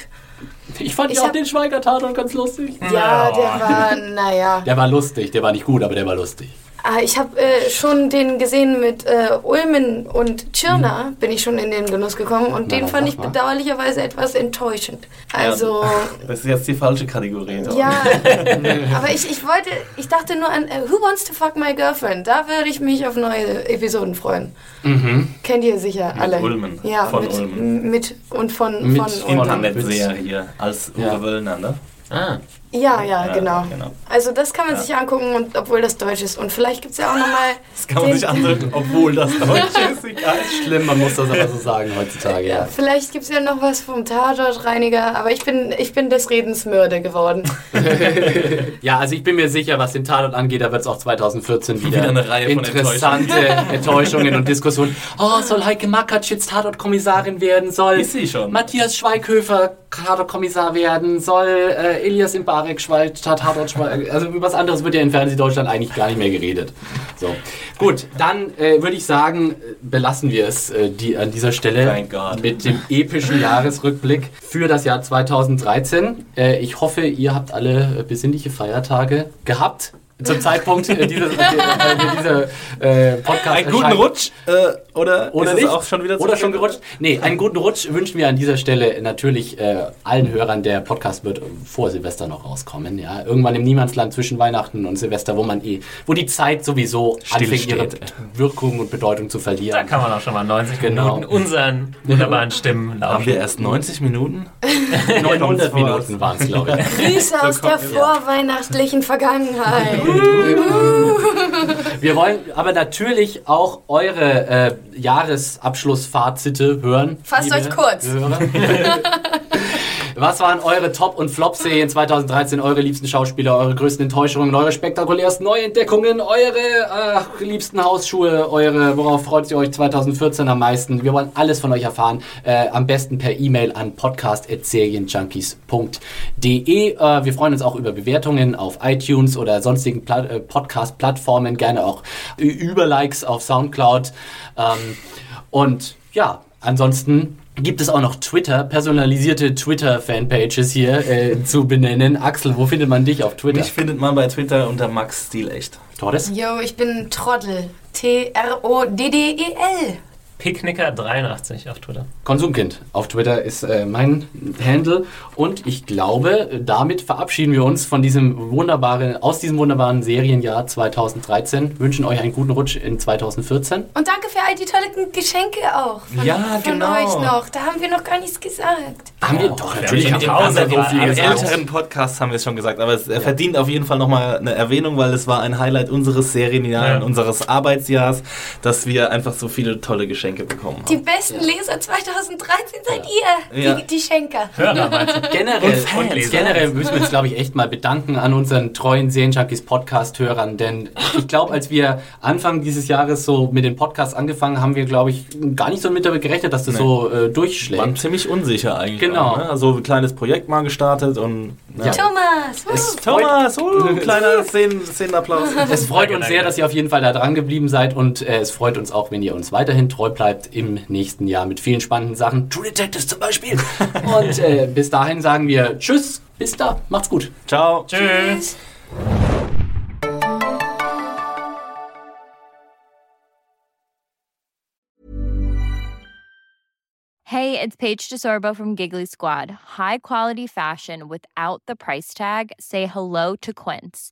Ich fand Ich ja auch den Schweiger-Tatort ganz lustig. Ja, der war, naja. Der war lustig, der war nicht gut, aber der war lustig. Ah, ich habe äh, schon den gesehen mit äh, Ulmen und Tschirner, bin ich schon in den Genuss gekommen und Mhm. Na, den fand ich mal. bedauerlicherweise etwas enttäuschend. Also, Das ist jetzt die falsche Kategorie. Thor. ja, aber ich, ich wollte, ich dachte nur an äh, Who Wants to Fuck My Girlfriend? Da würde ich mich auf neue Episoden freuen. Kennt ihr sicher alle. Ulmen. Ja, Von mit, Ulmen. mit und von, Mit von. Internetserie als Uwe Ja. Wöllner, ne? Ah, Ja, ja, Ja, genau. genau. Also das kann man Ja. sich angucken, und, obwohl das Deutsch ist. Und vielleicht gibt es ja auch nochmal... Das kann man sich andrücken, obwohl das Deutsch ist. Egal. Schlimm, man muss das aber so sagen heutzutage, Ja, ja. vielleicht gibt es ja noch was vom Tatortreiniger, aber ich bin, ich bin des Redens Mürde geworden. Ja, also ich bin mir sicher, was den Tatort angeht, da wird es auch 2014 wieder, Wieder eine Reihe von interessante Enttäuschungen und Diskussionen. Oh, soll Heike Makatsch jetzt Tatortkommissarin werden? Soll Ist sie schon. Matthias Schweighöfer Tatortkommissar werden? Soll äh, Elias Imbarek Schweiz Tatort Also über was anderes wird ja in Fernsehdeutschland eigentlich gar nicht mehr geredet. So. Gut, dann äh, würde ich sagen, belassen wir es äh, die, an dieser Stelle mit dem epischen Jahresrückblick für das Jahr 2013. Äh, ich hoffe, ihr habt alle äh, besinnliche Feiertage gehabt. Zum Zeitpunkt äh, dieses, äh, äh, dieser äh, Podcast. Einen guten. Rutsch äh, oder, Oder ist nicht? es auch schon wieder Oder schon gerutscht? Nee, einen guten Rutsch wünschen wir an dieser Stelle natürlich äh, allen Hörern. Der Podcast wird vor Silvester noch rauskommen. Ja, irgendwann im Niemandsland zwischen Weihnachten und Silvester, wo man eh, wo die Zeit sowieso anfängt, ihre. Wirkung und Bedeutung zu da verlieren. kann man auch schon mal 90 Genau. Minuten unseren wunderbaren Stimmen laufen. Haben wir erst 90 Minuten? 900 Kommt's Minuten waren es, glaube ich. Grüße aus der vorweihnachtlichen Vergangenheit. Wir wollen aber natürlich auch eure äh, Jahresabschlussfazite hören. Fasst euch kurz. Was waren eure Top- und Flop-Serien 2013? Eure liebsten Schauspieler, eure größten Enttäuschungen, eure spektakulärsten Neuentdeckungen, eure ach, liebsten Hausschuhe, eure, worauf freut ihr euch 2014 am meisten? Wir wollen alles von euch erfahren. Äh, am besten per E-Mail an podcast.serienjunkies.de. Äh, wir freuen uns auch über Bewertungen auf iTunes oder sonstigen Pla äh, Podcast-Plattformen. Gerne auch über Likes auf Soundcloud. Ähm, und ja, ansonsten gibt es auch noch Twitter, personalisierte Twitter-Fanpages hier äh, zu benennen. Axel, wo findet man dich auf Twitter? Mich findet man bei Twitter unter Max Stilecht. Tordes? Yo, ich bin Trottel. T-R-O-D-D-E-L. Picknicker83 auf Twitter. Konsumkind auf Twitter ist äh, mein Handle und ich glaube, damit verabschieden wir uns von diesem wunderbaren, aus diesem wunderbaren Serienjahr 2013. Wünschen euch einen guten Rutsch in 2014. Und danke für all die tollen Geschenke auch. Von, Ja, von genau. euch noch. Da haben wir noch gar nichts gesagt. Haben wir doch natürlich haben haben wir so viel Im gesagt. älteren Podcast haben wir es schon gesagt, aber es verdient auf jeden Fall nochmal eine Erwähnung, weil es war ein Highlight unseres Serienjahres, Ja. unseres Arbeitsjahrs, dass wir einfach so viele tolle Geschenke bekommen Die haben. besten Leser 2013 seid ihr. Ja. Die, die Schenker. Hörer meinst du? Generell, Und Fans. generell müssen wir uns, glaube ich, echt mal bedanken an unseren treuen Serienjunkies Podcast-Hörern, denn ich glaube, als wir Anfang dieses Jahres so mit den Podcasts angefangen haben, wir, glaube ich, gar nicht so mit damit gerechnet, dass das Nee. so äh, waren durchschlägt. ziemlich unsicher eigentlich. Genau. Auch, ne? Also ein kleines Projekt mal gestartet und ja. Thomas. freut, Thomas, uh, kleiner Szenen, Szenenapplaus. es freut uns sehr, dass ihr auf jeden Fall da dran geblieben seid und äh, es freut uns auch, wenn ihr uns weiterhin treu bleibt im nächsten Jahr mit vielen spannenden Sachen. True Detectives zum Beispiel. Und äh, bis dahin sagen wir Tschüss, bis da, macht's gut. Ciao. Tschüss. Hey, it's Paige DeSorbo from Giggly Squad. High quality fashion without the price tag. Say hello to Quince.